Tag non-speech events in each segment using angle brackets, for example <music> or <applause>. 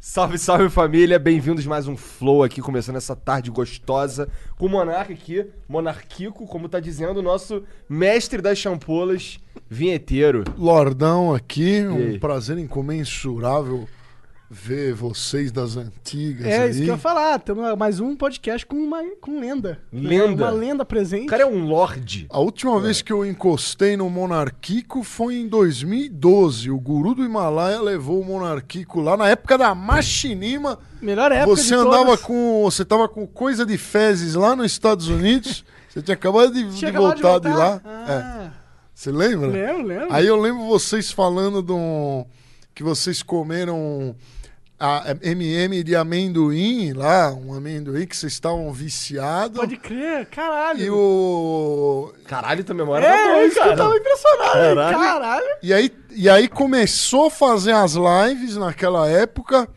Salve, salve família, bem-vindos mais um Flow aqui, começando essa tarde gostosa com o Monarca aqui, Monarquico, como tá dizendo o nosso mestre das champolas, vinheteiro. Lordão aqui, um prazer incomensurável ver vocês das antigas É, aí. isso que eu ia falar. Temos mais um podcast com uma com lenda. Lenda? Uma lenda presente. O cara é um lorde. A última vez que eu encostei no Monarquico foi em 2012. O guru do Himalaia levou o Monarquico lá na época da Machinima. Melhor época Você de andava todas. com. Você tava com coisa de fezes lá nos Estados Unidos. <laughs> Você tinha acabado de, Tinha de acabado voltar de, lá. Ah, É. Você lembra? Lembro, lembro. Aí eu lembro vocês falando de um, que vocês comeram a MM de amendoim lá, um amendoim que vocês estavam viciados. Pode crer, caralho. E o Caralho, tua memória tá É, boa, hein, isso que eu cara. tava impressionado. Caralho. Caralho. e aí e aí começou a fazer as lives naquela época.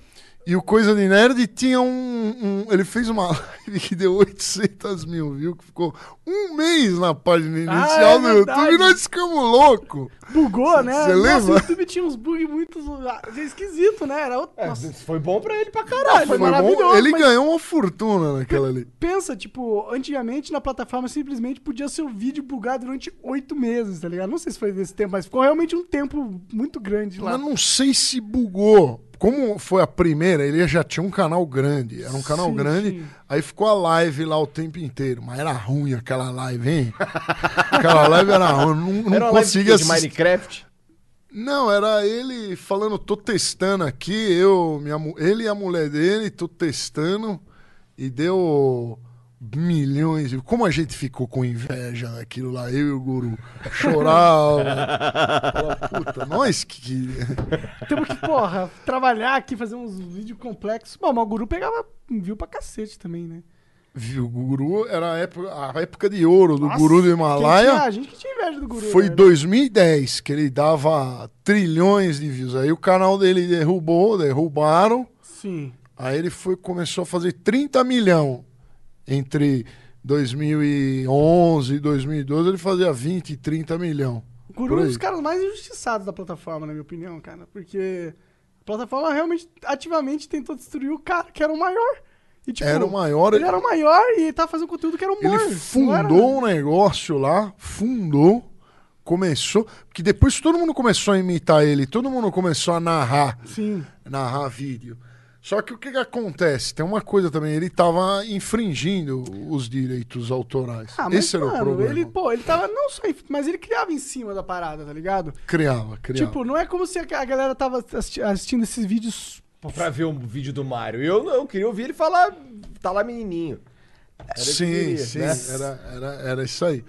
E o Coisa de Nerd tinha um, um- Ele fez uma <laughs> live que deu 800 mil views, que ficou um mês na página inicial é do YouTube e nós ficamos loucos. Bugou, né? Cê Nossa, lembra? o YouTube tinha uns bugs muito ah, esquisito, né? Era outro... É, foi bom pra ele pra caralho. foi Foi bom, maravilhoso, Ele mas- ganhou uma fortuna naquela ali. pensa, tipo, antigamente na plataforma simplesmente podia ser o vídeo bugado durante oito meses, tá ligado? Não sei se foi desse tempo, mas ficou realmente um tempo muito grande lá. Mas não sei se bugou. Como foi a primeira, ele já tinha um canal grande. Era um canal Sim, grande. sim. Aí ficou a live lá o tempo inteiro. Mas era ruim aquela live, hein? <laughs> aquela live era ruim. Não, não Era live conseguia de assistir. Minecraft. Não, era ele falando, tô testando aqui, eu, minha, ele e a mulher dele, tô testando. E deu milhões. Como a gente ficou com inveja daquilo lá, eu e o guru. Chorava. <laughs> Falava, Puta, nós que. <laughs> Temos que, porra, trabalhar aqui, fazer uns vídeos complexos. Bom, mas o guru pegava view pra cacete também, né? Viu, o guru era a época, a época de ouro do Nossa, guru do Himalaia. tinha- a gente que tinha inveja do guru. Foi em né? 2010 que ele dava trilhões de views. Aí o canal dele derrubou, derrubaram. Sim. Aí ele foi, começou a fazer 30 milhão. Entre 2011 e 2012 ele fazia 20, 30 milhão. O guru é um dos caras mais injustiçados da plataforma, na minha opinião, cara. Porque a plataforma realmente ativamente tentou destruir o cara que era o maior. E, tipo, Era o maior. Ele era o maior e tava fazendo conteúdo que era humor. Ele não fundou um negócio lá, fundou, começou. Porque depois todo mundo começou a imitar ele, todo mundo começou a narrar. Era... Sim. narrar vídeo. Só que o que, que acontece? Tem uma coisa também, ele tava infringindo os direitos autorais. Ah, mas, Esse era mano, o problema. ele, pô, ele tava não só, mas ele criava em cima da parada, tá ligado? Criava, criava. Tipo, não é como se a galera tava assisti- assistindo esses vídeos. Pra ver o vídeo do Mario. Eu não, queria ouvir ele falar, tá lá menininho. Era eu sim, queria, sim, né? era, era, era isso aí.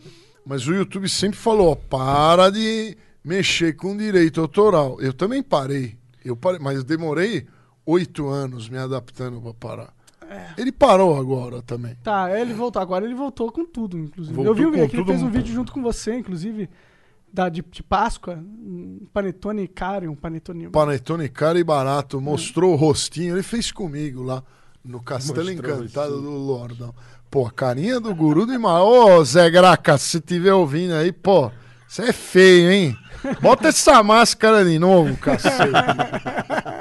Mas o YouTube sempre falou, ó, para de mexer com direito autoral. Eu também parei, eu parei mas eu demorei oito anos me adaptando pra parar. É. Ele parou agora também. Tá, ele voltou. Agora ele voltou com tudo, inclusive. Voltou eu vi o com vídeo que ele fez um vídeo junto com você, inclusive, da, de, de Páscoa. Um panetone caro, e um panetone. Panetone caro e barato, mostrou o rostinho, ele fez comigo lá no Castelo Mostrou Encantado rostinho. do Lordão. Pô, a carinha do guru de Ima. Ô, Zé Graca, se estiver ouvindo aí, pô, você é feio, hein? Bota essa máscara de novo, cacete. <laughs>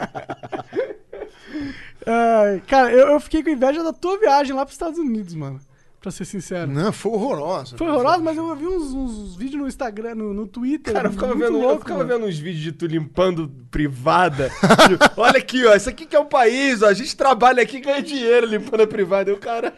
Ai, cara, eu, eu fiquei com inveja da tua viagem lá pros Estados Unidos, mano. Pra ser sincero. Não, foi horrorosa. Foi horroroso, mas eu vi uns, uns vídeos no Instagram, no, no Twitter. Cara, eu ficava, vendo, eu louco, ficava mano. vendo uns vídeos de tu limpando privada. Tipo, <laughs> Olha aqui, ó. Isso aqui que é um país, ó. A gente trabalha aqui e ganha dinheiro limpando a privada. Eu, caralho.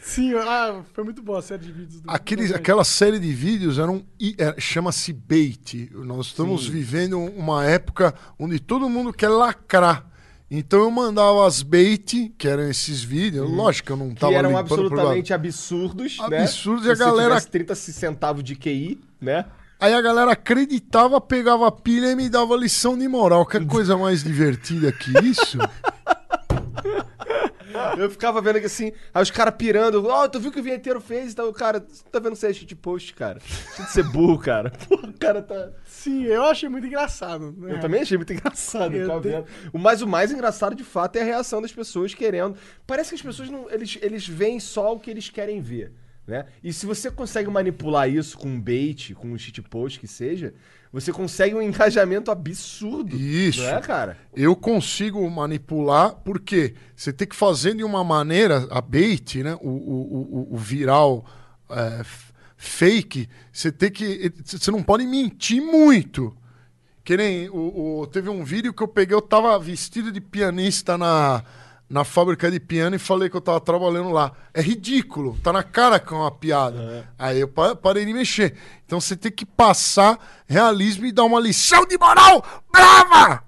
Sim, ah, foi muito boa a série de vídeos. Do, Aqueles, do- aquela série de vídeos eram, é, chama-se bait. Nós estamos vivendo uma época onde todo mundo quer lacrar. Então eu mandava as bait, que eram esses vídeos. Lógico que eu não Que tava eram limpando privado. absolutamente absurdos, né? Absurdos, e a galera- tivesse 30 centavos de QI, né? Aí a galera acreditava, pegava a pilha e me dava lição de moral. Que coisa mais divertida que isso? <laughs> Eu ficava vendo que assim, aí os caras pirando, ó, tu viu o que o vinheteiro fez? Então, cara, você tá vendo que você é shit post, cara? Deixa de ser burro, cara. <laughs> Pô, o cara tá. Sim, eu achei muito engraçado. Né? Eu também achei muito engraçado. Eu ficava te- vendo. O mais, o mais engraçado, de fato, é a reação das pessoas querendo. Parece que as pessoas não. Eles, eles veem só o que eles querem ver. Né? E se você consegue manipular isso com um bait, com um shitpost que seja, você consegue um engajamento absurdo. Isso. Não é, cara? Eu consigo manipular, porque você tem que fazer de uma maneira, a bait, né? O, o, o, o viral é, fake, você tem que. Você não pode mentir muito. Que nem o, o- teve um vídeo que eu peguei, eu tava vestido de pianista na, na fábrica de piano e falei que eu tava trabalhando lá. É ridículo, tá na cara que é uma piada. Aí eu pa- parei de mexer. Então você tem que passar realismo e dar uma lição de moral brava!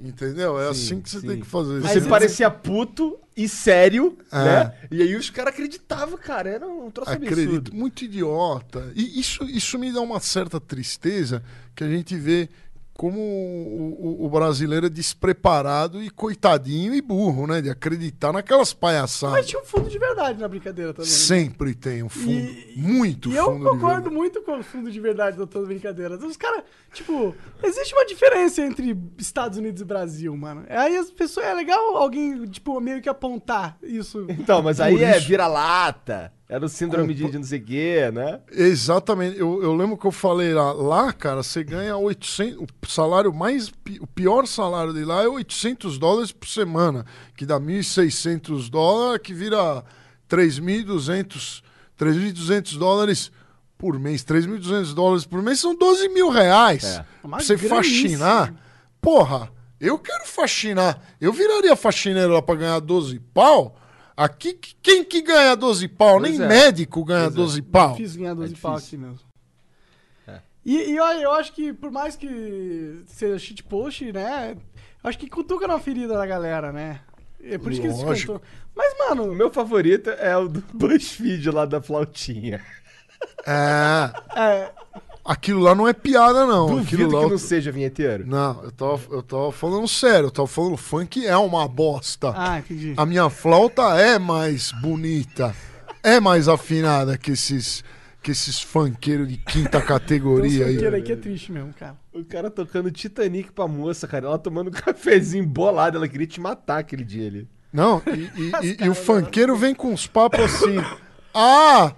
Entendeu? É assim que você sim. tem que fazer. Você parecia puto e sério, É. né? E aí os caras acreditavam, cara. Era um troço absurdo. Acredito, muito idiota. E isso, isso me dá uma certa tristeza que a gente vê como o, o- o brasileiro é despreparado e coitadinho e burro, né? De acreditar naquelas Mas palhaçadas. tinha um fundo de verdade na brincadeira também. Sempre tem um fundo. E- muito E eu fundo de concordo verdade. muito com o fundo de verdade da toda brincadeira. Os caras, tipo, existe uma diferença entre Estados Unidos e Brasil, mano. Aí as pessoas. É legal alguém, tipo, meio que apontar isso. Então, mas aí é vira-lata. Era o síndrome de, de não sei o quê, né? Exatamente. Eu, eu lembro que eu falei lá, lá, cara, você ganha 800. O salário mais. O pior salário de lá é 800 dólares por semana, que dá 1.600 dólares, que vira 3.200 3.200 dólares por mês. 3.200 dólares por mês são 12 mil reais. É. Uma Pra você faxinar. Porra, eu quero faxinar. Eu viraria faxineiro lá pra ganhar 12 pau. Aqui, quem que ganha 12 pau? Pois Nem é. médico ganha Pois é. 12 pau. Fiz ganhar 12 É pau aqui mesmo. É. E, e olha, eu acho que por mais que seja shitpost, né? Eu acho que cutuca na ferida da galera, né? É por isso que eles Lógico. cantam. Mas, O mano, meu favorito é o do <laughs> BuzzFeed lá da flautinha. É, é, aquilo lá não é piada, não. aquilo Duvido lá. que eu- não seja vinheteiro. Não, eu tava, eu tava falando sério. Eu tava falando funk é uma bosta. Ah, entendi. A minha flauta é mais bonita, é mais afinada que esses, que esses funkeiros de quinta <laughs> categoria aí. aí que é triste mesmo, cara. O cara tocando Titanic pra moça, cara. Ela tomando <laughs> um cafezinho bolado. Ela queria te matar aquele dia ali. Não, e, e- e- e o funkeiro vem com uns papos assim. Ah,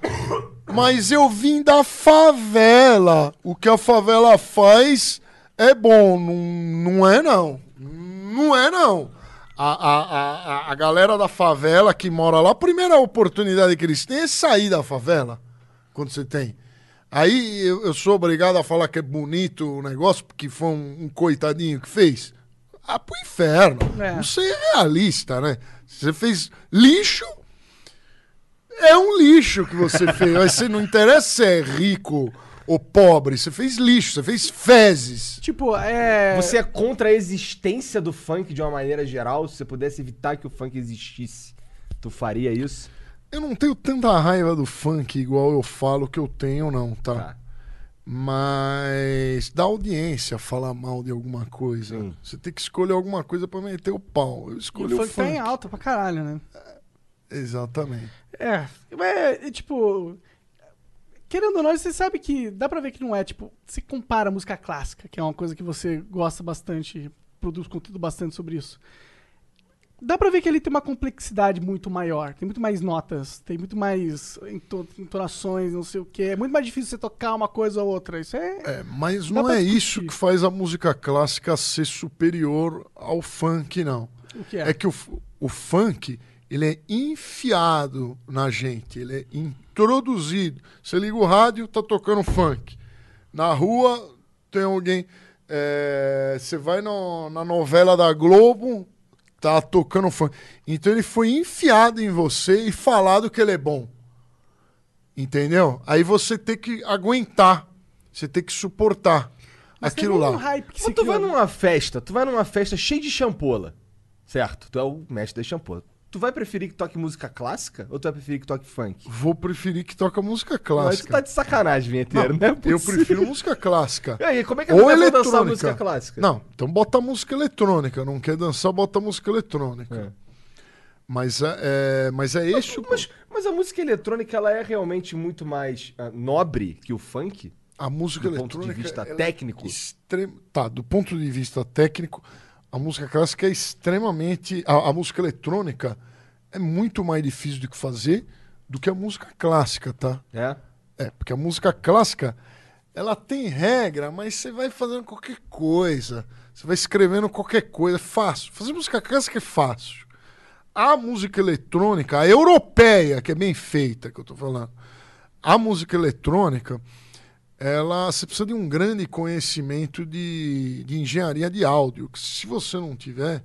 mas eu vim da favela. O que a favela faz é bom. Não, não é, não. Não é, não. A, a, a, a galera da favela que mora lá, a primeira oportunidade que eles têm é sair da favela. Quando você tem. Aí eu, eu sou obrigado a falar que é bonito o negócio, porque foi um, um coitadinho que fez. Ah, pro inferno. É. Você é realista, né? Você fez lixo. É um lixo que você fez. Aí você não interessa se é rico ou pobre. Você fez lixo, você fez fezes. Tipo, é. Você é contra a existência do funk de uma maneira geral? Se você pudesse evitar que o funk existisse, tu faria isso? Eu não tenho tanta raiva do funk igual eu falo que eu tenho, não, tá? Tá. Mas dá audiência falar mal de alguma coisa. Sim. Você tem que escolher alguma coisa pra meter o pau. Eu E escolhi o o funk tá funk. em alta pra caralho, né? Exatamente. É, é, é, tipo. Querendo ou não, você sabe que dá pra ver que não é, tipo, se compara a música clássica, que é uma coisa que você gosta bastante, produz conteúdo bastante sobre isso. Dá pra ver que ele tem uma complexidade muito maior, tem muito mais notas, tem muito mais ento- entonações, não sei o que. É muito mais difícil você tocar uma coisa ou outra. Isso é. É, mas Dá não é discutir. isso que faz a música clássica ser superior ao funk, não. o que é. É que o, o funk, ele é enfiado na gente, ele é introduzido. Você liga o rádio, tá tocando funk. Na rua, tem alguém... é, Você vai no- na novela da Globo, tá tocando funk. Então ele foi enfiado em você e falado que ele é bom. Entendeu? Aí você tem que aguentar, você tem que suportar Mas aquilo teve um lá. hype que Quando tu vai criou. numa festa, tu vai numa festa cheia de champola, certo? Tu é o mestre da champola. Tu vai preferir que toque música clássica ou tu vai preferir que toque funk? Vou preferir que toque música Mas tu clássica. tá de sacanagem, vinheteiro, né? eu prefiro música clássica. E aí, como é que a Ou vai dançar eletrônica. música clássica? Não, então bota música eletrônica. Não quer dançar, bota música eletrônica. É. Mas, é, é- mas é esse o. Mas, mas a música eletrônica, ela é realmente muito mais ah, nobre que o funk? A música do ponto de eletrônica. vista é técnico? Tá, do ponto de vista técnico, a música clássica é extremamente. A, a música eletrônica é muito mais difícil do que fazer do que a música clássica, tá? É? É, porque a música clássica, ela tem regra, mas você vai fazendo qualquer coisa. Você vai escrevendo qualquer coisa. É fácil. Fazer música clássica é fácil. A música eletrônica, a europeia, que é bem feita, que eu tô falando. A música eletrônica, ela você precisa de um grande conhecimento de, de engenharia de áudio. Que se você não tiver,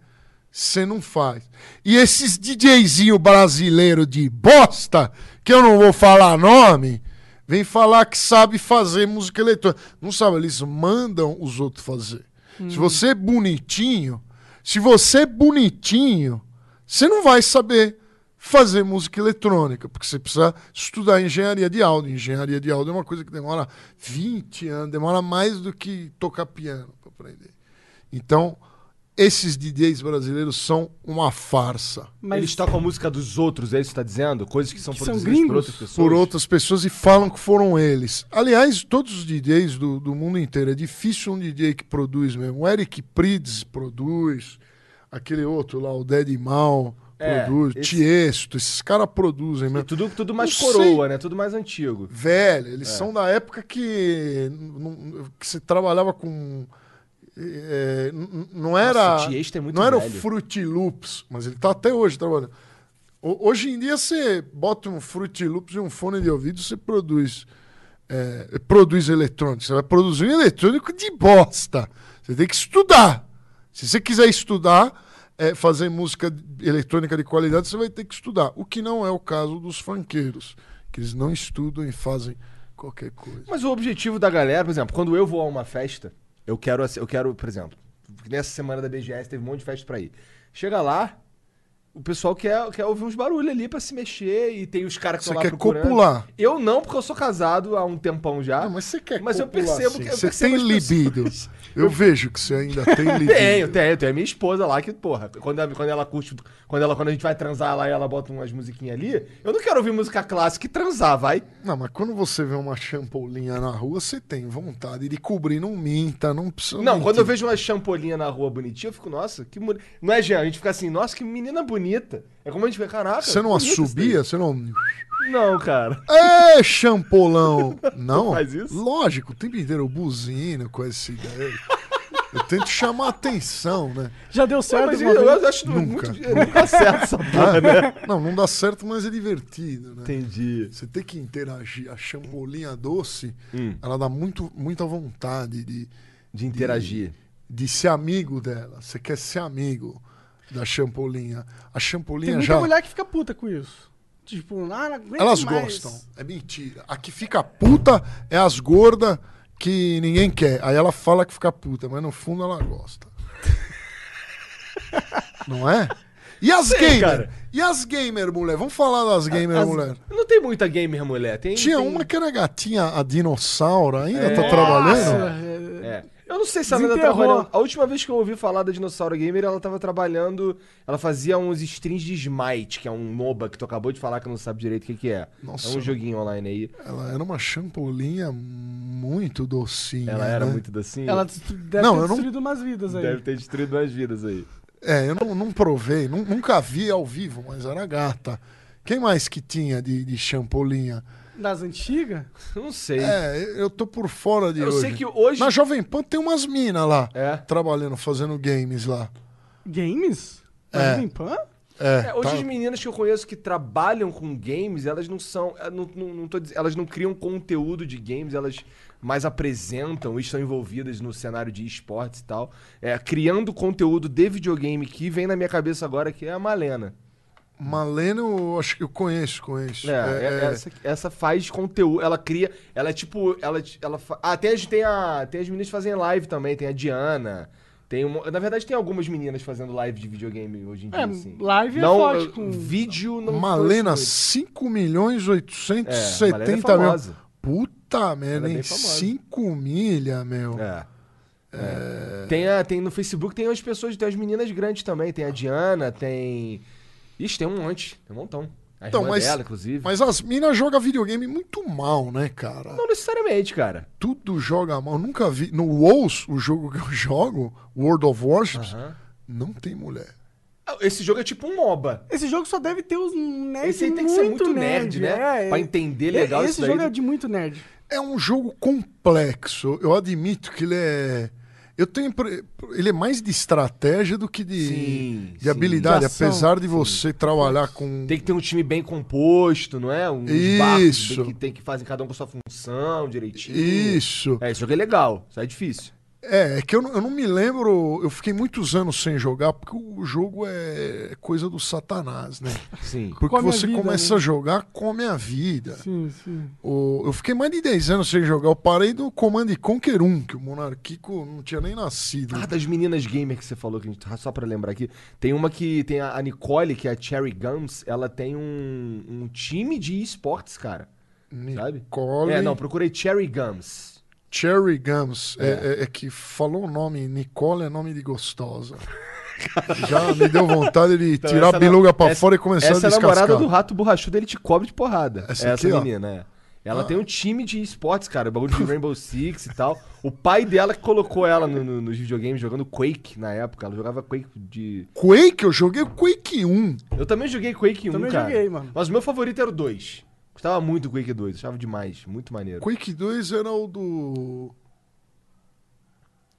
você não faz. E esses DJzinho brasileiro de bosta, que eu não vou falar nome, vem falar que sabe fazer música eletrônica. Não sabe, eles mandam os outros fazer. Se você é bonitinho, se você é bonitinho, você não vai saber fazer música eletrônica, porque você precisa estudar engenharia de áudio. Engenharia de áudio é uma coisa que demora 20 anos, demora mais do que tocar piano para aprender. Então, esses DJs brasileiros são uma farsa Mas Eles tocam a música dos outros, é isso que você tá dizendo? Coisas que são Que são produzidas por gringos? outras pessoas? por outras pessoas e falam que foram eles. Aliás, todos os DJs do, do mundo inteiro, é difícil um DJ que produz mesmo. O Eric Prydz produz, aquele outro lá, o Dead Mal É, produz, esse- Tiesto, esses caras produzem E mesmo. tudo, tudo mais Não coroa, sei. né? Tudo mais antigo. Velho, eles É. são da época que, que você trabalhava com. é, não era. Nossa, é muito não era o velho. Fruit Loops, mas ele tá até hoje trabalhando. Ho- Hoje em dia você bota um Fruit Loops e um fone de ouvido, você produz. é, produz eletrônico. Você vai produzir um eletrônico de bosta. Você tem que estudar. Se você quiser estudar, é, fazer música eletrônica de qualidade, você vai ter que estudar. O que não é o caso dos funkeiros, que eles não estudam e fazem qualquer coisa. Mas o objetivo da galera, por exemplo, quando eu vou a uma festa, eu quero, eu quero, por exemplo, nessa semana da BGS teve um monte de festa pra ir. Chega lá, o pessoal quer, quer ouvir uns barulhos ali pra se mexer e tem os caras que Você estão lá quer procurando. copular. Eu não, porque eu sou casado há um tempão já. Não, mas você quer Mas eu copular, percebo sim. que- eu Você percebo tem as libido. Eu vejo que você ainda tem <laughs> libido. Tenho, tenho, tenho a minha esposa lá que, porra, quando, ela- quando ela curte, quando, ela, quando a gente vai transar lá e ela bota umas musiquinhas ali, eu não quero ouvir música clássica e transar, vai. Não, mas quando você vê uma champolinha na rua, você tem vontade de cobrir, não minta, não precisa. Não, quando eu mentir. vejo uma champolinha na rua bonitinha, eu fico, nossa, que. Não é, Jean? A gente fica assim, nossa, que menina bonita. É como a gente vê, caraca. Você não assobia? Você não. Não, cara. É, champolão! <laughs> Não. faz isso? Lógico, o tempo inteiro eu buzino com essa ideia. Eu tento chamar a atenção, né? já deu certo Mas uma eu, vez? eu acho Nunca. muito. Nunca certo essa porra, né? <laughs> Não, não dá certo, mas é divertido, né? Entendi. Você tem que interagir. A champolinha doce, Hum. ela dá muito, muita vontade de, De interagir. de ser amigo dela. Você quer ser amigo da champolinha. A Tem champolinha muita já. mulher que fica puta com isso. Tipo, ah, não aguento Elas mais. gostam. É mentira. A que fica puta é as gordas que ninguém quer. Aí ela fala que fica puta, mas no fundo ela gosta. <laughs> Não é? E as Sei, gamer? cara. E as gamer, mulher? Vamos falar das gamer, As- mulher. Não tem muita gamer mulher. Tem, Tinha tem- uma que era gatinha, a dinossauro, ainda É. tá trabalhando? é- É. Eu não sei se ela ainda tá trabalhando. A última vez que eu ouvi falar da Dinossauro Gamer, ela tava trabalhando. Ela fazia uns streams de Smite, que é um MOBA que tu acabou de falar que não sabe direito o que, que é. Nossa. É um joguinho online aí. Ela era uma champolinha muito docinha. Ela era né? muito docinha. Ela deve Não, ter eu não- destruído umas vidas aí. Deve ter destruído mais vidas aí. É, eu não, não provei, nu- nunca vi ao vivo, mas era gata. Quem mais que tinha de, de champolinha? Das antigas? Eu <laughs> não sei. É, eu tô por fora de eu hoje. sei que hoje. Na Jovem Pan tem umas minas lá, É. trabalhando, fazendo games lá. Games? É. É. Pan? É, É, hoje tá- as meninas que eu conheço que trabalham com games, elas não são. eu Não, não, não tô elas não criam conteúdo de games, elas mais apresentam e estão envolvidas no cenário de esportes e tal. É, criando conteúdo de videogame que vem na minha cabeça agora, que é a Malena. Malena, eu acho que eu conheço, conheço. É, É, é- é, Essa, essa faz conteúdo, ela cria. Ela é tipo. Ela, ela fa- ah, tem as, tem, a, tem as meninas que fazem live também, tem a Diana. Tem uma, na verdade, tem algumas meninas fazendo live de videogame hoje em dia. É, assim. live é não, forte eu- com- Vídeo não. Malena, conheço 5 milhões muito. É, 870 Malena é mil. Puta merda, é hein? famosa. 5 milha, meu. É. É. Tem, a, tem no Facebook, tem as pessoas, tem as meninas grandes também. Tem a Diana, tem. Ixi, tem um monte, tem um montão. A Então, irmã mas- dela, inclusive. Mas as minas jogam videogame muito mal, né, cara? Não necessariamente, cara. Tudo joga mal. Eu nunca vi. No WoW, o jogo que eu <laughs> jogo, World of Warships, Aham. não tem mulher. Esse jogo é tipo um MOBA. Esse jogo só deve ter os nerds Esse aí tem que ser muito nerd, né? É, Pra entender legal Esse isso daí. jogo é de muito nerd. É um jogo complexo. Eu admito que ele é. Eu tenho. Ele é mais de estratégia do que de, Sim, de sim. habilidade. De ação. apesar de você trabalhar com. Tem que ter um time bem composto, não é? Uns Isso. barcos que tem que fazer cada um com sua função direitinho. Isso. É, esse jogo é legal, isso é difícil. É, é que eu, não- eu não me lembro. Eu fiquei muitos anos sem jogar, porque o jogo é coisa do satanás, né? <laughs> Sim. Porque Come você vida, começa né? a jogar, come a vida. Sim, sim. O- eu fiquei mais de 10 anos sem jogar. Eu parei do Command Conquer 1, que o Monarquico não tinha nem nascido. Ah, das meninas gamer que você falou, que a gente, só pra lembrar aqui. Tem uma que tem a, Nicole, que é a Cherry Gums, ela tem um, um time de esportes, cara. Sabe? Nicole. É, não, procurei Cherry Gums. Cherry Gums. É. é- é que falou o nome Nicole, é nome de gostosa. <laughs> Já me deu vontade de Então, tirar essa a biluga pra essa- fora e começar a Essa é a descascar. namorada do rato borrachudo, ele te cobre de porrada. Essa Essa, aqui, ó. menina, é. Ela tem um time de esportes, cara, bagulho de Rainbow Six e tal. O pai dela que colocou ela no- no- nos videogames jogando Quake na época. Ela jogava Quake de. Quake, eu joguei Quake 1. Eu também joguei Quake 1, Também cara. joguei, mano. Mas o meu favorito era o 2. Gostava muito do Quake 2, achava demais, muito maneiro. Quake 2 era o do.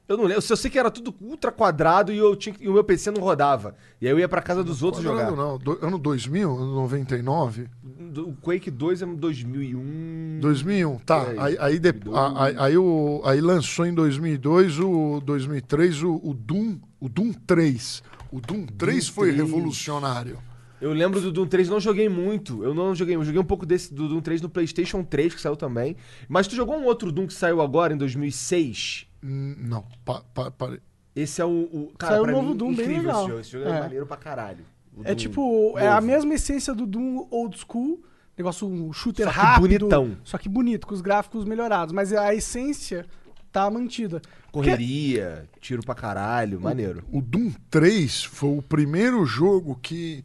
Eu não lembro, eu sei que era tudo ultra quadrado e, eu tinha, e o meu PC não rodava. E aí eu ia pra casa dos outros Quadrado, jogar. não. Do, ano 2000, ano 99. O Quake 2 é 2001. 2001, tá. É, Aí, aí, de- 2002. a- aí, aí o, aí lançou em 2002, o 2003, o, o Doom, o Doom 3. O Doom 3 foi 3. revolucionário. Eu lembro do Doom 3, não joguei muito. Eu não joguei, eu joguei um pouco desse do Doom 3 no PlayStation 3, que saiu também. Mas tu jogou um outro Doom que saiu agora, em 2006? Hum, Não, pa, pa, pa- Esse é o. o cara, Saiu o novo mim, Doom bem incrível legal. Esse jogo, esse jogo é. É. maneiro pra caralho. O É tipo, é a novo. mesma essência do Doom Old School. Negócio um shooter Só que rápido. bonitão. Só que bonito, com os gráficos melhorados. Mas a essência tá mantida. Correria, tiro pra caralho, maneiro. O Doom 3 foi o primeiro jogo que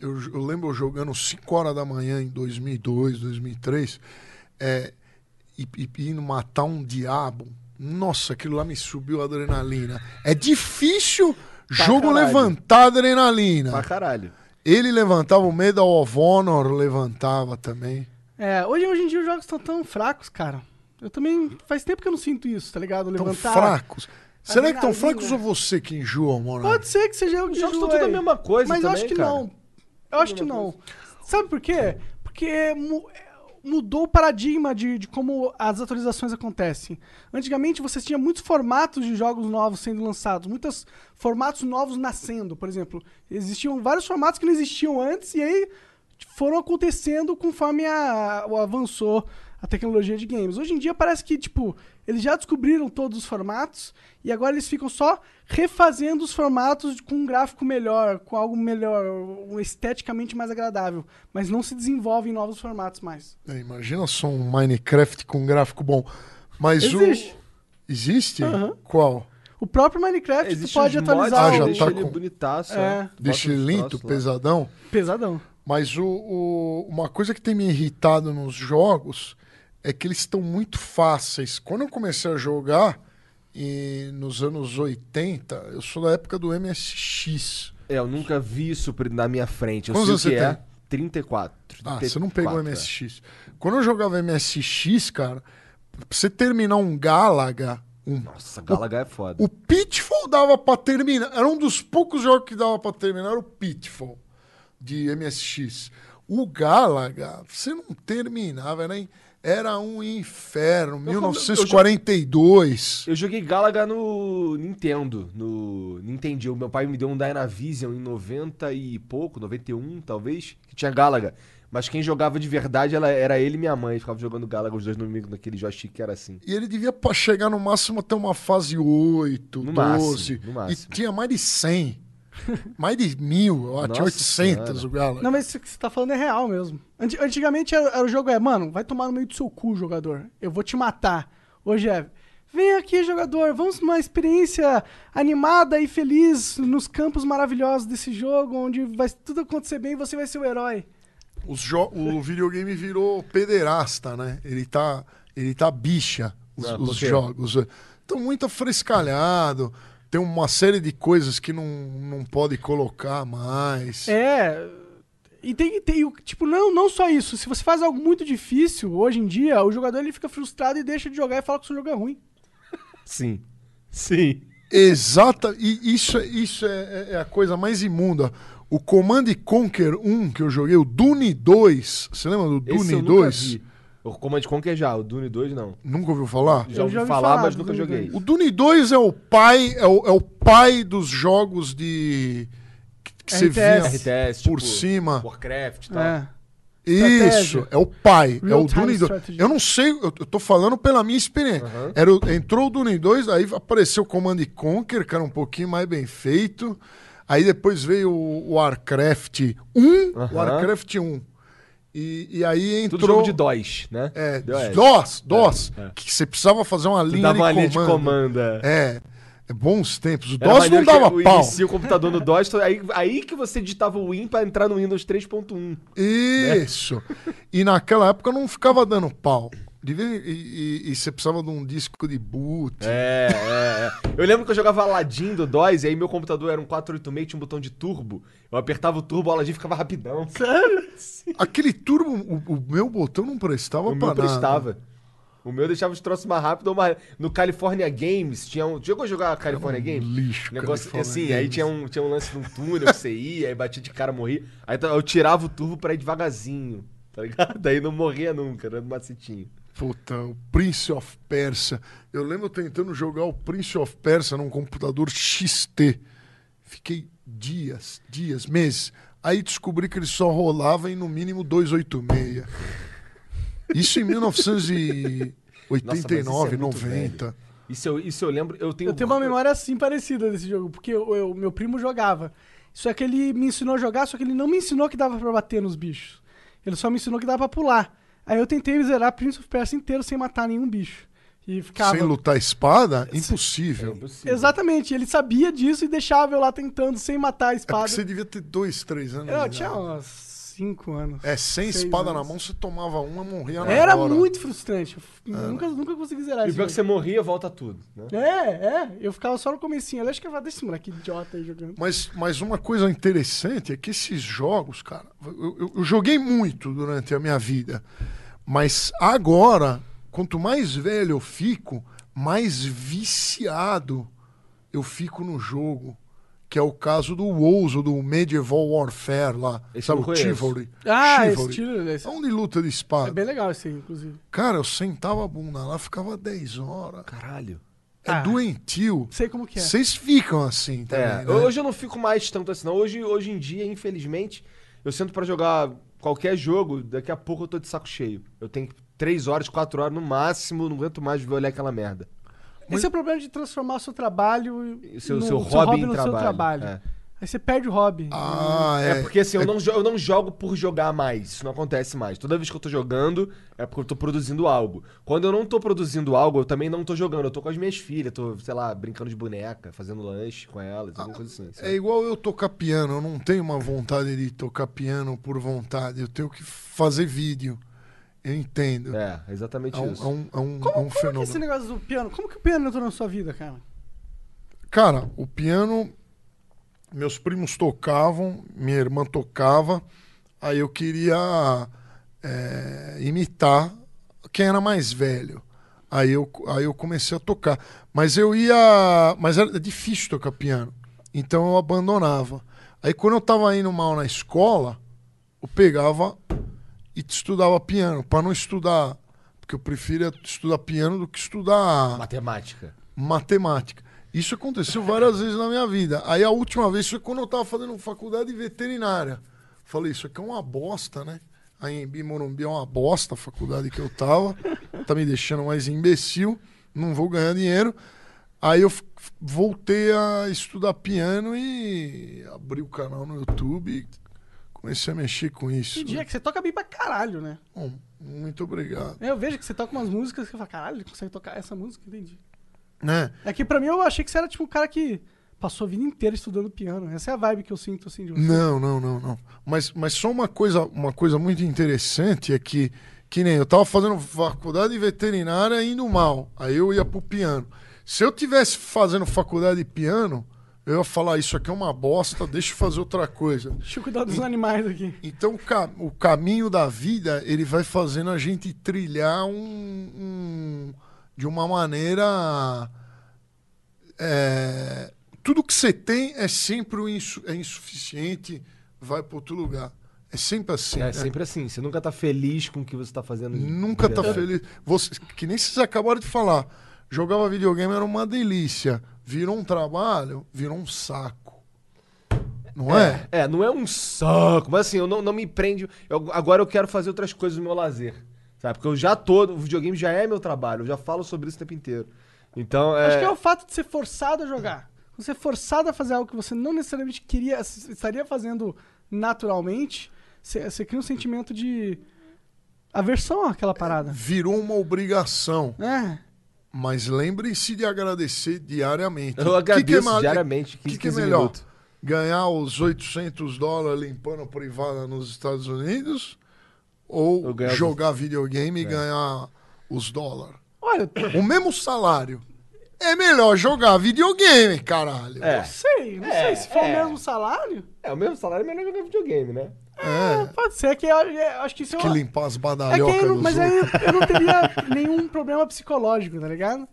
eu, eu lembro eu jogando 5 horas da manhã em 2002, 2003, é, e, e indo matar um diabo. Nossa, aquilo lá me subiu a adrenalina. É difícil jogo caralho. levantar adrenalina. Pra caralho. Ele levantava, o Medal of Honor levantava também. É, hoje, hoje em dia os jogos estão tão fracos, cara. Eu também. Faz tempo que eu não sinto isso, tá ligado? Tão Levantar. fracos. Será que estão fracos ou você que enjoa, mano? Pode ser que seja eu que Os jogos enjoei. estão tudo a mesma coisa Mas eu também, acho que cara. não. Eu acho que não. Sabe por quê? Porque mu- mudou o paradigma de, de como as atualizações acontecem. Antigamente você tinha muitos formatos de jogos novos sendo lançados, muitos formatos novos nascendo, por exemplo. Existiam vários formatos que não existiam antes e aí foram acontecendo conforme a, o avançou a tecnologia de games. Hoje em dia parece que, tipo, eles já descobriram todos os formatos e agora eles ficam só refazendo os formatos com um gráfico melhor, com algo melhor, um esteticamente mais agradável, mas não se desenvolvem novos formatos mais. É, imagina só um Minecraft com gráfico bom. Mas Existe. o. Existe? Aham. Qual? O próprio Minecraft tu pode atualizar Ah, já deixa tá ele com- bonitaço. É. Deixa ele lá. pesadão. pesadão. Mas o, o- uma coisa que tem me irritado nos jogos é que eles estão muito fáceis. Quando eu comecei a jogar, e nos anos 80, eu sou da época do MSX. É, eu nunca vi isso na minha frente. Eu Quantos sei o que anos é 34. Ah, você não pegou 34, é. MSX. Quando eu jogava MSX, cara, pra você terminar um Galaga, um Nossa, Galaga é foda. O Pitfall dava pra terminar. Era um dos poucos jogos que dava pra terminar, era o Pitfall de MSX. O Galaga, você não terminava, era, em- era um inferno. Eu- eu- 1942. Eu joguei Galaga no Nintendo, no Nintendo. Meu pai me deu um Dynavision em 90 e pouco, 91 talvez, que tinha Galaga. Mas quem jogava de verdade ela, era ele e minha mãe. Ficava jogando Galaga os dois no, naquele joystick que era assim. E ele devia chegar no máximo até uma fase 8, No 12. máximo, no máximo. E tinha mais de 100. <laughs> mais de mil, acho, tinha Nossa 800 Senhora. o Galaga. Não, mas isso que você tá falando é real mesmo. Anti- Antigamente era, era o jogo é, mano, vai tomar no meio do seu cu, jogador. Eu vou te matar. Hoje é, vem aqui, jogador, vamos numa experiência animada e feliz nos campos maravilhosos desse jogo, onde vai tudo acontecer bem e você vai ser o herói. O videogame virou pederasta, né? Ele tá, ele tá bicha, os, Ah, os jogos. Estão muito afrescalhado. Tem uma série de coisas que não, não pode colocar mais. É. E tem ter, tipo, não, não só isso. Se você faz algo muito difícil, hoje em dia, o jogador ele fica frustrado e deixa de jogar e fala que o seu jogo é ruim. Sim. Sim. Exata, e isso, é- isso é, é- é a coisa mais imunda. O Command Conquer 1 que eu joguei, o Dune 2, você lembra do Esse Dune eu nunca 2? vi. O Command Conquer já, o Dune 2 não. Nunca ouviu falar? Já ouvi já ouvi falar, falar mas nunca Dune joguei. 2. O Dune 2 é o pai, é o, é o pai dos jogos de. que, que você via RTS. Por tipo, cima. Warcraft e tal. É. Isso, é o pai. é o Dune 2. strategy. Eu não sei, eu, eu tô falando pela minha experiência. Aham. Era o- entrou o Dune 2, aí apareceu o Command Conquer, que era um pouquinho mais bem feito. Aí depois veio o Warcraft 1, Aham. Warcraft 1. E, e aí entrou. Tudo jogo de DOS, né? É, DOS. DOS, DOS. É, é. Que você precisava fazer uma Tu linha, dava uma linha de comando. é. É, é bons tempos. O Era DOS não que dava eu pau. inicia o computador no DOS, aí, aí que você digitava o Win pra entrar no Windows 3.1. Isso. E naquela época não ficava dando pau. Devia- E, e- e você precisava de um disco de boot. É, é, é. Eu lembro que eu jogava Aladdin do DOS, e aí meu computador era um 486, tinha um botão de turbo. Eu apertava o turbo, o Aladdin ficava rapidão. <laughs> Sério? Aquele turbo, o, o meu botão não prestava O pra meu nada. prestava. O meu deixava os troços mais rápido ou mais. No California Games, tinha um. Jogou jogar California Games? Lixo. Negócio California assim, aí Games. tinha um, tinha um lance de um túnel que você ia, aí batia de cara, morria. Aí eu tirava o turbo pra ir devagarzinho, tá ligado? <laughs> Daí não morria nunca, era do macetinho. Puta, o Prince of Persia. Eu lembro tentando jogar o Prince of Persia num computador XT. Fiquei dias, dias, meses. Aí descobri que ele só rolava em no mínimo 286. Isso em 1989, Nossa, é muito 90. Isso eu, isso eu lembro, eu tenho. Eu tenho uma memória assim parecida desse jogo, porque o meu primo jogava. Só que ele me ensinou a jogar, só que ele não me ensinou que dava pra bater nos bichos. Ele só me ensinou que dava pra pular. Aí eu tentei zerar Prince of Persia inteiro sem matar nenhum bicho. E ficava. Sem lutar espada, É impossível. impossível. Exatamente, ele sabia disso e deixava eu lá tentando sem matar a É espada. porque você devia ter dois, três anos. Eu tinha uns 5 anos. É, sem espada anos. na mão, você tomava uma, morria na Era hora. muito frustrante. Eu f- nunca, nunca consegui zerar E esse pior que jogo. você morria, volta tudo, né? É, é. Eu ficava só no comecinho. Eu acho que eu falava, deixa esse moleque idiota aí jogando. Mas, mas uma coisa interessante é que esses jogos, cara, eu, eu- eu joguei muito durante a minha vida. Mas agora, quanto mais velho eu fico, mais viciado eu fico no jogo. Que é o caso do ou do Medieval Warfare lá. Esse sabe o. Chivalry? Ah, Chivalry. Esse... É um de luta de É espada. bem legal esse aí, inclusive. Cara, eu sentava a bunda lá, ficava 10 horas. Caralho. É Ah. doentio. Sei como que é. Vocês ficam assim também, É, né? hoje eu não fico mais tanto assim, não. Hoje, hoje em dia, infelizmente, eu sento pra jogar qualquer jogo, daqui a pouco eu tô de saco cheio. Eu tenho 3 horas, 4 horas no máximo, não aguento mais ver olhar aquela merda. Esse é o problema de transformar o seu trabalho seu, no, seu o hobby, em no trabalho. seu trabalho. É. Aí você perde o hobby. Ah, É, é. porque assim, eu, não jo- eu não jogo por jogar mais. Isso não acontece mais. Toda vez que eu tô jogando, é porque eu tô produzindo algo. Quando eu não tô produzindo algo, eu também não tô jogando. Eu tô com as minhas filhas, tô, sei lá, brincando de boneca, fazendo lanche com elas, alguma coisa assim. sabe? É igual eu tocar piano, eu não tenho uma vontade de tocar piano por vontade, eu tenho que fazer vídeo. Eu entendo. É, É, exatamente um, isso. é um, é um, é um Como que é fenômeno. esse negócio do piano? Como que o piano entrou na sua vida, cara? Cara, o piano, meus primos tocavam, minha irmã tocava, aí eu queria é, imitar quem era mais velho. Aí eu, aí eu comecei a tocar. Mas eu ia. Mas era difícil tocar piano. Então eu abandonava. Aí quando eu tava indo mal na escola, eu pegava e estudava piano, para não estudar. Porque eu preferia estudar piano do que estudar Matemática. matemática. Isso aconteceu várias vezes na minha vida. Aí a última vez foi quando eu estava fazendo faculdade veterinária. Falei, isso aqui é uma bosta, né? A Embi Morumbi é uma bosta a faculdade que eu tava. Tá me deixando mais imbecil. Não vou ganhar dinheiro. Aí eu voltei a estudar piano e abri o canal no YouTube e comecei a mexer com isso. Que dia né? que você toca bem pra caralho, né? Bom, muito obrigado. Eu vejo que você toca umas músicas que eu falo, caralho, ele consegue tocar essa música, entendi. Né? É que pra mim eu achei que você era tipo um cara que passou a vida inteira estudando piano. Essa é a vibe que eu sinto assim de você. Não, não, não, não. Mas, mas só uma coisa, uma coisa muito interessante é que, que nem eu tava fazendo faculdade veterinária indo mal. Aí eu ia pro piano. Se eu tivesse fazendo faculdade de piano, eu ia falar, isso aqui é uma bosta, deixa eu fazer outra coisa. Deixa eu cuidar dos animais aqui. Então o, ca- o caminho da vida, ele vai fazendo a gente trilhar um, um- de uma maneira... é, tudo que você tem é sempre insu- é insuficiente, vai para outro lugar. É sempre assim. É né? sempre assim. Você nunca tá feliz com o que você tá fazendo. Nunca tá verdade. feliz. Você, que nem vocês acabaram de falar. Jogava videogame era uma delícia. Virou um trabalho, virou um saco. Não é? É, é, não é um saco, mas assim, eu não, não me prende. eu- agora eu quero fazer outras coisas no meu lazer. Sabe? Porque eu já tô. O videogame já é meu trabalho, eu já falo sobre isso o tempo inteiro. Então, é. Acho que é o fato de ser forçado a jogar. Você é forçado a fazer algo que você não necessariamente queria, estaria fazendo naturalmente, você, você cria um sentimento de aversão àquela parada. Virou uma obrigação. É. Mas lembre-se de agradecer diariamente. Eu O que que é agradeço diariamente, O que, 15, que é 15 melhor? minutos. Ganhar os 800 dólares limpando privada nos Estados Unidos? Ou jogar videogame e É. ganhar os dólares? Olha, O mesmo salário. É melhor jogar videogame, caralho. É. não sei, não É, sei. Se for é. o mesmo salário, É, o mesmo salário é melhor jogar videogame, né? É. pode ser que eu, eu acho que isso é Que limpar as É que badalhocas aí, eu mas aí eu não teria nenhum problema psicológico, tá ligado?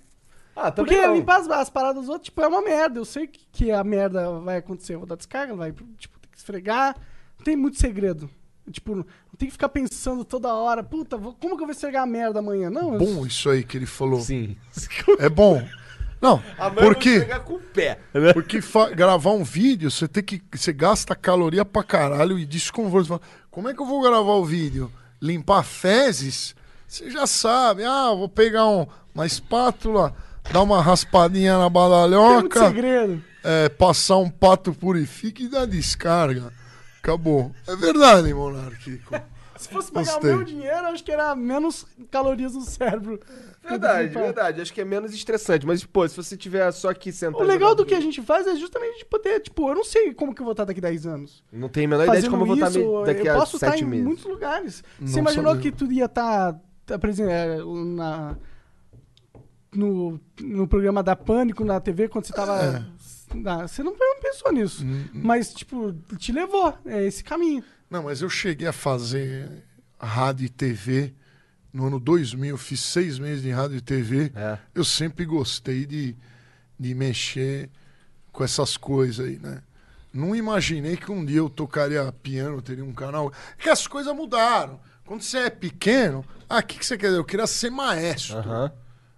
Ah, também Porque não. limpar as, as paradas dos outros, tipo, é uma merda. Eu sei que, que a merda vai acontecer. Eu vou dar descarga, vai, tipo, tem que esfregar. Não tem muito segredo. Tipo, não tem que ficar pensando toda hora, puta, vou- como que eu vou esfregar a merda amanhã? Não, eu- Bom isso aí que ele falou. Sim. <laughs> É bom. Não, por quê? pegar com o pé. Porque gravar um vídeo, você tem que. Você gasta caloria pra caralho e desconforto. Como é que eu vou gravar o vídeo? Limpar fezes? Você já sabe. Ah, vou pegar um- uma espátula, dar uma raspadinha na não tem muito badalhoca, segredo. é, passar um pato purifica e dar descarga. Acabou. É verdade, monarquico. Se fosse pagar Gostei. o meu dinheiro, eu acho que era menos calorias no cérebro. Verdade, verdade. Acho que é menos estressante. Mas, pô, se você tiver só aqui sentado. O legal do que a gente faz é justamente de poder, tipo, eu não sei como que eu vou estar daqui 10 anos. Não tenho a menor ideia de como eu vou estar isso, me- daqui eu a posso estar sete em meses. muitos lugares. Não Você imaginou sabia. que tu ia estar na no, no programa da Pânico na TV quando você tava É. na- você não não pensou nisso, Hum, mas tipo, te levou, é esse caminho. Não, mas eu cheguei a fazer rádio e TV no ano 2000, fiz seis meses de rádio e TV. É. Eu sempre gostei de, de mexer com essas coisas aí, né? Não imaginei que um dia eu tocaria piano, teria um canal. É que as coisas mudaram. Quando você é pequeno, ah, o que, que você quer dizer? Eu queria ser maestro. Aham.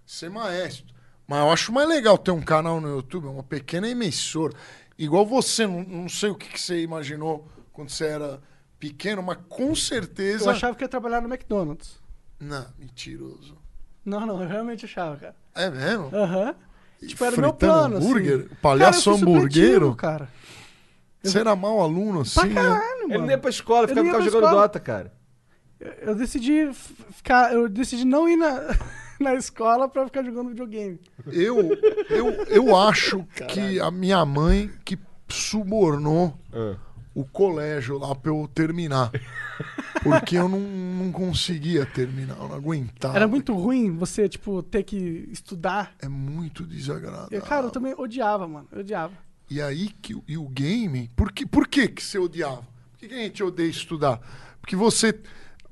Ser maestro. Mas eu acho mais legal ter um canal no YouTube, uma pequena emissora. Igual você, não, não sei o que, que você imaginou quando você era pequeno, mas com certeza. Eu achava que ia trabalhar no McDonald's. Não, mentiroso. Não, não, eu realmente achava, cara. É mesmo? Aham. Tipo, era o meu Fritando plano, hambúrguer? assim. Palhaço Cara, eu cara. Você era mau aluno assim? Pra né? caralho, Ele mano. não ia pra escola, Eu ficava, ficava jogando escola. Dota, cara. Eu decidi f- ficar. Eu decidi não ir na, <laughs> <laughs> na escola pra ficar jogando videogame. Eu, eu, eu acho que a minha mãe que subornou Ah. o colégio lá pra eu terminar. Porque eu não, não conseguia terminar, eu não aguentava. Era muito ruim você, tipo, ter que estudar. É muito desagradável. Eu, cara, eu também odiava, mano. Eu odiava. E aí que o- e o game, por que, por que, que você odiava? Por que, que a gente odeia estudar? Porque você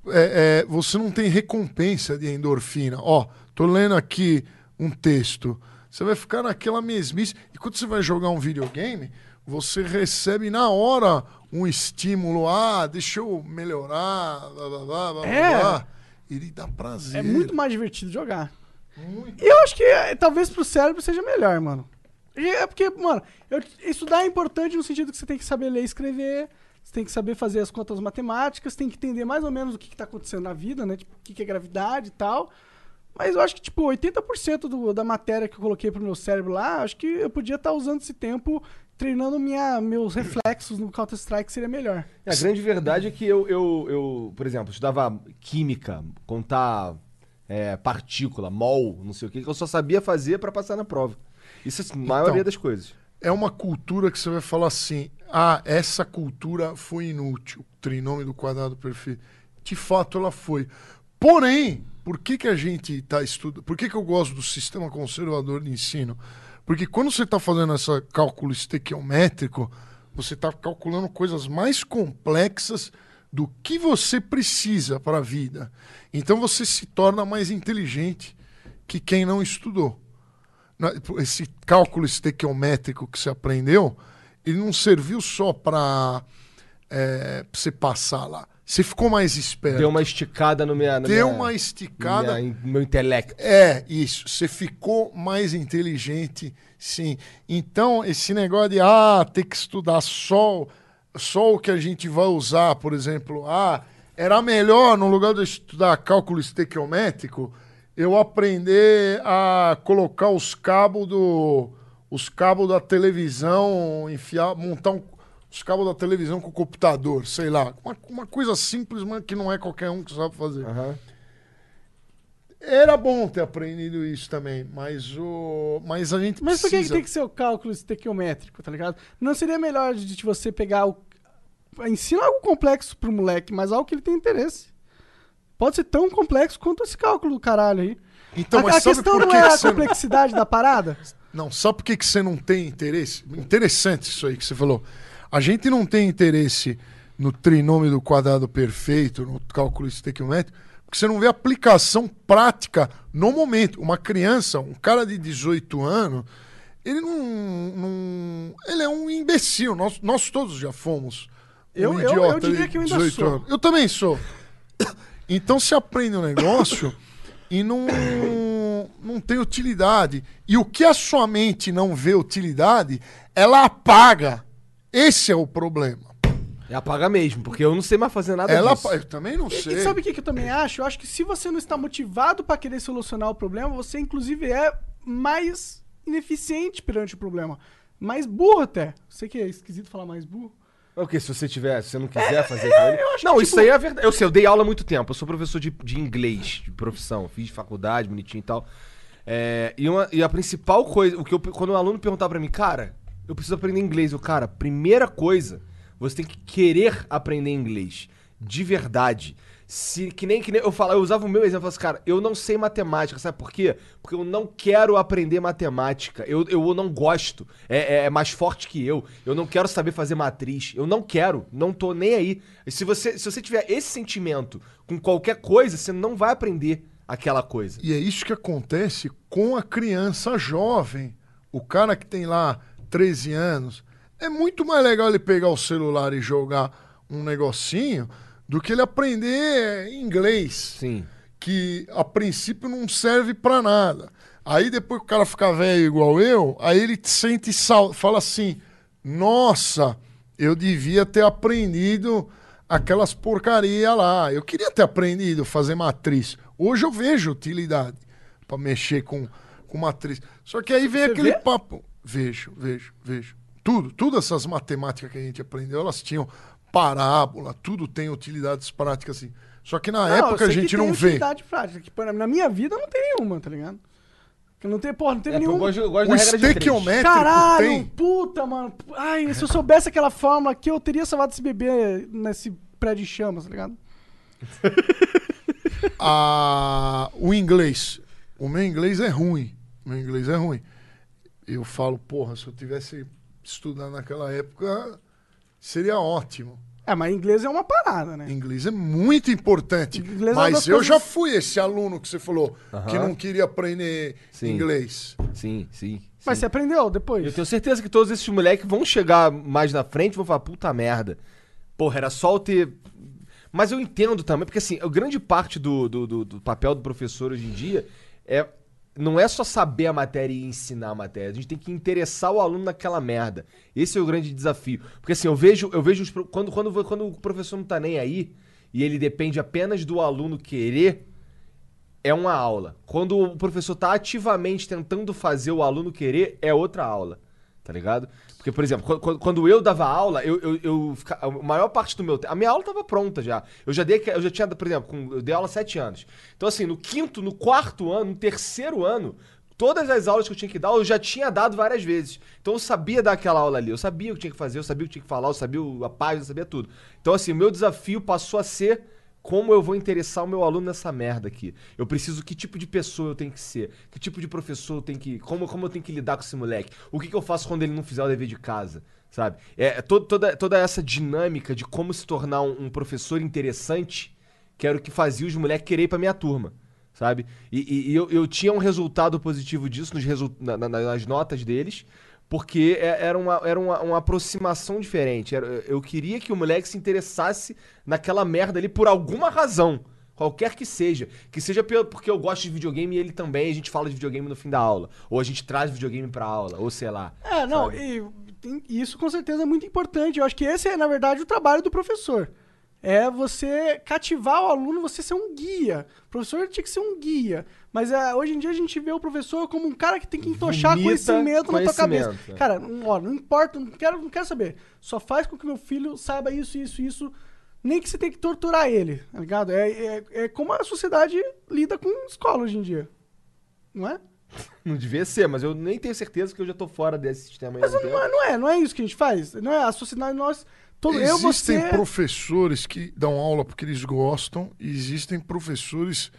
é, é, você não tem recompensa de endorfina. Ó, tô lendo aqui um texto. Você vai ficar naquela mesmice. E quando você vai jogar um videogame, você recebe na hora um estímulo. Ah, deixa eu melhorar. Blá, blá, blá, blá, É. blá. Ele dá prazer. É muito mais divertido jogar. Muito. Eu acho que é, talvez pro cérebro seja melhor, mano. É porque, mano, eu- estudar é importante no sentido que você tem que saber ler e escrever, você tem que saber fazer as contas matemáticas, tem que entender mais ou menos o que, que tá acontecendo na vida, né? Tipo, o que, que é gravidade e tal. Mas eu acho que, tipo, 80% do, da matéria que eu coloquei pro meu cérebro lá, acho que eu podia estar usando esse tempo treinando minha, meus reflexos no Counter-Strike, seria melhor. A grande verdade é que eu, eu, eu por exemplo, estudava química, contar é, partícula, mol, não sei o que, que eu só sabia fazer pra passar na prova. Isso é a maioria Então. das coisas. É uma cultura que você vai falar assim: ah, essa cultura foi inútil. Trinômio do quadrado perfeito. De fato, ela foi. Porém, por que, que a gente está estudando? Por que, que eu gosto do sistema conservador de ensino? Porque quando você está fazendo esse cálculo estequiométrico, você está calculando coisas mais complexas do que você precisa para a vida. Então você se torna mais inteligente que quem não estudou. Esse cálculo estequiométrico que você aprendeu, ele não serviu só para você passar lá. Você ficou mais esperto. Deu uma esticada no minha, na Deu minha- uma esticada. minha- no meu intelecto. É, isso. Você ficou mais inteligente, sim. Então, esse negócio de ah, ter que estudar só, só o que a gente vai usar, por exemplo, ah, era melhor, no lugar de eu estudar cálculo estequiométrico, eu aprender a colocar os cabos do. Os cabos da televisão, enfiar, montar um- os cabos da televisão com o computador, sei lá. Uma, uma coisa simples, mas que não é qualquer um que sabe fazer. Aham. Era bom ter aprendido isso também, mas o mas a gente Mas por que, precisa. tem que ser o cálculo estequiométrico, tá ligado? Não seria melhor de você pegar o. Ensina algo complexo pro moleque, mas algo que ele tem interesse. Pode ser tão complexo quanto esse cálculo do caralho aí. Então, a, mas a questão não que é a você não- complexidade da parada? <laughs> Não, sabe por que, que você não tem interesse? Interessante isso aí que você falou. A gente não tem interesse no trinômio do quadrado perfeito, no cálculo estequiométrico, porque você não vê aplicação prática no momento. Uma criança, um cara de 18 anos, ele não. não- ele é um imbecil. Nós, nós todos já fomos. um Eu- eu- eu diria que eu ainda sou. Eu também sou. Então você aprende um negócio e não, não tem utilidade. E o que a sua mente não vê utilidade, ela apaga. Esse é o problema. É apaga mesmo, porque eu não sei mais fazer nada Ela disso. Eu também não E, sei. e sabe o que, que eu também acho? Eu acho que se você não está motivado pra querer solucionar o problema, você inclusive é mais ineficiente perante o problema. Mais burro até. Sei que é esquisito falar mais burro. O que? Se você tiver, se você não quiser fazer com ele. eu acho Não, que, isso tipo- aí é verdade. Eu sei, eu dei aula há muito tempo. Eu sou professor de, de inglês, de profissão. Fiz faculdade, bonitinho e tal. É, e, uma- e a principal coisa, o que eu, quando um aluno perguntava pra mim, cara, eu preciso aprender inglês. Eu, cara, primeira coisa, você tem que querer aprender inglês. De verdade. Se, que, nem, que nem eu falo, eu usava o meu exemplo, eu assim, cara, eu não sei matemática, sabe por quê? Porque eu não quero aprender matemática, eu, eu não gosto, é, é- é mais forte que eu, eu não quero saber fazer matriz, eu não quero, não tô nem aí. E se você, se você tiver esse sentimento com qualquer coisa, você não vai aprender aquela coisa. E é isso que acontece com a criança jovem. O cara que tem lá 13 anos. É muito mais legal ele pegar o celular e jogar um negocinho do que ele aprender inglês. Sim. que a princípio não serve pra nada. Aí depois que o cara fica velho igual eu, aí ele te sente sal, fala assim: "Nossa, eu devia ter aprendido aquelas porcaria lá. Eu queria ter aprendido a fazer matriz. Hoje eu vejo utilidade pra mexer com com matriz. Só que aí vem Você aquele vê? papo, vejo, vejo, vejo. Tudo, todas essas matemáticas que a gente aprendeu, elas tinham parábola, tudo tem utilidades práticas assim. Só que na Não, eu época a sei que gente tem não vê. utilidade prática. Que, na minha vida não tem nenhuma, tá ligado? Eu não tenho, porra, não teve É, eu nenhuma. gosto, eu gosto O da regra de três. estequiométrico Caralho, tem. puta, mano. Ai, se eu soubesse aquela fórmula aqui, eu teria salvado esse bebê nesse prédio de chamas, tá ligado? A, <laughs> o inglês. O meu inglês é ruim. O meu inglês é ruim. Eu falo, porra, se eu tivesse estudado naquela época, seria ótimo. É, mas inglês é uma parada, né? Inglês é muito importante. Inglês é mas das eu coisas- já fui esse aluno que você falou que Aham. não queria aprender Sim. inglês. Sim, sim. Mas sim. você aprendeu depois? Eu tenho certeza que todos esses moleques vão chegar mais na frente e vão falar, puta merda. Porra, era só eu ter. Mas eu entendo também, porque assim, a grande parte do, do, do- do papel do professor hoje em dia é. Não é só saber a matéria e ensinar a matéria. A gente tem que interessar o aluno naquela merda. Esse é o grande desafio. Porque assim, eu vejo, eu vejo os quando, quando, quando o professor não tá nem aí e ele depende apenas do aluno querer, é uma aula. Quando o professor tá ativamente tentando fazer o aluno querer, é outra aula. Tá ligado? Porque, por exemplo, quando- eu dava aula, eu, eu, eu a maior parte do meu tempo. A minha aula tava pronta já. Eu já dei, eu já tinha, por exemplo, eu dei aula há sete anos. Então, assim, no quinto, no quarto ano, no terceiro ano, todas as aulas que eu tinha que dar, eu já tinha dado várias vezes. Então eu sabia dar aquela aula ali. Eu sabia o que tinha que fazer, eu sabia o que tinha que falar, eu sabia a página, eu sabia tudo. Então, assim, o meu desafio passou a ser como eu vou interessar o meu aluno nessa merda aqui? Eu preciso que tipo de pessoa eu tenho que ser? Que tipo de professor eu tenho que. Como, como eu tenho que lidar com esse moleque? O que, que eu faço quando ele não fizer o dever de casa? Sabe? É, é to- toda, toda essa dinâmica de como se tornar um, um professor interessante que era o que fazia os moleques querer ir pra minha turma. Sabe? E, e- e eu, eu tinha um resultado positivo disso nos na- na- nas notas deles. Porque é- era uma, era uma, uma aproximação diferente. Eu queria que o moleque se interessasse naquela merda ali por alguma razão. Qualquer que seja. Que seja porque eu gosto de videogame e ele também, a gente fala de videogame no fim da aula. Ou a gente traz videogame pra aula, ou sei lá. É, não, e, e isso com certeza é muito importante. Eu acho que esse é, na verdade, o trabalho do professor. É você cativar o aluno, você ser um guia. O professor tinha que ser um guia. Mas é, hoje em dia a gente vê o professor como um cara que tem que entochar Vomita conhecimento, na tua cabeça. conhecimento, é. Cara, não- ó, não importa, não quero, não quero saber. Só faz com que meu filho saiba isso, isso, isso. Nem que você tenha que torturar ele, tá ligado? É, é, é como a sociedade lida com escola hoje em dia. Não é? <laughs> Não devia ser, mas eu nem tenho certeza que eu já tô fora desse sistema Mas não é, não é, não é isso que a gente faz. Não é a sociedade, nós. Todo, eu, Existem você. professores que dão aula porque eles gostam, e existem professores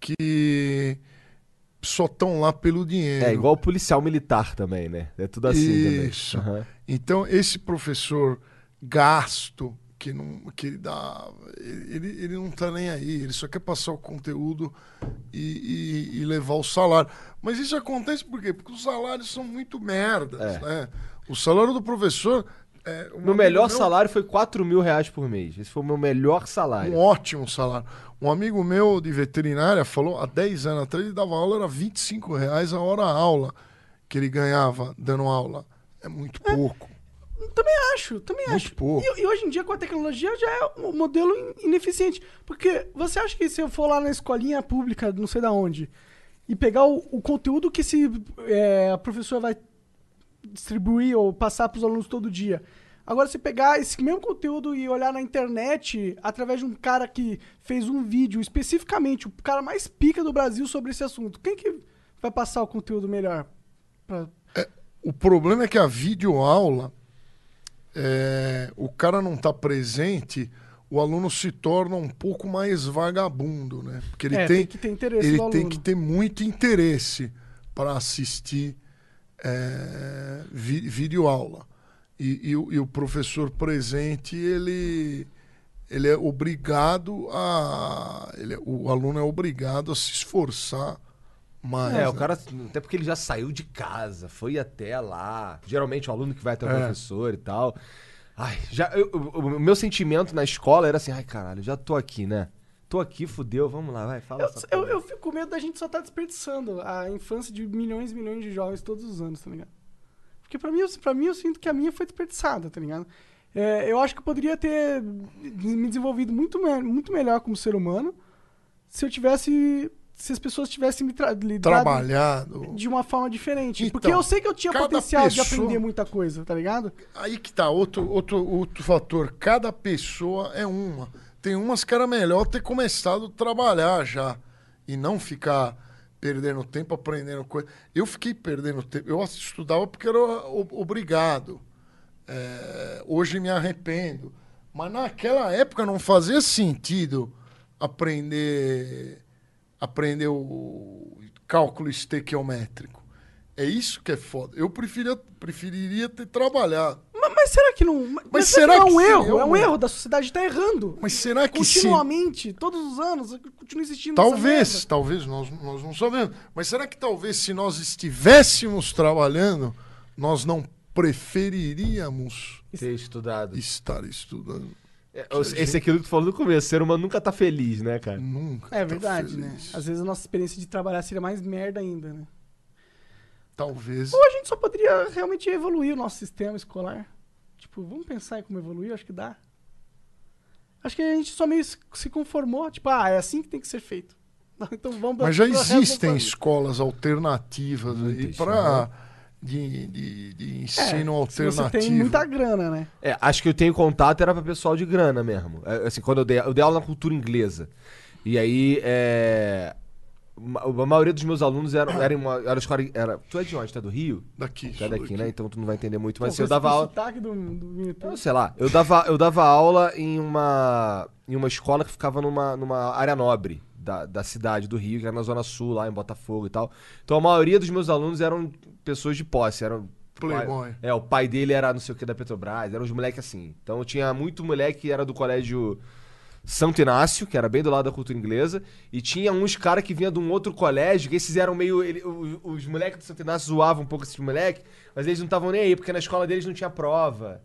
que só estão lá pelo dinheiro. É igual o policial militar também, né? É tudo assim Isso. também. Aham. Então, esse professor gasto, que, não, que ele dá. Ele, ele não tá nem aí, ele só quer passar o conteúdo e, e- e levar o salário. Mas isso acontece por quê? Porque os salários são muito merdas. É. Né? O salário do professor. É, um Meu melhor meu- salário foi 4 mil reais por mês. Esse foi o meu melhor salário. Um ótimo salário. Um amigo meu de veterinária falou há 10 anos atrás, ele dava aula, era 25 reais a hora aula que ele ganhava dando aula. É muito pouco. Também acho, também Muito acho. pouco. E, e hoje em dia, com a tecnologia, já é um modelo in- ineficiente. Porque você acha que se eu for lá na escolinha pública, não sei da onde, e pegar o, o conteúdo que esse é, a professora vai distribuir ou passar para os alunos todo dia. Agora, você pegar esse mesmo conteúdo e olhar na internet através de um cara que fez um vídeo especificamente, o cara mais pica do Brasil sobre esse assunto, quem que vai passar o conteúdo melhor? Pra... O problema é que a videoaula, é, o cara não está presente, o aluno se torna um pouco mais vagabundo, né? Porque ele É, tem, tem que ter interesse ele tem que ter muito interesse para assistir é, vi, videoaula. E, e, o- e o professor presente, ele, ele é obrigado a. Ele, é- o aluno é obrigado a se esforçar mais. É, né? o cara, até porque ele já saiu de casa, foi até lá. Geralmente o aluno que vai até o É. professor e tal. Ai, já, eu- eu- o meu sentimento na escola era assim, ai caralho, já tô aqui, né? Tô aqui, fudeu, vamos lá, vai, fala Eu, eu, eu fico com medo da gente só estar desperdiçando a infância de milhões e milhões de jovens todos os anos, tá ligado? Porque pra mim, eu- pra mim eu sinto que a minha foi desperdiçada, tá ligado? É, eu acho que eu poderia ter me desenvolvido muito, me- muito melhor como ser humano se eu tivesse. Se as pessoas tivessem me tra lidado Trabalhado. de uma forma diferente. Então, Porque eu sei que eu tinha potencial de pessoa- aprender muita coisa, tá ligado? Aí que tá, outro, outro, outro fator. Cada pessoa é uma. Tem umas que era melhor ter começado a trabalhar já. E não ficar perdendo tempo aprendendo coisa. Eu fiquei perdendo tempo. Eu estudava porque era obrigado. É, hoje me arrependo. Mas naquela época não fazia sentido aprender aprender o cálculo estequiométrico. É isso que é foda. Eu preferia, preferiria ter trabalhado. Mas, será que não. Mas, Mas será será que é um se erro? eu- É um erro da sociedade estar errando. Mas será que se... Continuamente, todos os anos, continua existindo Talvez, talvez, nós, nós não sabemos. Mas será que talvez se nós estivéssemos trabalhando, nós não preferiríamos Ter estudado. estar estudando? É, Esse é aquilo que tu falou no começo, o ser humano nunca tá feliz, né, cara? Nunca. É tá verdade, né? feliz. Às vezes a nossa experiência de trabalhar seria mais merda ainda, né? Talvez. Ou a gente só poderia realmente evoluir o nosso sistema escolar. Tipo, vamos pensar em como evoluir? Acho que dá. Acho que a gente só meio se- conformou. Tipo, ah, é assim que tem que ser feito. <laughs> Então vamos Mas já existem escolas alternativas aí para de, de, de ensino É, alternativo. você tem muita grana, né? É, acho que eu tenho contato era pra pessoal de grana mesmo. É, assim, quando eu dei, eu dei aula na cultura inglesa. E aí, é, a maioria dos meus alunos eram, era, em uma, era escola. Era, tu é de onde? Tu é do Rio? Daqui. Tu é sou daqui, né? Então tu não vai entender muito. Mas Pô, eu com dava aula. sotaque do, do Eu sei lá, eu dava, eu dava aula em uma, em uma escola que ficava numa, numa área nobre da, da cidade do Rio, que era na Zona Sul, lá em Botafogo e tal. Então a maioria dos meus alunos eram pessoas de posse, eram. Playboy. É, o pai dele era não sei o que da Petrobras, eram uns moleques assim. Então tinha muito moleque que era do colégio Santo Inácio, que era bem do lado da cultura inglesa, e tinha uns caras que vinha de um outro colégio, que esses eram meio. ele- os, os moleques do Santo Inácio zoavam um pouco esses moleques, mas eles não estavam nem aí, porque na escola deles não tinha prova.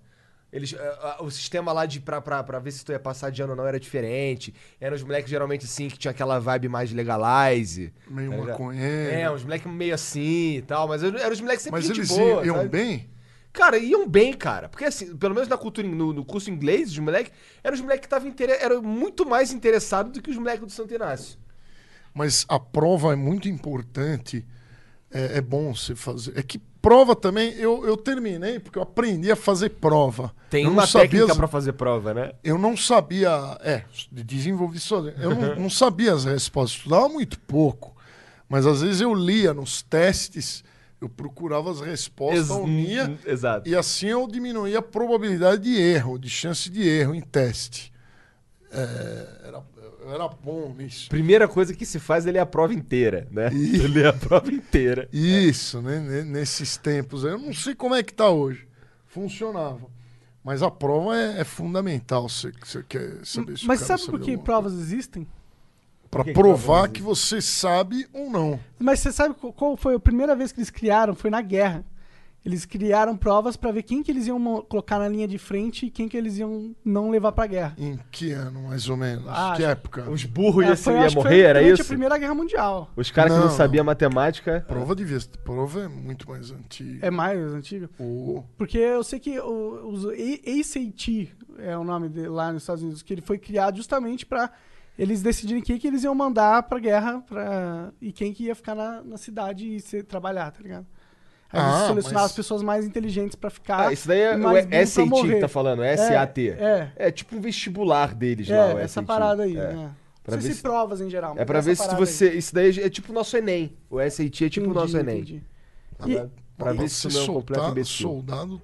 Eles, a- a- o sistema lá de pra, pra, pra ver se tu ia passar de ano ou não era diferente. Eram os moleques geralmente assim, que tinha aquela vibe mais legalize. Meio tá ligado? maconheiro. É, uns moleques meio assim e tal, mas eram os moleques sempre Mas eles boa, iam sabe? bem? Cara, iam bem, cara. Porque assim, pelo menos na cultura, no, no curso inglês, os moleques, eram os moleques que estavam eram muito mais interessados do que os moleques do Santo Inácio. Mas a prova é muito importante. É, é bom você fazer. É que prova também, eu, eu terminei porque eu aprendi a fazer prova. Tem eu uma técnica as- pra fazer prova, né? Eu não sabia. É, desenvolvi sozinho. Eu não, <laughs> não sabia as respostas, estudava muito pouco. Mas às vezes eu lia nos testes, eu procurava as respostas, unia, Exato. e assim eu diminuía a probabilidade de erro, de chance de erro em teste. É, era, era bom nisso. Primeira coisa que se faz é ler a prova inteira, né? <laughs> Ih. Ler a prova inteira. Isso, né? ne- Nesses tempos. aí. Eu não sei como é que tá hoje. Funcionava. Mas a prova é, é fundamental. Você, você quer saber se Mas sabe por que provas existem? Para que que provas provar existem? que você sabe ou não. Mas você sabe qual- foi a primeira vez que eles criaram? Foi na guerra. Eles criaram provas pra ver quem que eles iam colocar na linha de frente e quem que eles iam não levar pra guerra. Em que ano, mais ou menos? Ah, que época? Os burros É, iam, ia que morrer, era isso? a Primeira Guerra Mundial. Os caras que não sabiam matemática. Prova devia Prova é muito mais antiga. É mais antigo. O- Porque eu sei que o, os ACT é o nome dele lá nos Estados Unidos, que ele foi criado justamente pra eles decidirem quem que eles iam mandar pra guerra pra, e quem que ia ficar na, na cidade e ser, trabalhar, tá ligado? Aí eles Ah, selecionaram mas- as pessoas mais inteligentes pra ficar. Ah, isso daí é o SAT que tá falando, SAT. É, É tipo um vestibular deles lá, é, o essa SAT. parada aí. É. né? Pra Não sei ver se se- provas em geral. É pra ver se parada aí. você. Isso daí é tipo o nosso Enem. O SAT é tipo o nosso Enem. entendi. Pra, E- pra pra ver se não é um imbecil. soldado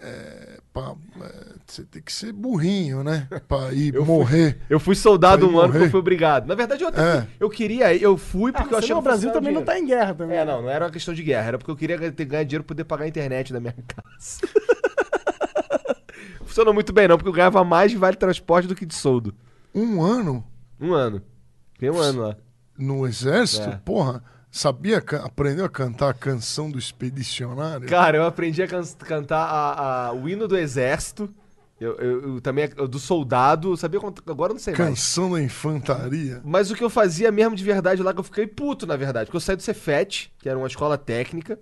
é, pra- é, você tem que ser burrinho, né? Pra ir Eu fui- morrer. Eu fui soldado um ano que eu fui obrigado. Na verdade, eu, até É. fui- eu queria, eu fui Ah, porque eu mas achei o Brasil também não tá em guerra também. É, não, não era uma questão de guerra, era porque eu queria ter, ganhar dinheiro pra poder pagar a internet da minha <laughs> casa. <laughs> Funcionou muito bem, não, porque eu ganhava mais de vale transporte do que de soldo. Um ano Um ano. Fiquei um ano lá. no exército, É. porra, sabia, aprendeu a cantar a canção do expedicionário? Cara, eu aprendi a can- cantar a- a- o hino do exército. Eu, eu- eu também eu- do soldado, sabia agora eu não sei mais. Canção da infantaria. Mas o que eu fazia mesmo de verdade lá, que eu fiquei puto, na verdade. Porque eu saí do Cefet, que era uma escola técnica,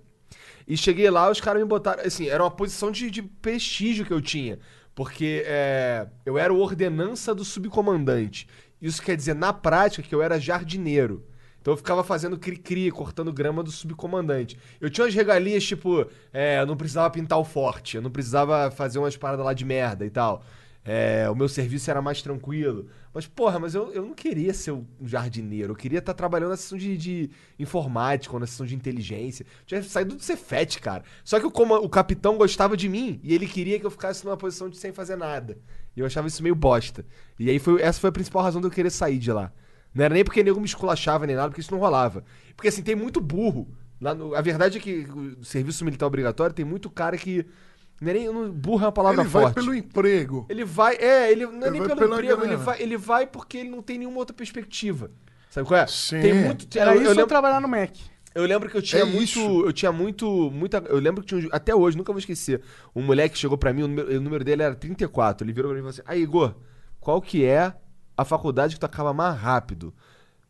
e cheguei lá, os caras me botaram. Assim, era uma posição de, de prestígio que eu tinha. Porque é, eu era o ordenança do subcomandante. Isso quer dizer, na prática, que eu era jardineiro. Então eu ficava fazendo cri-cri, cortando grama do subcomandante. Eu tinha umas regalias, tipo, é, eu não precisava pintar o forte, eu não precisava fazer umas paradas lá de merda e tal. É, o meu serviço era mais tranquilo. Mas, porra, mas eu, eu não queria ser um jardineiro. Eu queria estar trabalhando na sessão de, de informática ou na sessão de inteligência. Eu tinha saído do Cefet, cara. Só que o, coma- o capitão gostava de mim e ele queria que eu ficasse numa posição de sem fazer nada. E eu achava isso meio bosta. E aí foi, essa foi a principal razão de eu querer sair de lá. Não era nem porque nego me esculachava nem nada, porque isso não rolava. Porque assim, tem muito burro. Lá no- a verdade é que o serviço militar obrigatório tem muito cara que. Não é nem, não- burro é uma palavra Ele vai forte. pelo emprego. Ele vai, é, ele não é Ele nem vai pelo emprego, ele vai, ele vai porque ele não tem nenhuma outra perspectiva. Sabe qual é? Sim. Tem muito. Era eu, isso eu lembro, trabalhar no Mac. eu lembro que eu tinha É muito. isso. Eu tinha muito. Muita, eu lembro que tinha um, Até hoje, nunca vou esquecer. Um moleque chegou pra mim, o número, o número dele era 34. Ele virou pra mim e falou assim: Aí, Igor, qual que é a faculdade que tu acaba mais rápido?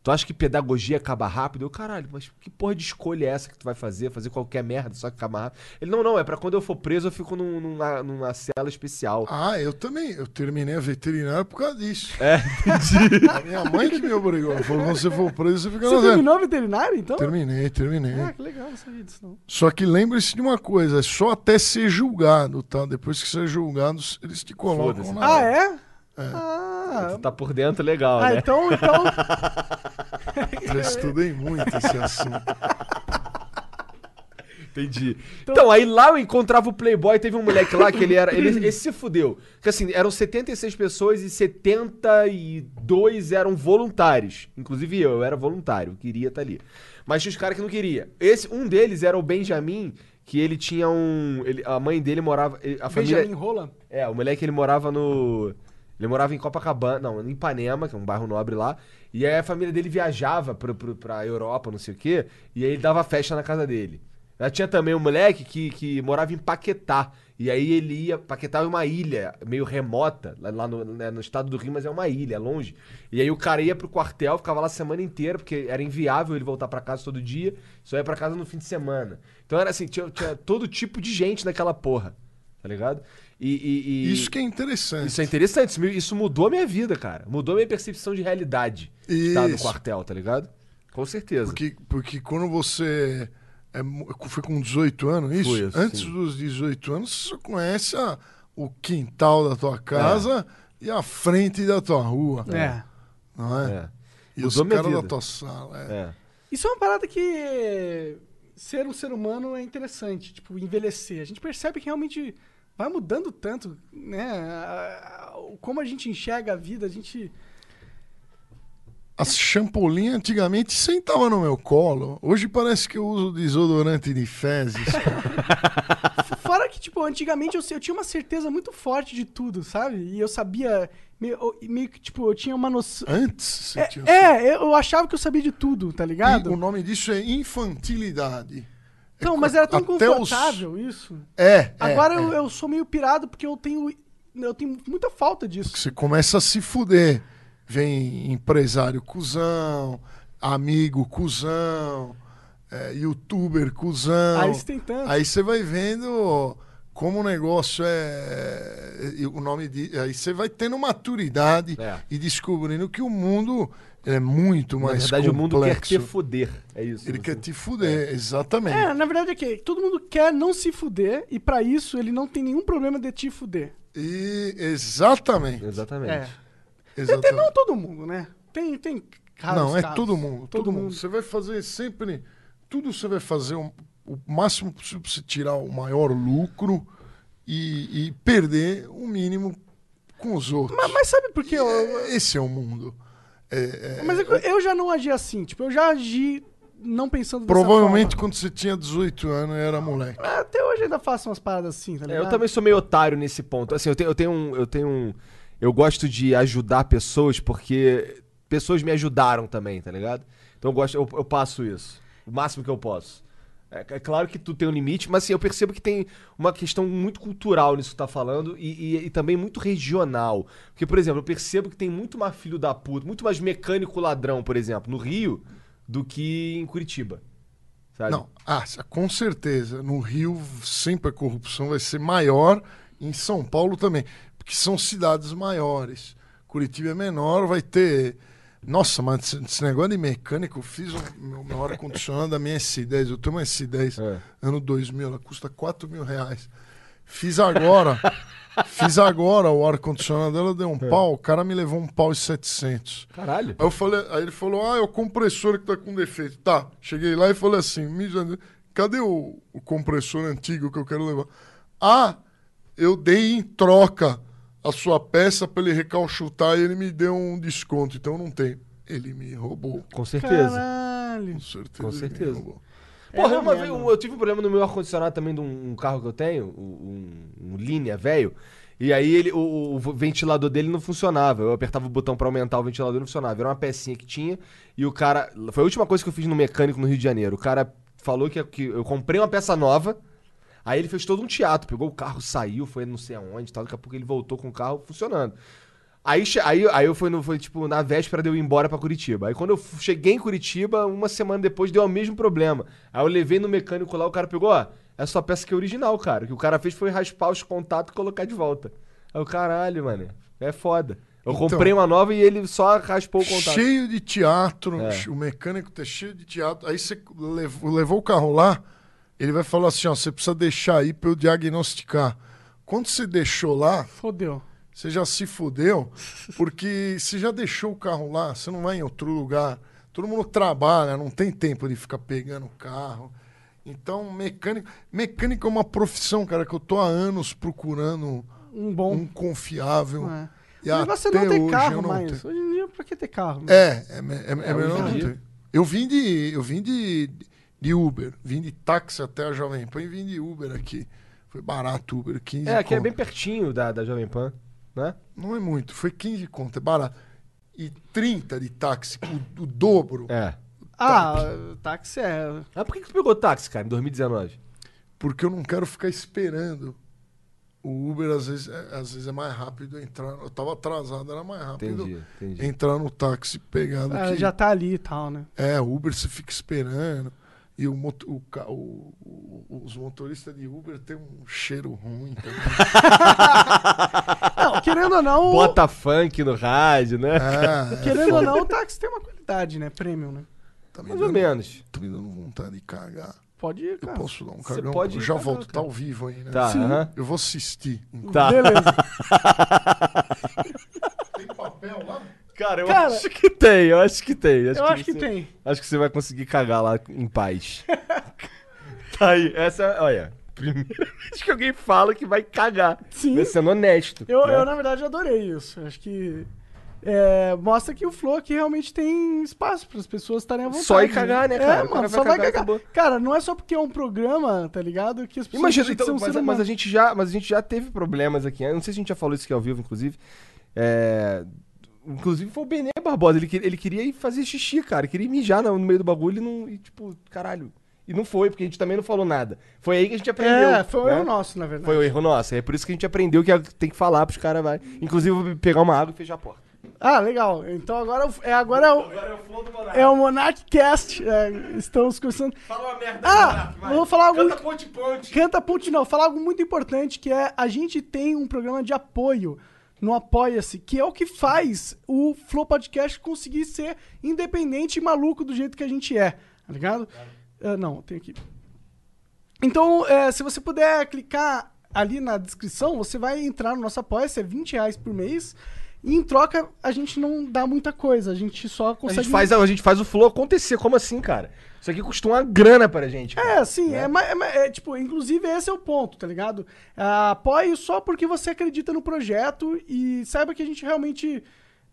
Tu acha que pedagogia acaba rápido? Eu, caralho, mas que porra de escolha é essa que tu vai fazer? Fazer qualquer merda, só que acaba rápido? Ele, não, não, é pra quando eu for preso eu fico num- numa, numa cela especial. Ah, eu também. Eu terminei a veterinária por causa disso. É, entendi. A minha mãe que me obrigou. Ela falou: quando você for preso, você fica Você na zero. terminou veterinário, então? Terminei, terminei. Ah, que legal, não sabia disso não. Só que lembre-se de uma coisa: é só até ser julgado, tá? Depois que ser julgado, eles te colocam na. Ah, é? É. Ah, tu tá por dentro legal, ah né? então, então... <laughs> Já estudei muito esse assunto. Entendi. Então, aí lá eu encontrava o Playboy, teve um moleque lá que ele era. Ele, ele se fudeu. Porque assim, eram 76 pessoas e 72 eram voluntários. Inclusive eu, eu era voluntário, queria estar ali. Mas tinha os caras que não queria. Esse, um deles era o Benjamin, que ele tinha um. ele- a mãe dele morava. ele- A família, Benjamin Rola. é, o moleque ele morava no. Ele morava em Copacabana, não, em Ipanema, que é um bairro nobre lá. E aí a família dele viajava pro, pro, pra Europa, não sei o quê. E aí ele dava festa na casa dele. Ela tinha também um moleque que, que morava em Paquetá. E aí ele ia. Paquetá é uma ilha meio remota, lá- no, né, no estado do Rio, mas é uma ilha, é longe. E aí o cara ia pro quartel, ficava lá a semana inteira, porque era inviável ele voltar pra casa todo dia, só ia pra casa no fim de semana. Então era assim, tinha, tinha todo tipo de gente naquela porra, tá ligado? E, e- e- Isso que é interessante. isso é interessante, isso, isso mudou a minha vida, cara. Mudou a minha percepção de realidade. Estar no Isso. quartel, tá ligado? Com certeza. Porque, porque quando você é, foi com 18 anos, isso? Foi isso, Antes sim. dos 18 anos, você só conhece a- o quintal da tua casa e a frente da tua rua. É. Não é? É. E os Mudou minha caras da tua sala. É. É. Isso é uma parada que ser um ser humano é interessante, tipo, envelhecer. A gente percebe que realmente vai mudando tanto, né? A- a- Como a gente enxerga a vida, a gente. As champolinhas antigamente sentavam no meu colo. Hoje parece que eu uso desodorante de fezes. <laughs> Fora que, tipo, antigamente eu, eu tinha uma certeza muito forte de tudo, sabe? E eu sabia. Meio, meio que, tipo, eu tinha uma noção. Antes você É, tinha. é, eu achava que eu sabia de tudo, tá E ligado? o nome disso é infantilidade. Então, mas era tão Até os- confortável isso. É. é, Agora é. Eu, eu sou meio pirado porque eu tenho. Eu tenho muita falta disso. Você começa a se fuder. Vem empresário cuzão, amigo cuzão, é, youtuber cuzão. Aí você tem tanto. Aí você vai vendo como o negócio é. O nome de. Aí você vai tendo maturidade É. e descobrindo que o mundo é muito Na mais verdade, o mundo quer complexo. te foder. É isso. Ele quer te fuder, exatamente. É, na verdade é que todo mundo quer não se fuder e pra isso ele não tem nenhum problema de te fuder. E exatamente. Exatamente. É. Até exatamente. não todo mundo, né? Tem, tem casos, Não, é casos. todo mundo. Todo, Todo mundo. mundo. Você vai fazer sempre. Tudo você vai fazer um- o máximo possível pra você tirar o maior lucro e, e perder o mínimo com os outros. Mas, mas sabe por eu- Esse é o mundo. É- é- Mas é que eu já não agi assim. Tipo, eu já agi não pensando dessa provavelmente forma. quando você tinha 18 anos era moleque. Até hoje ainda faço umas paradas assim, tá É, ligado? eu também sou meio otário nesse ponto. Assim, eu tenho, eu tenho um. Eu tenho um. Eu gosto de ajudar pessoas porque pessoas me ajudaram também, tá ligado? Então eu gosto, eu, eu passo isso. O máximo que eu posso. É, é claro que tu tem um limite, mas assim, eu percebo que tem uma questão muito cultural nisso que tá falando e, e- e também muito regional. Porque, por exemplo, eu percebo que tem muito mais filho da puta, muito mais mecânico ladrão, por exemplo, no Rio do que em Curitiba. Sabe? Não, ah, com certeza. No Rio sempre a corrupção vai ser maior, em São Paulo também, porque são cidades maiores. Curitiba é menor, vai ter. Nossa, mas esse- negócio de mecânico, eu fiz o meu, meu ar-condicionado da minha S10. Eu tenho uma S10 É. ano 2000, ela custa 4 mil reais. Fiz agora, fiz agora o ar-condicionado dela, deu um pau, o cara me levou um pau e 700. Caralho. Aí eu falei, aí ele falou: "Ah, é o compressor que tá com defeito". Tá. Cheguei lá e falei assim: "Mija, cadê o, o compressor antigo que eu quero levar?". Ah, eu dei em troca a sua peça para ele recalchutar e ele me deu um desconto, então não tem. Ele me roubou. Com certeza. Caralho. Com certeza. Com ele me certeza. roubou. Porra, É, uma vez, eu, eu tive um problema no meu ar-condicionado também de um, um carro que eu tenho, um, um Linea velho. E aí ele, o, o ventilador dele não funcionava. Eu apertava o botão pra aumentar o ventilador e não funcionava. Era uma pecinha que tinha. E o cara. Foi a última coisa que eu fiz no mecânico no Rio de Janeiro. O cara falou que, que eu comprei uma peça nova. Aí ele fez todo um teatro. Pegou o carro, saiu, foi não sei aonde tal. Daqui a pouco ele voltou com o carro funcionando. Aí, aí, aí eu fui, no, foi tipo na véspera de eu ir embora pra Curitiba. Aí quando eu cheguei em Curitiba, uma semana depois deu o mesmo problema. Aí eu levei no mecânico lá, o cara pegou, ó, essa sua peça que é original, cara. O que o cara fez foi raspar os contatos e colocar de volta. Aí o caralho, mano, é foda. Eu Então, comprei uma nova e ele só raspou o contato. Cheio de teatro, É. o mecânico tá cheio de teatro. Aí você levou, levou o carro lá, ele vai falar assim: ó, você precisa deixar aí pra eu diagnosticar. Quando você deixou lá, Fodeu. você já se fudeu, porque você já deixou o carro lá, você não vai em outro lugar. Todo mundo trabalha, não tem tempo de ficar pegando o carro. Então, mecânico, mecânico é uma profissão, cara, que eu tô há anos procurando Um bom. um confiável. É. E o negócio é não ter hoje carro mais. tenho. Hoje em dia, pra que ter carro? É, é, me- é, é É, melhor hoje em não ter. Eu vim de, eu vim de, de Uber, vim de táxi até a Jovem Pan e vim de Uber aqui. Foi barato Uber, 15 É, aqui é conto. bem pertinho da, da Jovem Pan, né? Não é muito, foi 15 conto, é barato. E 30 de táxi, o, o dobro. É. Ah, táxi é. Ah, por que, tu pegou táxi, cara, em 2019? Porque eu não quero ficar esperando. O Uber às vezes, é, às vezes é mais rápido entrar. Eu tava atrasado, era mais rápido Entendi, entendi. entrar no táxi pegado Ah, que. já tá ali e tal, né? É, o Uber você fica esperando. E o, moto- o o- o- os motoristas de Uber têm um cheiro ruim também. <laughs> Não, querendo ou não. Bota funk no rádio, né? É, é <laughs> Querendo ou foda. não, o táxi tem uma qualidade, né? Premium, né? Tá Mais ou dando- menos. Tô me dando vontade de cagar. Pode ir, Eu cara. posso dar um Você cagão? pode eu já cagar, volto, tá cara. ao vivo aí, né? Tá, Sim. aham. Eu vou assistir. Tá. Beleza. <laughs> Cara, eu Cara- acho que tem, eu acho que tem. Eu acho que você- tem. Acho que você vai conseguir cagar lá em paz. <laughs> tá aí, essa, é- olha, primeira <laughs> vez que alguém fala que vai cagar. Sim. Mas Sendo honesto. Eu, né? eu, na verdade, adorei isso. Acho que é, mostra que o Flow aqui realmente tem espaço para as pessoas estarem à vontade. Só ir cagar, né, cara? É, cara mano, vai só vai cagar acabou. Cara, não é só porque é um programa, tá ligado? Que as pessoas Imagina, que então, é um mas, ser mas a gente já, mas a gente já teve problemas aqui. Eu não sei se a gente já falou isso aqui ao vivo, inclusive. É, Inclusive foi o Benê Barbosa. Ele, ele queria ir fazer xixi, cara. Ele queria mijar no, no meio do bagulho e não. E, tipo, caralho. E não foi, porque a gente também não falou nada. Foi aí que a gente aprendeu. É, foi um né? erro nosso, na verdade. Foi o erro nosso. É por isso que a gente aprendeu que tem que falar pros caras, vai. Inclusive, eu vou pegar uma água e fechar a porta. Ah, legal. Então agora é, agora é o, Agora é o flow do é o Monarch Cast. é, estamos começando. Fala uma merda, Ah, Monark, vai. vou falar algum- Canta ponte ponte. Canta ponte não, falar algo muito importante que é a gente tem um programa de apoio no Apoia-se, que é o que faz o Flow Podcast conseguir ser independente e maluco do jeito que a gente é, tá ligado? Ah, não, tem aqui. Então, é, se você puder clicar ali na descrição, você vai entrar no nosso Apoia-se, é 20 reais por mês. E em troca, a gente não dá muita coisa, a gente só A consegue. gente, faz, a gente faz o flow acontecer. Como assim, cara? Isso aqui custa uma grana pra gente. cara. É, sim, Né? é, ma- é, ma- é, tipo, inclusive esse é o ponto, tá ligado? Apoie só porque você acredita no projeto e saiba que a gente realmente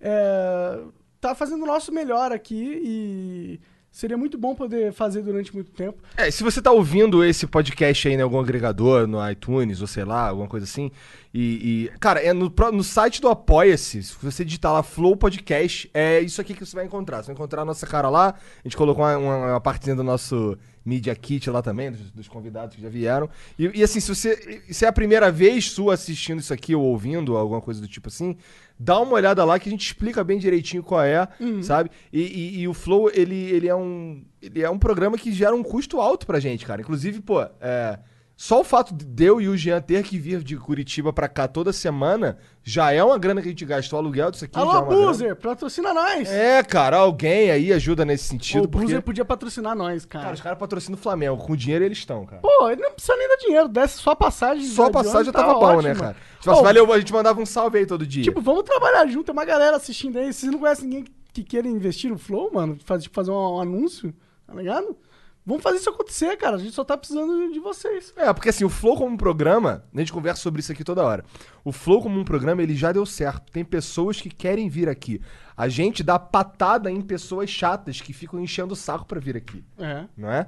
é, tá fazendo o nosso melhor aqui e seria muito bom poder fazer durante muito tempo. É, se você tá ouvindo esse podcast aí em algum agregador, no iTunes, ou sei lá, alguma coisa assim, e. e- cara, é no, no site do Apoia-se, se você digitar lá Flow Podcast, é isso aqui que você vai encontrar. Você vai encontrar a nossa cara lá, a gente colocou uma, uma, uma partezinha do nosso Media Kit lá também, dos, dos convidados que já vieram. E, e, assim, se você. Se é a primeira vez sua assistindo isso aqui ou ouvindo, alguma coisa do tipo assim, dá uma olhada lá que a gente explica bem direitinho qual é, sabe? E, e- e o Flow, ele, ele é um. Ele é um programa que gera um custo alto pra gente, cara. Inclusive, pô, é. Só o fato de eu e o Jean ter que vir de Curitiba pra cá toda semana já é uma grana que a gente gastou. O aluguel disso aqui já é Alô, uma grana. Patrocina nós! É, cara, alguém aí ajuda nesse sentido. o porque, Buzer podia patrocinar nós, cara. cara, os caras patrocinam o Flamengo. Com dinheiro eles estão, cara. Pô, ele não precisa nem dar dinheiro, desce só a passagem. Só a passagem já tá tava bom, né, ótimo. cara? Tipo, Ô, valeu, a gente mandava um salve aí todo dia. Tipo, vamos trabalhar junto, tem uma galera assistindo aí. Vocês não conhecem ninguém que, que queira investir no Flow, mano? Faz, tipo, fazer um anúncio, tá ligado? Vamos fazer isso acontecer, cara. A gente só tá precisando de vocês. É, porque assim, o Flow como um programa, a gente conversa sobre isso aqui toda hora. O Flow como um programa, ele já deu certo. Tem pessoas que querem vir aqui. A gente dá patada em pessoas chatas que ficam enchendo o saco pra vir aqui, É. não é?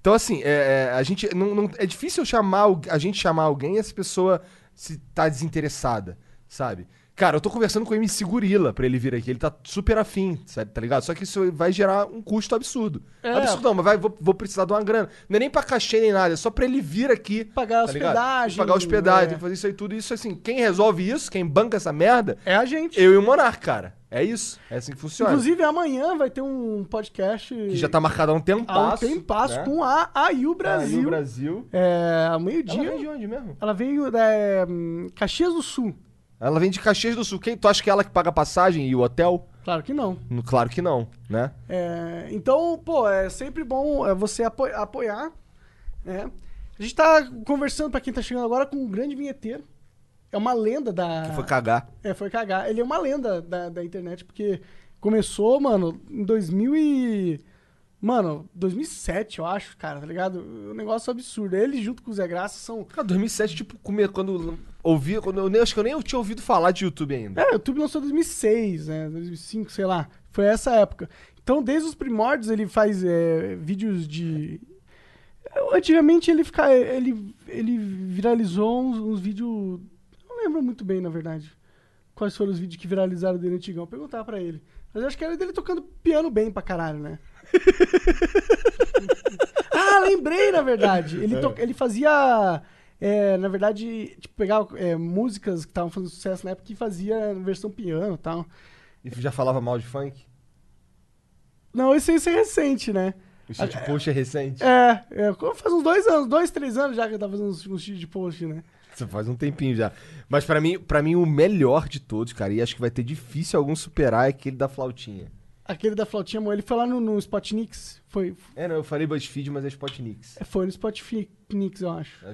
Então, assim, é, é, a gente não, não- é difícil chamar a gente chamar alguém e essa pessoa se tá desinteressada, sabe? Cara, eu tô conversando com o MC Gorila pra ele vir aqui. Ele tá super afim, sabe, tá ligado? Só que isso vai gerar um custo absurdo. É. Absurdo não, mas vai, vou, vou precisar de uma grana. Não é nem pra cachê nem nada, é só pra ele vir aqui. Pagar tá hospedagem, Pagar hospedagem, é. tem que fazer isso aí tudo. Isso assim, quem resolve isso, quem banca essa merda, É a gente. eu e o Monark, cara. É isso. É assim que funciona. Inclusive, amanhã vai ter um podcast. que já tá marcado há um tempo. há um tempasso né? com a AIU Brasil. Aí o Brasil. É, ao Ela meio-dia. vem de onde mesmo? Ela veio da é, Caxias do Sul. Ela vem de Caxias do Sul. Quem, tu acha que é ela que paga a passagem e o hotel? Claro que não. Claro que não, né? É, então, pô, é sempre bom é, você apo- apoiar. né? A gente tá conversando, pra quem tá chegando agora, com um grande vinheteiro. É uma lenda da. Que foi cagar. É, foi cagar. Ele é uma lenda da, da internet, porque Começou, mano, em 2000 e... Mano, 2007, eu acho, cara, tá ligado? Um negócio absurdo. Ele junto com o Zé Graça são... Cara, 2007, tipo, quando Quando eu, nem- acho que eu nem tinha ouvido falar de YouTube ainda. É, o YouTube lançou em 2006, né? 2005, sei lá. Foi essa época. Então, desde os primórdios, ele faz é, vídeos de. Antigamente ele fica, ele, ele viralizou uns, uns vídeos. Não lembro muito bem, na verdade. Quais foram os vídeos que viralizaram dele antigão. Perguntar pra ele. Mas eu acho que era dele tocando piano bem pra caralho, né? <laughs> ah, lembrei, na verdade. Ele, to- ele fazia. É, na verdade, tipo, pegava é, músicas que estavam fazendo sucesso na época e fazia versão piano e tal. E já falava mal de funk? Não, esse, esse é recente, né? O shit post é recente. É, é, faz uns dois anos, dois, três anos já que eu tava fazendo uns, uns de post, né? Isso faz um tempinho já. Mas pra mim, para mim, o melhor de todos, cara, e acho que vai ter difícil algum superar, é aquele da flautinha. Aquele da flautinha, ele foi lá no, no Spotnix. Foi, É, não, eu falei BuzzFeed, mas é Spotnix. foi no Spotnix, eu acho. É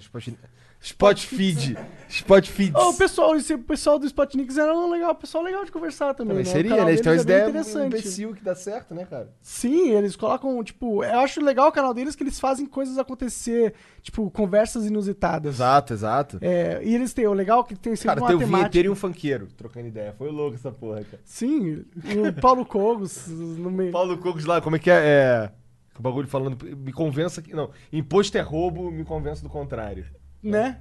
Spot... Spotfeed. Spotfeeds. Oh, o pessoal, esse o pessoal do Spotnix era um legal, pessoal legal de conversar também. Também né? Seria, né? Eles têm umas é bem ideias um interessante. imbecil que dá certo, né, cara? Sim, eles colocam, tipo, eu acho legal o canal deles que eles fazem coisas acontecer, tipo, conversas inusitadas. Exato, exato. É, e eles têm, o legal é que tem sempre Cara, uma tem o temática. vinheteiro e um funkeiro trocando ideia. Foi louco essa porra, cara. Sim, o Paulo Cogos no meio. Paulo Cogos lá, como é que é? é... O bagulho falando, me convença que. Não, imposto é roubo, me convença do contrário. Né?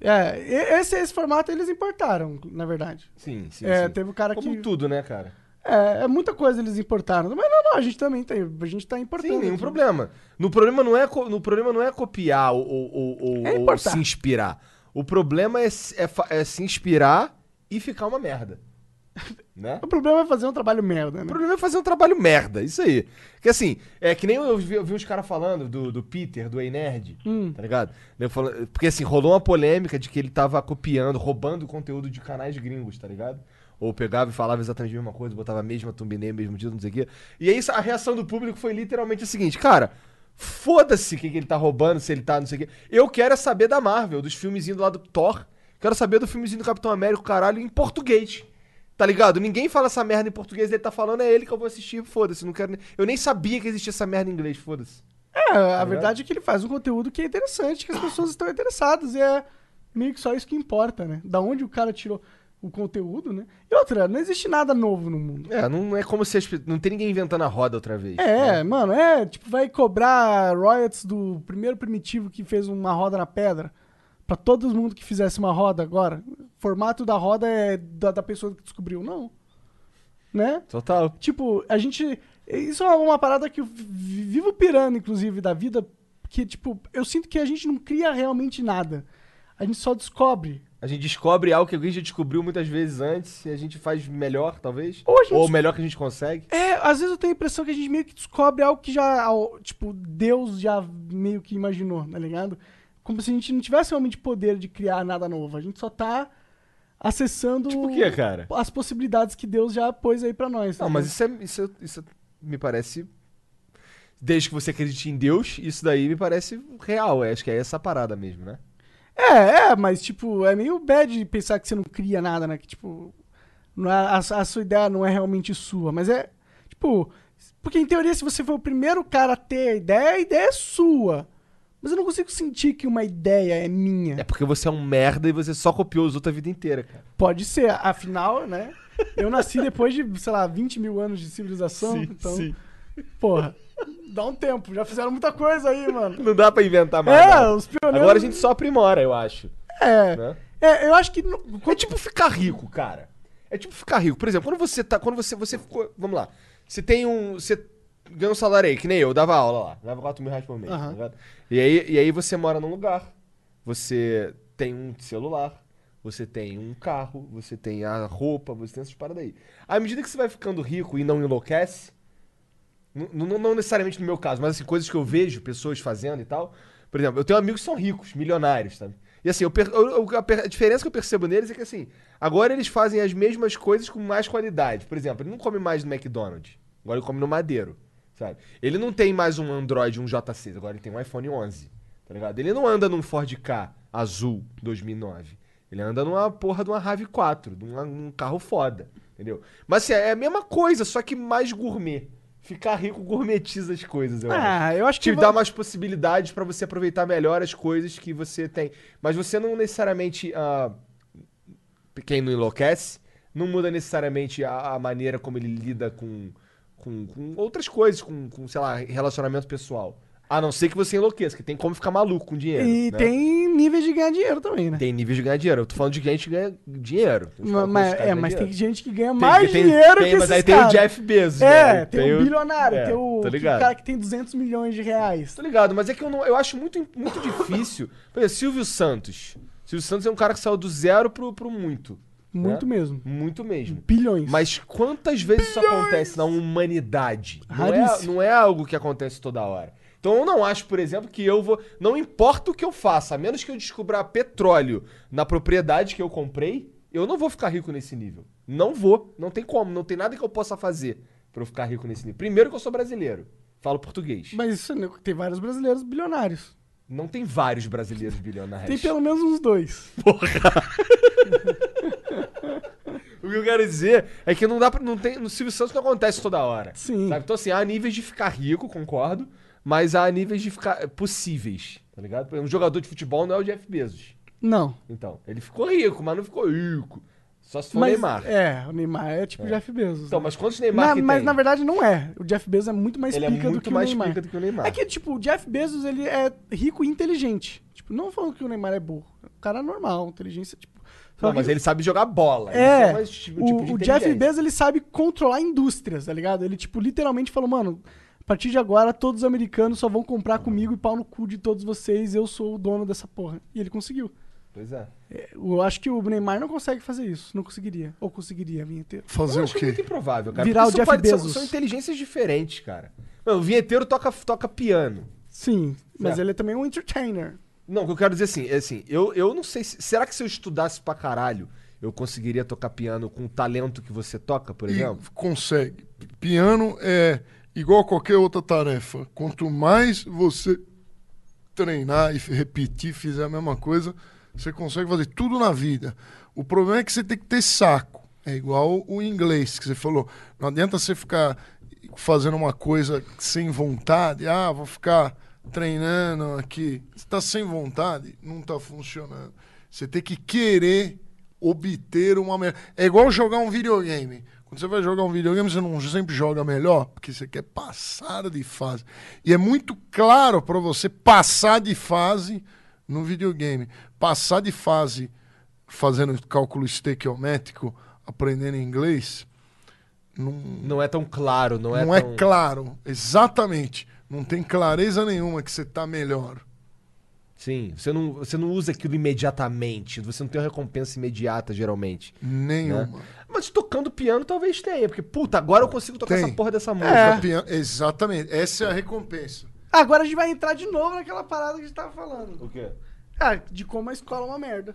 É, esse, esse formato eles importaram, na verdade. Sim, sim. É, sim. teve o cara Como que. tudo, né, cara? É, é muita coisa eles importaram. Mas não, não, a gente também tem. A gente tá importando. Sim, nenhum aqui. problema. No problema não é, no problema não é copiar ou, ou, ou- É ou se inspirar. O problema é, é é se inspirar e ficar uma merda. <laughs> né? O problema é fazer um trabalho merda, O né? problema é fazer um trabalho merda, isso aí. Que assim, é que nem eu vi, eu vi uns caras falando do, do Peter, do Ei Nerd, Hum. tá ligado? Falo- Porque assim, rolou uma polêmica de que ele tava copiando, roubando conteúdo de canais gringos, tá ligado? Ou pegava e falava exatamente a mesma coisa, botava a mesma thumbnail, mesmo título, não sei o quê. E aí a reação do público foi literalmente a seguinte, cara, foda-se o que, que ele tá roubando, se ele tá não sei o quê. Eu quero é saber da Marvel, dos filmezinhos lá do Thor. Quero saber do filmezinho do Capitão América, caralho, em português. Tá ligado? Ninguém fala essa merda em português, ele tá falando, é ele que eu vou assistir, foda-se. Não quero nem... Eu nem sabia que existia essa merda em inglês, foda-se. É, Tá a verdade é que ele faz um conteúdo que é interessante, que as pessoas estão interessadas. E é meio que só isso que importa, né? Da onde o cara tirou o conteúdo, né? E outra, não existe nada novo no mundo. É, não é como se as pe- não tem ninguém inventando a roda outra vez. É, né? mano, é, tipo, vai cobrar royalties do primeiro primitivo que fez uma roda na pedra. Pra todo mundo que fizesse uma roda agora. Formato da roda é da, da pessoa que descobriu. Não. Né? Total. Tipo, a gente. Isso é uma parada que eu vi- vivo pirando, inclusive, da vida. Que, tipo, eu sinto que a gente não cria realmente nada. A gente só descobre. A gente descobre algo que alguém já descobriu muitas vezes antes e a gente faz melhor, talvez. Ou gente- Ou melhor que a gente consegue. É, às vezes eu tenho a impressão que a gente meio que descobre algo que já, tipo, Deus já meio que imaginou, tá ligado? Como se a gente não tivesse realmente poder de criar nada novo. A gente só tá acessando Tipo o quê, cara? as possibilidades que Deus já pôs aí pra nós. tá Não, mas ligado? isso é, isso, é- isso é- me parece. Desde que você acredite em Deus, isso daí me parece real. Eu acho que é essa parada mesmo, né? É, é, mas, tipo, é meio bad pensar que você não cria nada, né? Que, tipo, não é- a, a sua ideia não é realmente sua. Mas é, tipo, porque em teoria, se você for o primeiro cara a ter a ideia, a ideia é sua. Mas eu não consigo sentir que uma ideia é minha. É porque você é um merda e você só copiou os outros a vida inteira, cara. Pode ser, afinal, né? Eu nasci depois de, sei lá, 20 mil anos de civilização. então, porra, dá um tempo. Já fizeram muita coisa aí, mano. Não dá pra inventar mais. É, nada. os pioneiros. Agora a gente só aprimora, eu acho. É, Né? é eu acho que. É tipo ficar rico, cara. É tipo ficar rico. Por exemplo, quando você tá. Quando você. Você ficou. Vamos lá. Você tem um. Você ganha um salário aí, que nem eu, dava aula lá. Dava 4 mil reais por mês. Tá ligado? e, aí, e aí você mora num lugar. Você tem um celular. Você tem um carro. Você tem a roupa. Você tem essas paradas aí. À medida que você vai ficando rico e não enlouquece. Não, não- não necessariamente no meu caso, mas assim, coisas que eu vejo pessoas fazendo e tal. Por exemplo, eu tenho amigos que são ricos, milionários, sabe? E assim, eu eu- a diferença que eu percebo neles é que assim, agora eles fazem as mesmas coisas com mais qualidade. Por exemplo, ele não come mais no McDonald's, agora ele come no Madeiro, sabe? Ele não tem mais um Android, um J6, agora ele tem um iPhone 11, tá ligado? Ele não anda num Ford K azul 2009. Ele anda numa porra de uma RAV4, de uma- um carro foda, Entendeu? Mas assim, é a mesma coisa, só que mais gourmet. Ficar rico gourmetiza as coisas, eu acho. Ah, eu acho que. Te dá mais possibilidades pra você aproveitar melhor as coisas que você tem. Mas você não necessariamente. ah, quem não enlouquece, não muda necessariamente a, a maneira como ele lida com, com, com outras coisas, com, com, sei lá, relacionamento pessoal. A não ser que você enlouqueça, que tem como ficar maluco com dinheiro. E né? tem níveis de ganhar dinheiro também, né? Tem níveis de ganhar dinheiro. Eu tô falando de gente que ganha dinheiro. Mas, é, mas ganham tem gente que ganha Tem- mais tem- dinheiro tem, que Mas aí tem o. Jeff Bezos, É, né? tem, o o- bilionário, é, tem o, ligado. cara que tem 200 milhões de reais. Tô ligado, mas é que eu, não, eu acho muito, muito difícil. Por exemplo, Silvio Santos. Silvio Santos é um cara que saiu do zero pro, pro muito. Muito né? mesmo. Muito mesmo. Bilhões. Mas quantas vezes isso acontece na humanidade? Não é, não é algo que acontece toda hora. Então eu não acho, por exemplo, que eu vou. Não importa o que eu faça, a menos que eu descubra petróleo na propriedade que eu comprei, eu não vou ficar rico nesse nível. Não vou. Não tem como. Não tem nada que eu possa fazer pra eu ficar rico nesse nível. Primeiro que eu sou brasileiro. Falo português. Mas isso, né, tem vários brasileiros bilionários. Não tem vários brasileiros bilionários. Tem pelo menos uns dois. <laughs> O que eu quero dizer é que não dá pra. Não tem, no Silvio Santos não acontece toda hora. Sim. Sabe? Então, assim, há níveis de ficar rico, concordo, mas há níveis de ficar é, possíveis, tá ligado? Um jogador de futebol não é o Jeff Bezos. Não. Então, ele ficou rico, mas não ficou rico. Só se for o Mas, Neymar. É, o Neymar é tipo o Jeff Bezos. Então, né? mas quantos Neymar Na- que mas tem? na verdade não é. O Jeff Bezos é muito mais ele é pica do muito que o mais Neymar. pica do que o Neymar. É que, tipo, o Jeff Bezos, ele é rico e inteligente. Tipo, não falando que o Neymar é burro. O cara é normal, inteligência, tipo... Não, mas ele sabe jogar bola. É, mais tipo, o, tipo de o Jeff. Bezos, ele sabe controlar indústrias, tá ligado? Ele, tipo, literalmente falou, mano, a partir de agora todos os americanos só vão comprar comigo e pau no cu de todos vocês, eu sou o dono dessa porra. E ele conseguiu. Pois é. É, Eu acho que o Neymar não consegue fazer isso. Não conseguiria. Ou conseguiria, vinheteiro. Fazer eu o acho quê? muito improvável, cara. Virar o Jeff pare- são- Bezos. São, inteligências diferentes, cara. Não, o vinheteiro toca, toca piano. Sim, mas Certo. ele é também um entertainer. Não, o que eu quero dizer assim, é assim, eu, eu não sei se. Será que se eu estudasse pra caralho, eu conseguiria tocar piano com o talento que você toca, por E exemplo? consegue. Piano é igual a qualquer outra tarefa. Quanto mais você treinar e repetir, fizer a mesma coisa, você consegue fazer tudo na vida. O problema é que você tem que ter saco. É igual o inglês que você falou. Não adianta você ficar fazendo uma coisa sem vontade. Ah, vou ficar treinando aqui. Você está sem vontade, não está funcionando. Você tem que querer obter uma melhor. É igual jogar um videogame. Quando você vai jogar um videogame, você não sempre joga melhor, porque você quer passar de fase. E é muito claro para você passar de fase no videogame. Passar de fase fazendo cálculo estequiométrico, aprendendo inglês, não, Não é tão claro, não é não é tão... claro. Exatamente. Não tem clareza nenhuma que você tá melhor. Sim, você não, você não usa aquilo imediatamente, você não tem uma recompensa imediata, geralmente. Nenhuma. Mas tocando piano talvez tenha, porque, puta, agora eu consigo tocar Tem. essa porra dessa música. É. Exatamente. Essa é a recompensa. Agora a gente vai entrar de novo naquela parada que a gente tava falando. O quê? Ah, de como a escola é uma merda.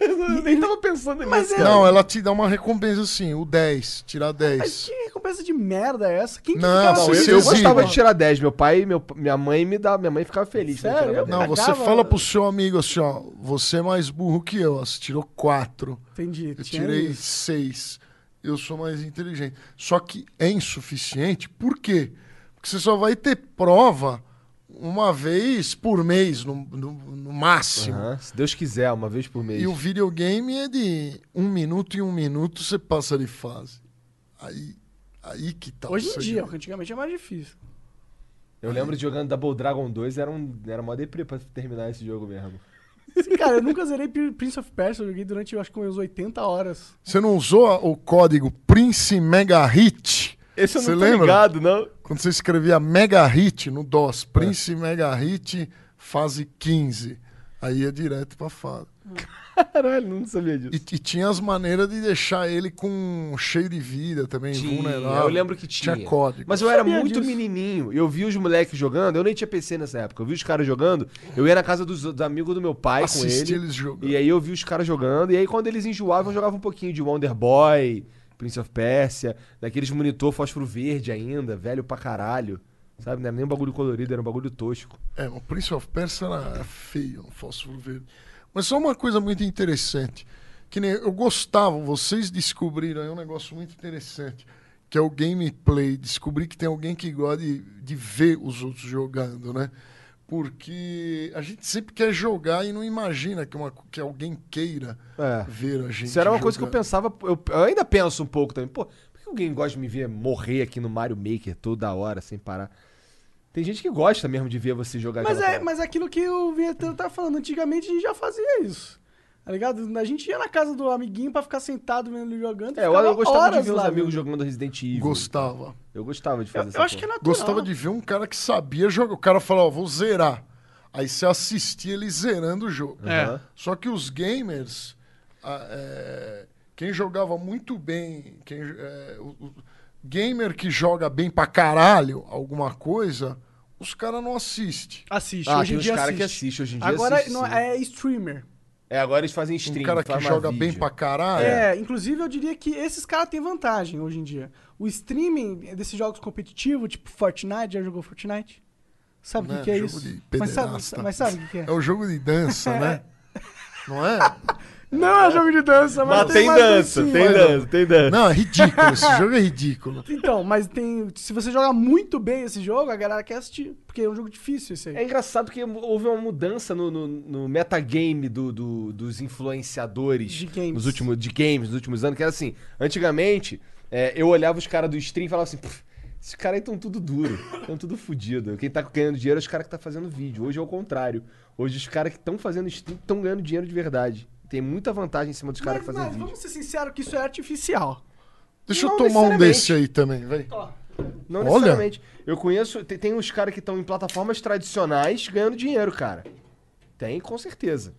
Eu nem tava pensando nisso, Mas é- cara. Não, ela te dá uma recompensa assim, o 10, tirar Mas 10. que recompensa de merda é essa? Quem que Não, eu, Você eu gostava de tirar 10. Meu pai, meu, minha mãe me dá, minha mãe ficava feliz. Sério? tirava Eu 10. Não, você Cagava- fala pro seu amigo assim, ó, você é mais burro que eu, ó, você tirou 4, Entendi. eu tirei isso. 6, eu sou mais inteligente. Só que é insuficiente, por quê? Porque você só vai ter prova uma vez por mês, no, no, no máximo. Aham, Se Deus quiser, uma vez por mês. E o videogame é de um minuto em um minuto você passa de fase. Aí, aí que tá. o Hoje em dia, porque antigamente é mais difícil. Eu lembro de jogando Double Dragon 2, era, um, era mó deprê pra terminar esse jogo mesmo. Sim, cara, eu nunca zerei Pr- Prince of Persia, eu joguei durante, eu acho que umas 80 horas. Você não usou o código Prince Mega Hit? Esse eu não Você tô lembra? ligado, não. Quando você escrevia Mega Hit no DOS, Prince Mega Hit, fase 15. Aí ia direto pra fase. Caralho, não sabia disso. E, e tinha as maneiras de deixar ele com cheio de vida também, Tinha, vulnerável. eu lembro que tinha. Tinha código. Mas eu era muito disso. menininho. Eu vi os moleques jogando. Eu nem tinha PC nessa época. Eu vi os caras jogando. Eu ia na casa dos, dos amigos do meu pai com Assisti ele. eles jogando. E aí eu vi os caras jogando. E aí quando eles enjoavam, eu jogava um pouquinho de Wonder Boy, Prince of Persia, daqueles monitor fósforo verde ainda, velho pra caralho. Sabe? Não era nem um bagulho colorido, era um bagulho tosco. É, o Prince of Persia era feio, no fósforo verde. Mas só uma coisa muito interessante, Que nem eu gostava, vocês descobriram aí um negócio muito interessante, que é o gameplay. Descobri que tem alguém que gosta de, de ver os outros jogando, né? Porque a gente sempre quer jogar e não imagina que, uma, que alguém queira É. ver a gente. Isso era uma coisa que eu pensava. Eu, eu ainda penso um pouco também. Pô, por que alguém gosta de me ver morrer aqui no Mario Maker toda hora, sem parar? Tem gente que gosta mesmo de ver você jogar Mas é, parada. mas é aquilo que o Vinheteiro tá falando. Antigamente a gente já fazia isso. Tá ligado? A gente ia na casa do amiguinho pra ficar sentado vendo ele jogando. É, eu, eu gostava de ver os lá amigos jogando Resident Evil. Gostava. Eu gostava de Eu, fazer eu acho que é natural. Gostava de ver um cara que sabia jogar. O cara falava, ó, vou zerar. Aí você assistia ele zerando o jogo. É. Só que os gamers, é, quem jogava muito bem, quem, é, o, o gamer que joga bem pra caralho alguma coisa, os caras não assistem. Assiste, Ah, hoje tem em dia caras assiste. que assistem hoje em dia. Agora assiste, não, é streamer. É, agora eles fazem Um stream. cara que joga mais bem vídeo. pra caralho. É, inclusive eu diria que esses caras têm vantagem hoje em dia. O streaming desses jogos competitivos, tipo Fortnite, já jogou Fortnite? Sabe o que, que é jogo isso? de Mas sabe, mas sabe o que, que é? É o jogo de dança, <laughs> né? Não é? <laughs> Não é jogo de dança, mas, Mas tem mais dança, tem dança, tem dança. Não, é ridículo. Esse jogo é ridículo. <laughs> Então, mas tem. Se você joga muito bem esse jogo, a galera quer assistir. Porque é um jogo difícil esse aí. É engraçado que houve uma mudança no, no, no metagame do, do- dos influenciadores De games. Nos últimos, de games nos últimos anos, que era assim, antigamente, é, eu olhava os caras do stream e falava assim, "Pff, esses caras aí estão tudo duro, estão tudo fodido. Quem tá ganhando dinheiro é os caras que tá fazendo vídeo. Hoje é o contrário. Hoje os caras que estão fazendo stream estão ganhando dinheiro de verdade. Tem muita vantagem em cima dos caras que fazem mas vídeo. vamos ser sinceros que isso é artificial. Deixa Não eu tomar um desse aí também, vai. Não Olha. necessariamente. Eu conheço, tem, tem uns caras que estão em plataformas tradicionais ganhando dinheiro, cara. Tem, com certeza.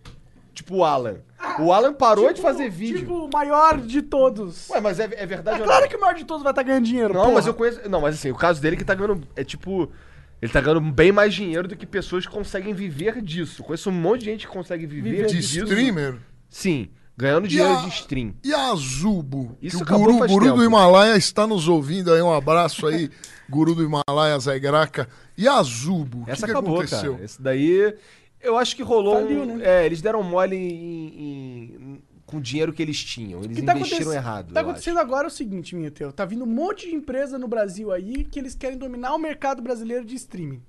Tipo o Alan. O Alan parou de Tipo- fazer vídeo. Tipo, o maior de todos. Ué, mas é, é verdade é ou claro não? que o maior de todos vai estar ganhando dinheiro. Não, porra. mas eu conheço. Não, mas assim, o caso dele é que tá ganhando. É tipo. Ele tá ganhando bem mais dinheiro do que pessoas que conseguem viver disso. Conheço um monte de gente que consegue viver, Viver De disso. streamer. Sim, ganhando dinheiro a- de stream. E a Zubo? Isso que o acabou guru, guru tempo. do Himalaia está nos ouvindo aí. Um abraço aí, <laughs> guru do Himalaia, Zé Graca. E a Zubo? O que, Essa que acabou, aconteceu? cara. Esse daí. Eu acho que rolou. Faliu, um- né? É, eles deram mole em- em- com o dinheiro que eles tinham. Eles tá investiram errado. Tá acontecendo agora é o seguinte, Minheteu. Tá vindo um monte de empresa no Brasil aí que eles querem dominar o mercado brasileiro de streaming.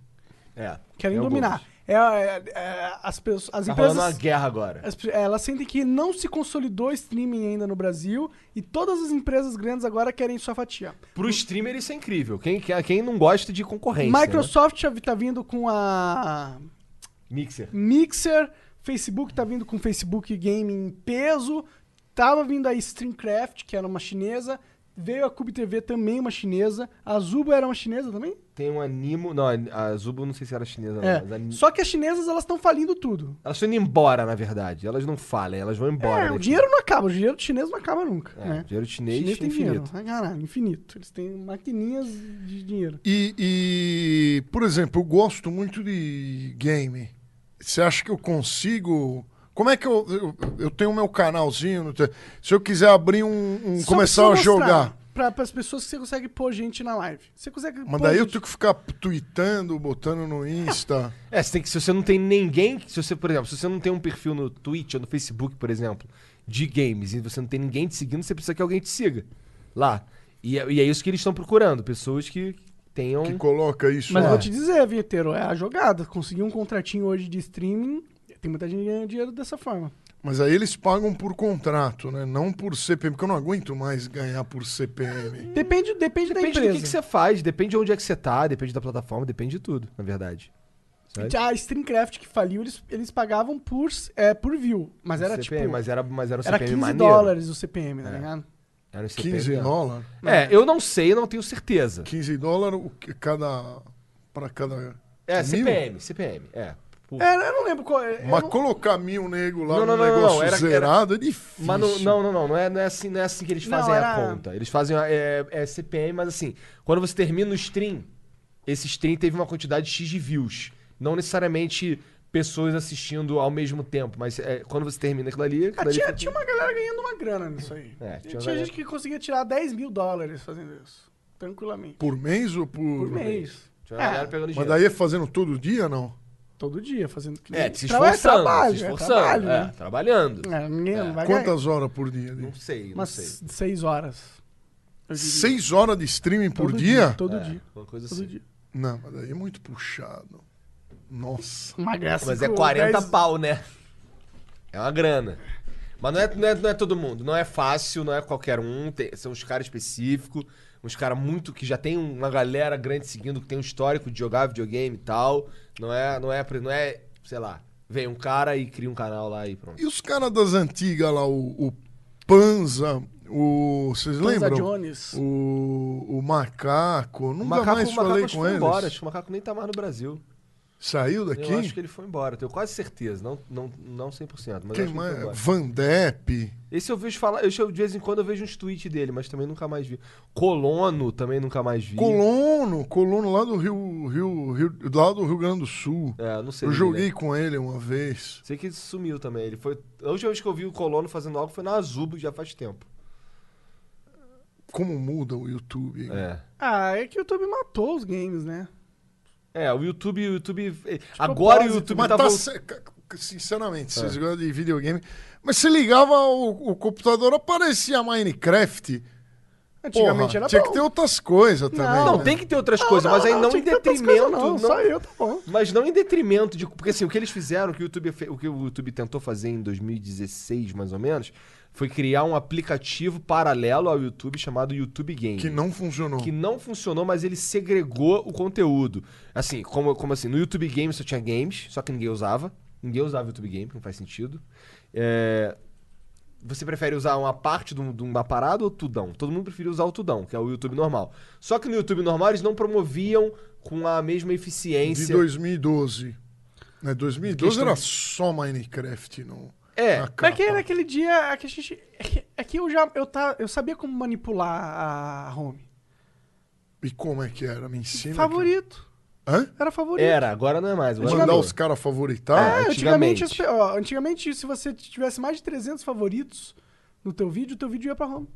acho. É. Querem dominar. alguns. É, é, é, as, pessoas, as Tá rolando uma empresas. guerra agora. as- elas sentem que não se consolidou streaming ainda no Brasil e todas as empresas grandes agora querem sua fatia. Pro streamer isso é incrível. Quem, quem, não gosta de concorrência. né? Microsoft já tá vindo com a Mixer. Mixer, Facebook tá vindo com Facebook Gaming em peso, tava vindo a Streamcraft, que era uma chinesa, veio a Cube TV também uma chinesa, a Zubo era uma chinesa também? Tem um Animo. Não, a Zubo não sei se era chinesa, não. É. Mas a- Só que as chinesas elas estão falindo tudo. Elas estão indo embora, na verdade. Elas não falem, elas vão embora. É, o daqui. dinheiro não acaba, o dinheiro chinês não acaba nunca. É, né? dinheiro chinês, Chinês tem infinito. dinheiro. Ah, Caralho, infinito. Eles têm maquininhas de dinheiro. E, e, por exemplo, eu gosto muito de game. Você acha que eu consigo. Como é que eu. Eu, eu tenho o meu canalzinho. Se eu quiser abrir um. um- Só começar a jogar. Pra, pras pessoas que você consegue pôr gente na live. Você consegue Mas daí eu gente- tenho que ficar tweetando, botando no Insta. <laughs> É, você tem que, se você não tem ninguém, se você, por exemplo, se você não tem um perfil no Twitch ou no Facebook, por exemplo, de games, e você não tem ninguém te seguindo, você precisa que alguém te siga lá. E é, e é isso que eles estão procurando, pessoas que tenham... que coloca isso Mas eu lá. vou te dizer, Vinheteiro, é a jogada. Conseguir um contratinho hoje de streaming, tem muita gente ganhando dinheiro dessa forma. Mas aí eles pagam por contrato, né? Não por CPM, porque eu não aguento mais ganhar por CPM. Depende, depende, da Depende do empresa. que, que você faz, depende de onde é que você tá, depende da plataforma, depende de tudo, na verdade. Sabe? A Streamcraft que faliu, eles, eles pagavam por, é, por view. Mas era CPM, tipo. mas era, mas era um era CPM 15 maneiro. dólares o CPM, tá É. ligado? Era um CPM 15 mesmo. dólares. É, eu não sei, não tenho certeza. 15 dólares o que- cada. para cada. É, mil? CPM, CPM, é. É, eu não lembro qual. é, Mas não- colocar mil nego lá Não, no não, não, não, negócio era- era- zerado é difícil. Mas não, não, não, não, não é, não é assim, não é assim que eles Não, fazem a era- conta. Eles fazem a- é, é CPM, mas assim, quando você termina o stream, esse stream teve uma quantidade X de views. Não necessariamente pessoas assistindo ao mesmo tempo, mas é, quando você termina aquilo ali. Ah, aquilo ali tinha, foi- tinha uma galera ganhando uma grana nisso aí. É, tinha tinha uma galera- gente que conseguia tirar 10 mil dólares fazendo isso. Tranquilamente. Por mês ou por. Por mês. tinha uma galera É, pegando Mas dinheiro. daí é fazendo todo dia, não? Todo dia fazendo É, se é esforçando, trabalho, se é esforçando, trabalho, é, né? trabalhando. É, ninguém não vai ganhar. Quantas horas por dia? Não sei, não Umas sei. seis horas. Seis horas de streaming por Todo dia? Todo É, dia. Uma coisa Todo assim. dia. Não, mas daí é muito puxado. Nossa. Uma graça. Mas é com 40 dez- pau, né? É uma grana. Mas não é, não, é, não é todo mundo. Não é fácil, não é qualquer um. tem- são uns caras específicos. Uns caras muito. que já tem uma galera grande seguindo, que tem um histórico de jogar videogame e tal. Não é, não é, não é sei lá. Vem um cara e cria um canal lá e pronto. E os caras das antigas lá, o, o Panza, o. Vocês Panza lembram? Jones. O, o Macaco. O Nunca macaco, mais o macaco falei com foi eles. embora. Acho que o macaco nem tá mais no Brasil. Saiu daqui? Eu acho que ele foi embora, tenho quase certeza. Não, não, não 100%, mas eu Quem acho que mais? foi embora. Van Depp. Esse eu vejo falar, eu, de vez em quando eu vejo uns tweets dele, mas também nunca mais vi. Colono também nunca mais vi. Colono, Colono lá do Rio, Rio, Rio, lá do Rio Grande do Sul. É, não sei. Eu joguei né? com ele uma vez. Sei que ele sumiu também. Ele foi. A última vez que eu vi o Colono fazendo algo foi na Azubo, já faz tempo. Como muda o YouTube. É. Ah, é que o YouTube matou os games, né? É, o YouTube, o YouTube. Agora o YouTube Mas tá, tá, se- sinceramente, vocês É. gostam de videogame. Mas você ligava o, o computador, aparecia Minecraft. Antigamente Porra, era tinha bom. que ter outras coisas também. Não, né? tem que ter outras coisas, mas aí não, tinha em detrimento. coisas, não- Só eu, tá bom. Mas não em detrimento de. Porque assim, o que eles fizeram, o que o YouTube, o, que o YouTube tentou fazer em 2016, mais ou menos, foi criar um aplicativo paralelo ao YouTube chamado YouTube Game. Que não funcionou. que não funcionou, mas ele segregou o conteúdo. Assim, como, como assim, no YouTube Game só tinha games, só que ninguém usava. Ninguém usava o YouTube Game, não faz sentido. É, Você prefere usar uma parte de um- de uma parada ou tudão? Todo mundo preferia usar o tudão, que é o YouTube normal. Só que no YouTube normal eles não promoviam com a mesma De eficiência. 2012. Né, 2012 Questão era de- só Minecraft. No, É, Mas capa. que era aquele dia é que a gente. É que, é que eu já. Eu, tá, eu sabia como manipular a home. E como é que era? Me ensina. favorito. que- Hã? Era favorito. era, agora não é mais. Agora Mandar mudou. os caras favoritar? É, antigamente, antigamente. ó, antigamente, se você tivesse mais de 300 favoritos no teu vídeo, o teu vídeo ia pra home.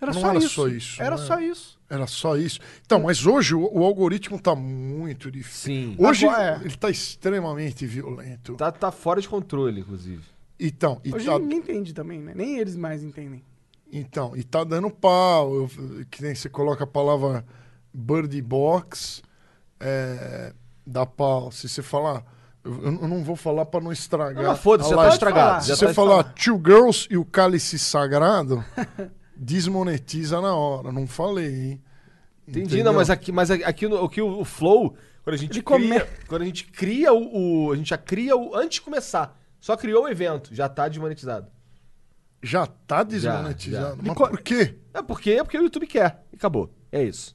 Era Não só era isso. só isso, Era né? só isso. Era só isso. Então, mas hoje o, o algoritmo tá muito difícil. Sim. Hoje Agora, é. ele tá extremamente violento. Tá, tá fora de controle, inclusive. Então, e Hoje tá, ninguém entende também, né? Nem eles mais entendem. então, e tá dando pau. Eu- que nem você coloca a palavra Bird Box, é, dá pau. Se você falar. Eu, eu não vou falar pra não estragar. Não, mas foda-se, a já tá estragado. falar. Se você tá falar Two Girls e o Cálice Sagrado, <laughs> desmonetiza na hora. Não falei, hein? Entendi, Entendeu? não, mas aqui, mas aqui no, aqui o, o Flow, quando a gente Ele cria, come- quando a gente cria o, o- a gente já cria o antes de começar. Só criou o evento, já tá desmonetizado. Já tá desmonetizado. já. Mas co- por quê? É porque é porque o YouTube quer. E acabou. É isso.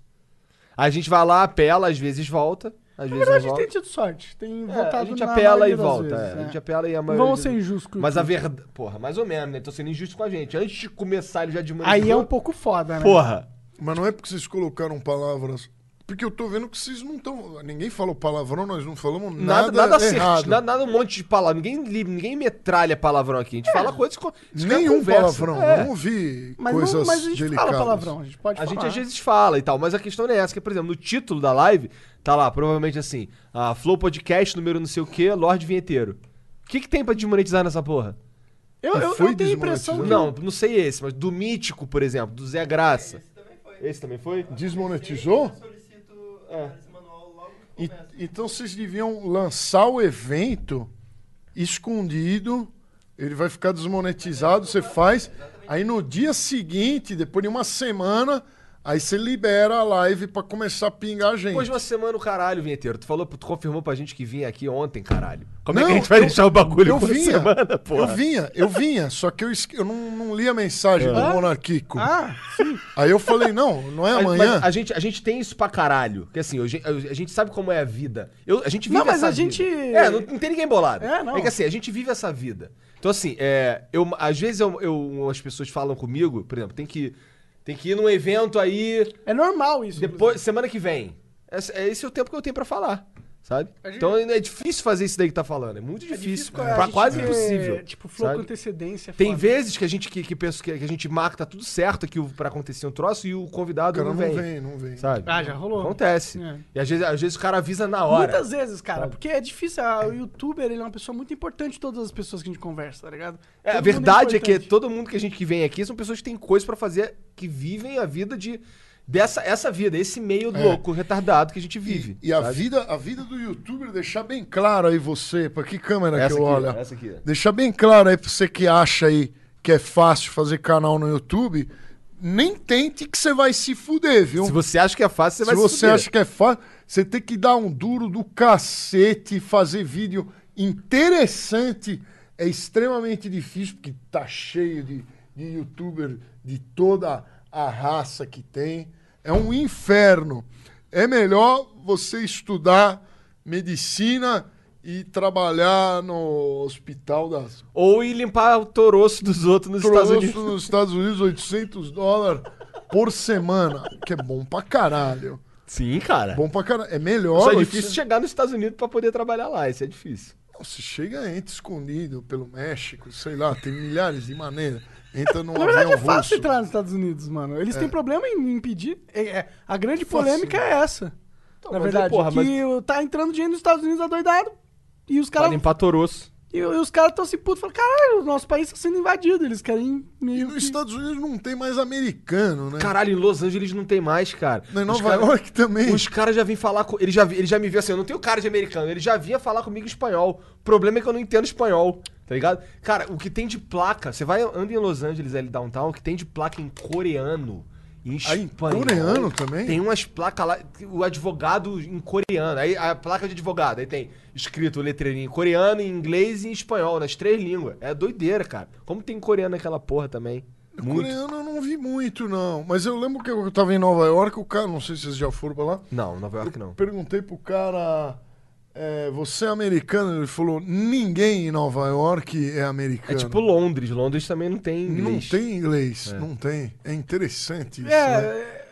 A gente vai lá, apela, às vezes volta, às Na vezes verdade, a gente tem tido sorte. Tem É, voltado a gente na apela e volta. vezes, é. A é. gente apela e a maioria. vamos ser injustos Mas a verdade. Porra, mais ou menos, né? Tô sendo injusto com a gente. Antes de começar, ele já desmonetizou. Aí é um pouco foda, né? Porra. Mas não é porque vocês colocaram palavras. Porque eu tô vendo que vocês não estão. Ninguém falou palavrão, nós não falamos Nada, nada, nada, errado. certo, nada, nada um monte de palavra. Ninguém, ninguém metralha palavrão aqui. A gente fala coisas que é Nenhum conversa. palavrão. É. Não ouvi Mas, coisas não, mas a gente delicadas. fala palavrão, a gente pode A falar. gente às vezes fala e tal, mas a questão não é essa, que, por exemplo, no título da live, tá lá, provavelmente assim, a Flow Podcast, número não sei o que, Lorde Vinheteiro. O que, que tem pra desmonetizar nessa porra? Eu, eu, Foi eu tenho a impressão que... Não, não sei esse, mas do Mítico, por exemplo, do Zé Graça. Esse também foi. Esse também foi? Desmonetizou? É. E- então vocês deviam lançar o evento escondido. Ele vai ficar desmonetizado, você faz. Aí no dia seguinte, depois de uma semana, aí você libera a live pra começar a pingar a gente. Depois de uma semana, o caralho, Vinheteiro. Tu falou, tu confirmou pra gente que vinha aqui ontem, caralho. Como é que Não, a gente vai eu- deixar o bagulho eu por vinha, semana, porra? Eu vinha, eu vinha, só que eu, eu não, não li a mensagem do Ah? Monarquico. Ah, sim. Aí eu falei, não, não é amanhã. mas a, gente, a gente tem isso pra caralho. Porque assim, a gente, a gente sabe como é a vida. Eu, a gente vive Não, mas essa a vida. gente- É, não, não tem ninguém bolado. É, não. que assim, a gente vive essa vida. Então assim, é, eu, às vezes eu, eu- as pessoas falam comigo, por exemplo, tem que, tem que ir num evento aí É normal isso. depois, semana que vem. Esse, é esse é o tempo que eu tenho pra falar. Sabe? Gente- Então é difícil fazer isso daí que tá falando. É muito difícil. a pra gente quase ter, impossível. Tipo, flow sabe? com antecedência. é Tem foda. vezes que a gente que, que pensa que, que a gente marca, tá tudo certo aqui pra acontecer um troço e o O convidado cara não, não vem, vem, não vem. Sabe? Ah, já rolou. Acontece. É. E às vezes, às vezes o cara avisa na hora. Muitas vezes, cara, Sabe? porque é difícil. ah, O youtuber, ele é uma pessoa muito importante de todas as pessoas que a gente conversa, tá ligado? É, a verdade é, que importante. todo mundo que a gente que vem aqui são pessoas que têm coisas pra fazer, que vivem a vida de dessa essa vida, esse meio É. louco, retardado que a gente vive. E, e a vida, a vida do youtuber, deixar bem claro aí você, pra que câmera essa que eu aqui, olho? essa aqui. Deixar bem claro aí pra você que acha aí que é fácil fazer canal no YouTube, nem tente que você vai se fuder, viu? Se você acha que é fácil, você Se vai você se fuder. acha que é fácil, você tem que dar um duro do cacete, fazer vídeo interessante. É extremamente difícil, porque tá cheio de, de youtuber de toda a raça que tem. É um inferno. É melhor você estudar medicina e trabalhar no hospital das Ou ir limpar o toroço dos outros nos Estados Troço Unidos. nos Estados Unidos, 800 dólares por semana, que é bom pra caralho. Sim, cara. Bom pra caralho. É melhor. Só é 800 difícil chegar nos Estados Unidos pra poder trabalhar lá, isso é difícil. Não, Se chega, entra escondido pelo México, sei lá, tem milhares de maneiras. Entra num Na verdade, avião é fácil russo. entrar nos Estados Unidos, mano. Eles têm problema em impedir. É, é, a grande Fácil. polêmica é essa. Então, Na mas aí, verdade, porra, que o- tá entrando dinheiro nos Estados Unidos adoidado. E os Pra caras. limpar toroço. E, e os caras estão se putos falando: caralho, o nosso país tá sendo invadido. Eles querem E meio. nos que- Estados Unidos não tem mais americano, né? Caralho, em Los Angeles não tem mais, cara. Na Os Nova cara- York também. Os caras já vêm falar com. Ele já, ele já me viu assim, eu não tenho cara de americano, ele já vinha falar comigo em espanhol. O problema é que eu não entendo espanhol, tá ligado? Cara, o que tem de placa, você vai anda em Los Angeles ali downtown, o que tem de placa em coreano, em em espanhol. coreano também? Tem umas placas lá, o advogado em coreano. Aí a placa de advogado, aí tem escrito letreirinho em coreano, em inglês e em espanhol, nas três línguas. É doideira, cara. Como tem coreano naquela porra também? Muito. Coreano eu não vi muito, não. Mas eu lembro que eu tava em Nova York, o cara, não sei se vocês já foram pra lá. Não, Nova York não. Perguntei pro cara, é, você é americano? Ele falou, ninguém em Nova York é É americano. tipo Londres. Londres também não tem Não inglês. tem inglês, É. não tem. É interessante isso, É. né? é,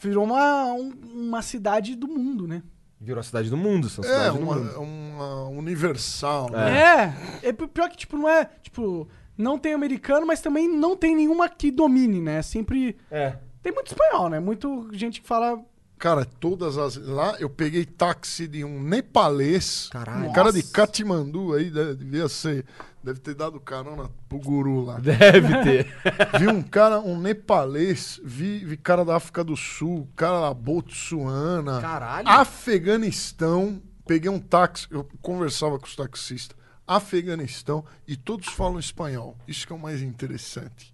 Virou uma, um- uma cidade do mundo, né? Virou a cidade do mundo, são É, cidades do uma, mundo. uma universal, né? É. é. pior que, tipo, não é. Tipo, não tem americano, mas também não tem nenhuma que domine, né? Sempre. É. Tem muito espanhol, né? Muito gente que fala. Cara, todas as. Lá eu peguei táxi de um nepalês. Caralho. Um cara de Nossa. Katmandu aí, deve- devia ser. Deve ter dado carona pro guru lá. Deve ter. <laughs> vi um cara, um nepalês, vi, vi cara da África do Sul, cara da Botsuana, Caralho. Afeganistão. Peguei um táxi, eu conversava com os taxistas. Afeganistão e todos falam espanhol. Isso que é o mais interessante.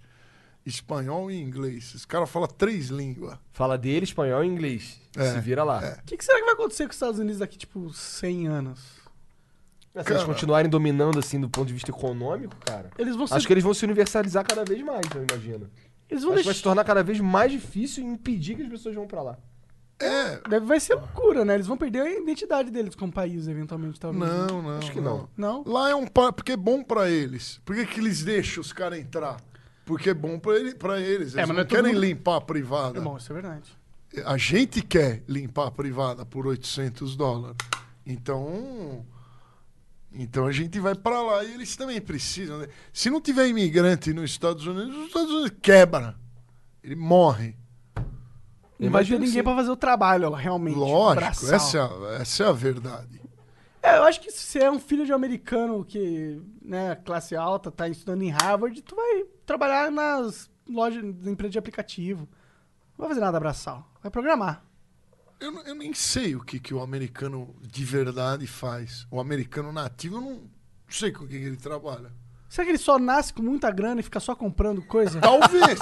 Espanhol e inglês. Esse cara fala três línguas. Fala dele, espanhol e inglês. É, Se vira lá. é. O que, que será que vai acontecer com os Estados Unidos daqui, tipo, 100 anos? Se eles Cara. continuarem dominando assim do ponto de vista econômico, cara. Eles vão ser. Acho que eles vão se universalizar cada vez mais, eu imagino. Eles vão Acho que vai se deixar. tornar cada vez mais difícil impedir que as pessoas vão pra lá. É. Deve, vai ser loucura, né? Eles vão perder a identidade deles como país, eventualmente, talvez. né? Não, não. Acho que não. Não? Lá é um pa- porque é bom pra eles. Por que, que eles deixam os caras entrar? Porque é bom pra, ele, pra eles. Eles É, não, não é querem mundo- limpar a privada. É bom, isso é verdade. A gente quer limpar a privada por 800 dólares. Então, então a gente vai pra lá e eles também precisam. né? Se não tiver imigrante nos Estados Unidos, os Estados Unidos quebra. Ele morre. Não vai ter ninguém pra fazer o trabalho lá, realmente. Lógico, braçal. essa é, a, essa é a verdade. É, eu acho que se você é um filho de um americano que, né, classe alta, tá estudando em Harvard, tu vai trabalhar nas lojas, nas empresas de aplicativo. Não vai fazer nada braçal. Vai programar. Eu, eu nem sei o que, que o americano de verdade faz. O americano nativo, eu não sei com o que, que ele trabalha. Será que ele só nasce com muita grana e fica só comprando coisa? Talvez.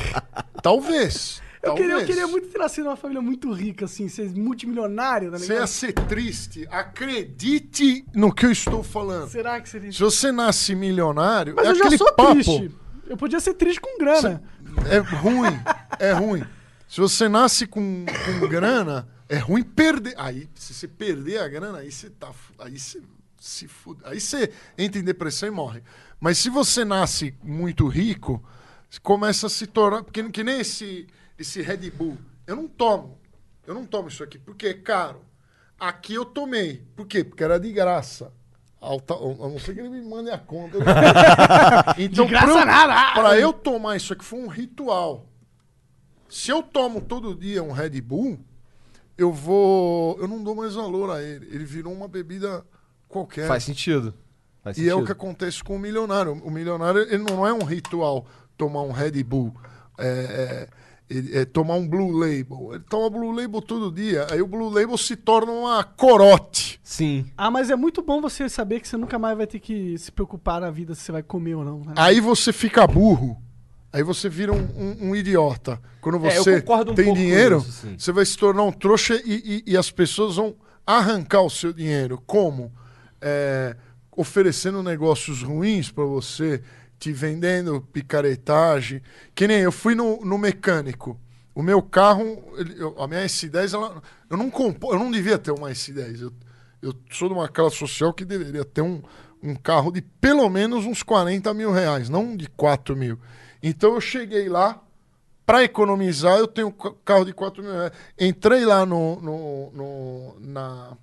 <laughs> Talvez. Eu queria, eu queria muito ter nascido numa família muito rica, assim, ser multimilionário, tá Você ia ser triste. Acredite no que eu estou falando. Será que seria Se você nasce milionário, Mas é eu já aquele sou papo. triste. Eu podia ser triste com grana. É ruim. É ruim. Se você nasce com, com grana, é ruim perder. Aí, se você perder a grana, aí você tá. fu- Aí você se fude. Aí você entra em depressão e morre. Mas se você nasce muito rico, você começa a se tornar. Porque que nem esse, esse Red Bull. Eu não tomo. Eu não tomo isso aqui porque é caro. Aqui eu tomei. Por quê? Porque era de graça. Alta, a não ser que ele me mande a conta. <laughs> então, De graça pra nada. pra eu tomar isso aqui foi um ritual. Se eu tomo todo dia um Red Bull, eu vou. Eu não dou mais valor a ele. Ele virou uma bebida qualquer. Faz sentido. Faz E sentido. é o que acontece com o milionário. O milionário ele não é um ritual tomar um Red Bull, é, é, ele- é tomar um Blue Label. Ele toma Blue Label todo dia. Aí o Blue Label se torna uma corote. Sim. Ah, mas é muito bom você saber que você nunca mais vai ter que se preocupar na vida se você vai comer ou não. né? Aí você fica burro. Aí você vira um, um- um idiota. Quando É, você concordo um tem dinheiro, isso, você vai se tornar um trouxa e, e- e as pessoas vão arrancar o seu dinheiro. Como? É, oferecendo negócios ruins para você, te vendendo picaretagem. Que nem eu fui no, no mecânico. O meu carro, ele- eu- a minha S10, ela, eu, não compo, eu não devia ter uma S10. Eu, eu sou de uma classe social que deveria ter um, um carro de pelo menos uns 40 mil reais, não de 4 mil. Então eu cheguei lá, para economizar, eu tenho um ca- carro de 4 mil reais. Entrei lá no, no- no- na,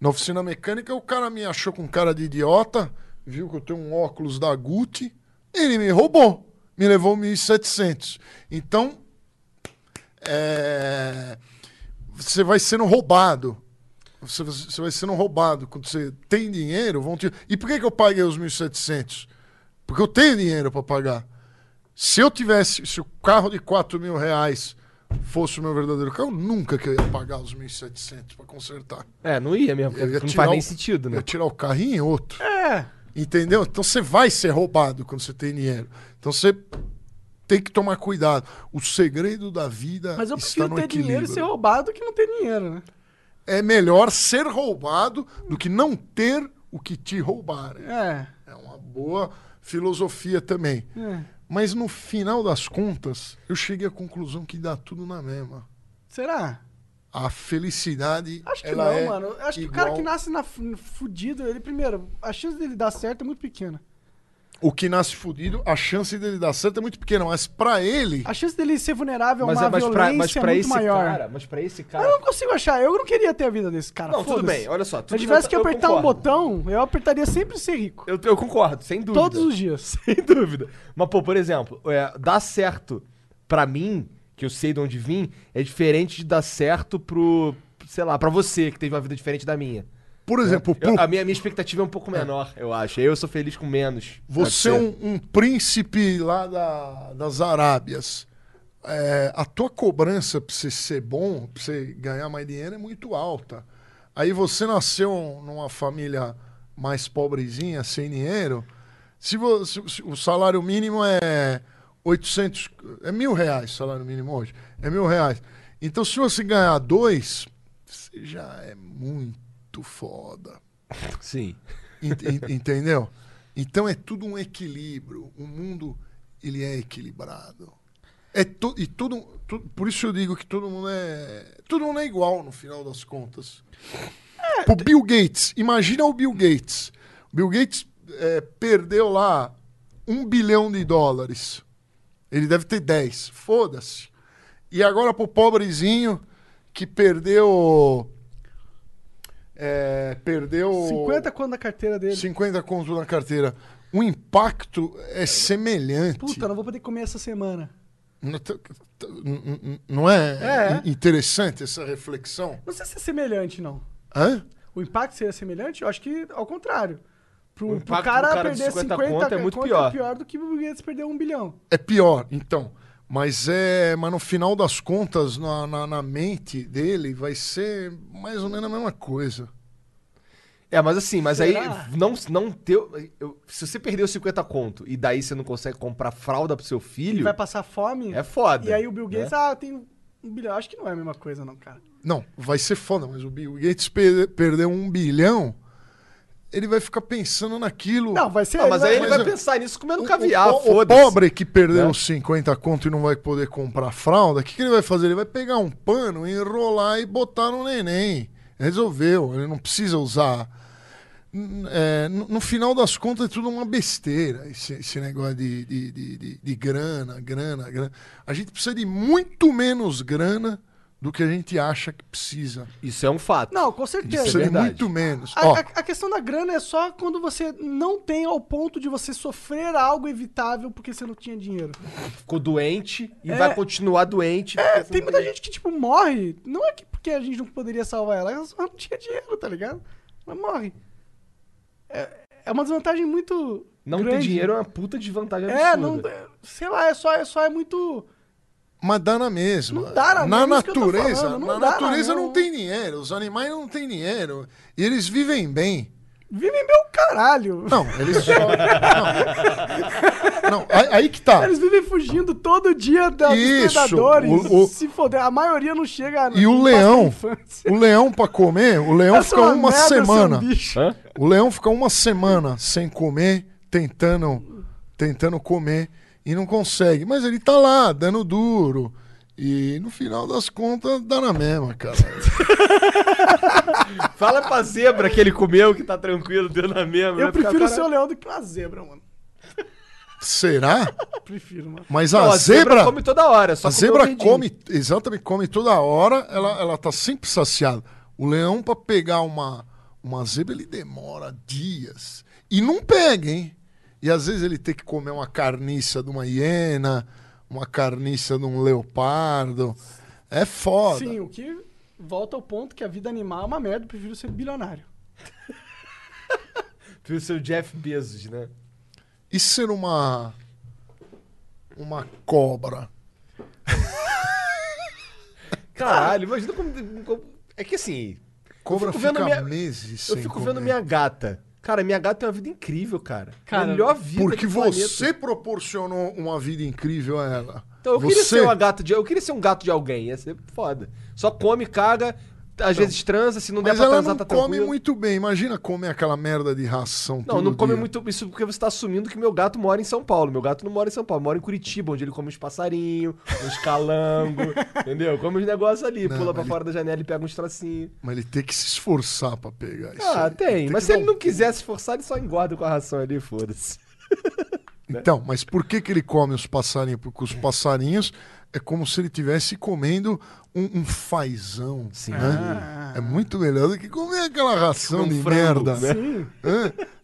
na oficina mecânica, o cara me achou com cara de idiota, viu que eu tenho um óculos da Gucci, ele me roubou, me levou 1.700. Então, é, você vai sendo roubado. Você, você vai sendo roubado. Quando você tem dinheiro, vão te. E por que, que eu paguei os 1.700? Porque eu tenho dinheiro para pagar. Se eu tivesse, se o carro de 4 mil reais fosse o meu verdadeiro carro, nunca que eu ia pagar os 1.700 para consertar. É, não ia mesmo, Eu não faz nem o- sentido, Eu né? ia tirar o carrinho em outro. É. Entendeu? Então você vai ser roubado quando você tem dinheiro. Então você tem que tomar cuidado. O segredo da vida Mas eu está prefiro no ter equilíbrio. dinheiro e ser roubado do que não ter dinheiro, né? É melhor ser roubado do que não ter o que te roubarem. É. É uma boa filosofia também. é. Mas no final das contas, eu cheguei à conclusão que dá tudo na mesma. Será? A felicidade. Acho que ela não, é mano. Acho que o cara que nasce na, fudido, ele primeiro, a chance dele dar certo é muito pequena. O que nasce fudido, a chance dele dar certo é muito pequena, mas pra ele. A chance dele ser vulnerável a Mas, uma é, mas, violência pra, mas é pra muito esse maior. cara, mas pra esse Eu cara. não consigo achar. Eu não queria ter a vida desse cara. Não, tudo bem, olha só. Se eu tivesse que eu apertar um botão, eu apertaria sempre ser rico. Eu, eu concordo, sem dúvida. Todos os dias. <laughs> Sem dúvida. Mas, pô, por exemplo, é, dar certo pra mim, que eu sei de onde vim, é diferente de dar certo pro, sei lá, pra você, que teve uma vida diferente da minha. Por exemplo, Eu- pro- a minha, minha expectativa é um pouco menor, eu acho. Eu sou feliz com menos. você é um, um príncipe lá da- das Arábias. É, a tua cobrança pra você ser bom, pra você ganhar mais dinheiro, é muito alta. Aí você nasceu numa família mais pobrezinha, sem dinheiro. Se, vo- se- se o salário mínimo é 800, é mil reais o salário mínimo hoje, é mil reais. Então, se você ganhar dois, você já é muito foda. Sim. Ent- en- entendeu? Então é tudo um equilíbrio. O mundo ele é equilibrado. É to, e tudo, tu- por isso eu digo que todo mundo é todo mundo é igual no final das contas. O Bill Gates, imagina o Bill Gates. O Bill Gates é, perdeu lá um bilhão de dólares. Ele deve ter 10. Foda-se. E agora pro pobrezinho que perdeu é, perdeu 50 quando na carteira dele. 50 conto na carteira. O impacto é semelhante. Puta, não vou poder comer essa semana. Não é, É. in- interessante essa reflexão? Não sei se é semelhante, não. Hã? O impacto seria semelhante? Eu acho que ao contrário. Pro, O pro cara, cara de perder 50 50, conto é muito conto pior. é pior do que o Bill Gates perder um bilhão. É pior, então. Mas é, mas no final das contas, na, na, na mente dele, vai ser mais ou menos a mesma coisa. É, mas assim, mas Será? aí não, não ter. eu- se você perdeu 50 conto e daí você não consegue comprar fralda pro seu Ele filho, vai passar fome. é foda. E aí o Bill Gates, né? ah, tem um bilhão. Acho que não é a mesma coisa, não, cara. Não, vai ser foda, mas o Bill Gates per- perdeu um bilhão, ele vai ficar pensando naquilo. Não, vai ser. Ah, mas aí ele Mas vai é- pensar nisso comendo O- caviar, o, o foda-se. pobre que perdeu Né? os 50 conto e não vai poder comprar fralda, o que, que ele vai fazer? Ele vai pegar um pano, enrolar e botar no neném. Resolveu, ele não precisa usar. É, no, no final das contas é tudo uma besteira, esse, esse negócio de, de, de, de- de grana, grana, grana. A gente precisa de muito menos grana do que a gente acha que precisa. Isso é um fato. Não, com certeza. Precisa de verdade. muito menos. A, a- a questão da grana é só quando você não tem ao ponto de você sofrer algo evitável porque você não tinha dinheiro. Ficou doente e É. vai continuar doente. É, tem não muita gente que, tipo, morre. Não é que porque a gente não poderia salvar ela, ela só não tinha dinheiro, tá ligado? Mas morre. É, é uma desvantagem muito. Não ter grande. dinheiro é uma puta desvantagem É, não. absurda. é, Sei lá, é só é, só é muito. Mas dá na mesma. Não dá na Na mesma, natureza, falando, na natureza não tem dinheiro. Os animais não têm dinheiro. E eles vivem bem. Vivem meu caralho. Não, eles só. <laughs> não, Não, aí, aí que tá. Eles vivem fugindo todo dia da, dos Isso, predadores. o- o- Se foder. A maioria não chega E o leão? O leão pra comer, o leão Essa fica é uma merda ser um semana. O leão fica uma semana sem comer, tentando, tentando comer e não consegue. Mas ele tá lá, dando duro. E no final das contas, dá na mesma, cara. <laughs> Fala pra zebra que ele comeu, que tá tranquilo, deu na mesma. Eu ficar, prefiro cara- ser o leão do que uma zebra, mano. Será? <laughs> Prefiro, mano. Mas Não, a, zebra. come toda hora, só a zebra come, exatamente, come toda hora, ela, ela tá sempre saciada. O leão, pra pegar uma, uma zebra, ele demora dias. E não pega, hein? E às vezes ele tem que comer uma carniça de uma hiena, uma carniça de um leopardo. É foda. Sim, o que volta ao ponto que a vida animal é uma merda, eu prefiro ser bilionário. <laughs> Viu seu Jeff Bezos, né? E ser uma. Uma cobra? <laughs> Caralho, imagina como, como- É que assim, Cobra fica minha- meses eu sem fico comer. vendo minha gata. Cara, minha gata tem uma vida incrível, cara. Cara, Melhor vida Porque do planeta. você proporcionou uma vida incrível a ela. Então, eu queria Você- ser uma gata de. Eu queria ser um gato de alguém, ia ser foda. Só come, caga, às vezes transa, se não der Mas pra ela transar, tá come tranquilo. muito bem. Imagina comer aquela merda de ração Não, não come dia. muito. Isso porque você tá assumindo que meu gato mora em São Paulo. Meu gato não mora em São Paulo, mora em Curitiba, onde ele come uns passarinhos, uns calangos, <laughs> entendeu? Come uns negócios ali, Não, pula pra ele- fora da janela e pega uns tracinhos. Mas ele tem que se esforçar pra pegar isso. Ah, aí. tem. Mas se ele um- não quiser se esforçar, ele só engorda com a ração ali, foda-se. <laughs> Então, mas por que, que ele come os passarinhos? Porque os passarinhos é como se ele estivesse comendo um, um fazão. Sim. Né? Ah. É muito melhor do que comer aquela ração Um de frango, merda. né?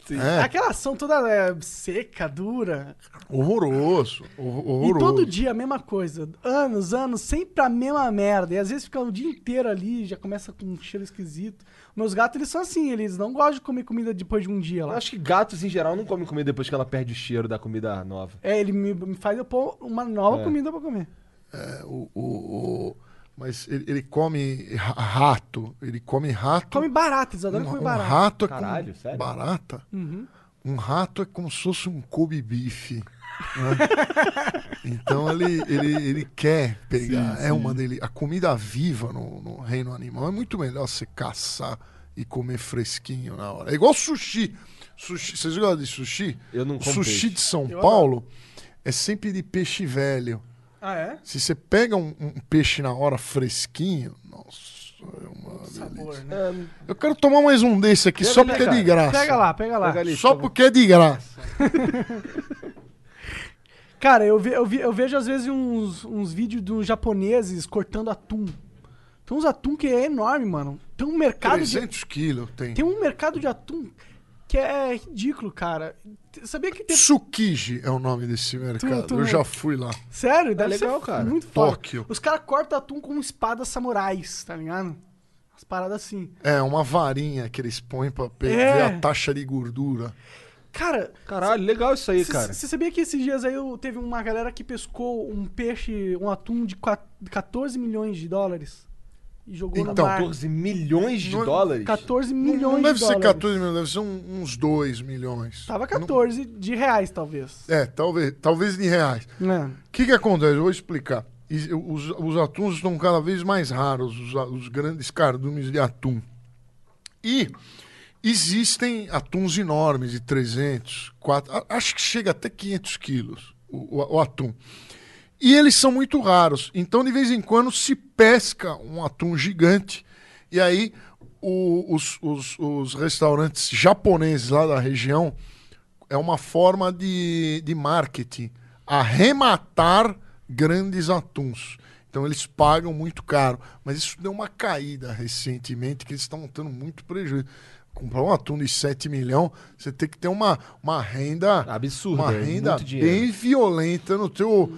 Sim. É, Aquela ação toda é, seca, dura. horroroso. hor- Horroroso. E todo dia a mesma coisa. Anos, anos, sempre a mesma merda. E às vezes fica o dia inteiro ali, já começa com um cheiro esquisito. Meus gatos, eles são assim, eles não gostam de comer comida depois de um dia Eu lá. acho que gatos, em geral, não comem comida depois que ela perde o cheiro da comida nova. É, ele me, me faz eu pôr uma nova É. comida pra comer. É, o, o- o- mas ele, ele come ra- rato. Ele come rato. Come barata, eles adoram um, comer um barata. rato é Caralho, como, sério? barata. Uhum. Um rato é como se fosse um Kobe bife. né? <laughs> então ele, ele, ele quer pegar. Sim, é sim. uma dele. A comida viva no, no reino animal é muito melhor você caçar e comer fresquinho na hora. É igual sushi. sushi vocês gostam de sushi? Eu não como Sushi peixe. de São Eu Paulo é sempre de peixe velho. Ah, é? Se você pega um, um peixe na hora fresquinho, nossa, é uma Sabor, delícia. né? Eu quero tomar mais um desse aqui Pega só ali, porque é de cara. graça. Pega lá, pega lá. Pega ali, Só por favor. porque é de graça. <laughs> Cara, eu, ve- eu, ve- eu vejo às vezes uns, uns vídeos dos japoneses cortando atum. Tem uns atum que é enorme, mano. Tem um mercado de 300 quilos tem. Tem um mercado de atum que é ridículo, cara. Sabia que tem. Tsukiji é o nome desse mercado. tu- Eu já fui lá. Sério? Deve legal, ser cara. muito foda. Tóquio. Os caras cortam atum com espadas samurais, tá ligado? As paradas assim. É uma varinha que eles põem pra É. ver a taxa de gordura. Cara, Caralho, legal isso aí, cara. você sabia que esses dias aí eu- teve uma galera que pescou um peixe, um atum de qua- 14 milhões de dólares e jogou Então, no mar. 14 milhões de Não- dólares? 14 Não, milhões não deve de ser dólares. 14 milhões, deve ser um- uns 2 milhões. Tava 14 de reais, talvez. É, talvez, talvez de reais. É. O que, que acontece? Eu vou explicar. Os, os atuns estão cada vez mais raros, os, os grandes cardumes de atum. E existem atuns enormes de 300, 4, a- acho que chega até 500 quilos o, o- o atum. E eles são muito raros. Então, de vez em quando, se pesca um atum gigante. E aí, o- os, os- os restaurantes japoneses lá da região é uma forma de, de marketing arrematar grandes atuns. Então eles pagam muito caro. Mas isso deu uma caída recentemente, que eles estão tendo muito prejuízo. Comprar um atum de 7 milhões, você tem que ter uma, uma renda, Absurdo, uma é renda muito dinheiro. bem violenta no teu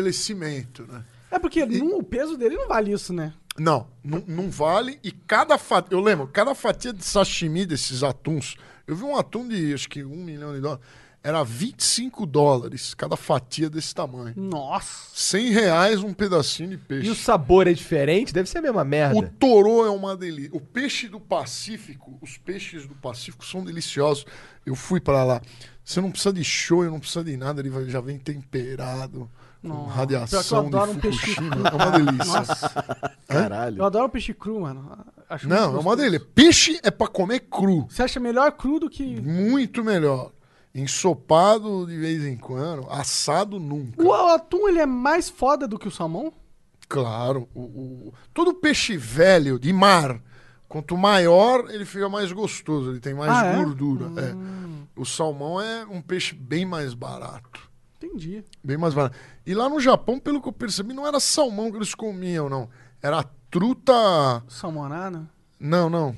estabelecimento, né? É porque não- o peso dele não vale isso, né? Não, não, não vale. E cada fatia. Eu lembro, cada fatia de sashimi desses atuns. Eu vi um atum de acho que um milhão de dólares. Era 25 dólares cada fatia desse tamanho. Nossa. 100 reais um pedacinho de peixe. E o sabor é diferente? Deve ser a mesma O merda. torô é uma delícia. O peixe do Pacífico, os peixes do Pacífico são deliciosos. Eu fui pra lá. Você não precisa de show, não precisa de nada, ele já vem temperado, com que eu radiação de adoro um peixe. É uma delícia. Nossa. Caralho. Eu adoro peixe cru, mano. Acho Não, é uma delícia. Peixe é pra comer cru. Você acha melhor cru do que. Muito melhor. Ensopado de vez em quando, assado nunca. O atum ele é mais foda do que o salmão? Claro. O, o- todo peixe velho de mar, quanto maior, ele fica mais gostoso, ele tem mais Ah, é? gordura. é. O salmão é um peixe bem mais barato. Entendi. Bem mais barato. E lá no Japão, pelo que eu percebi, não era salmão que eles comiam, não. Era truta. Salmonada? Não, não.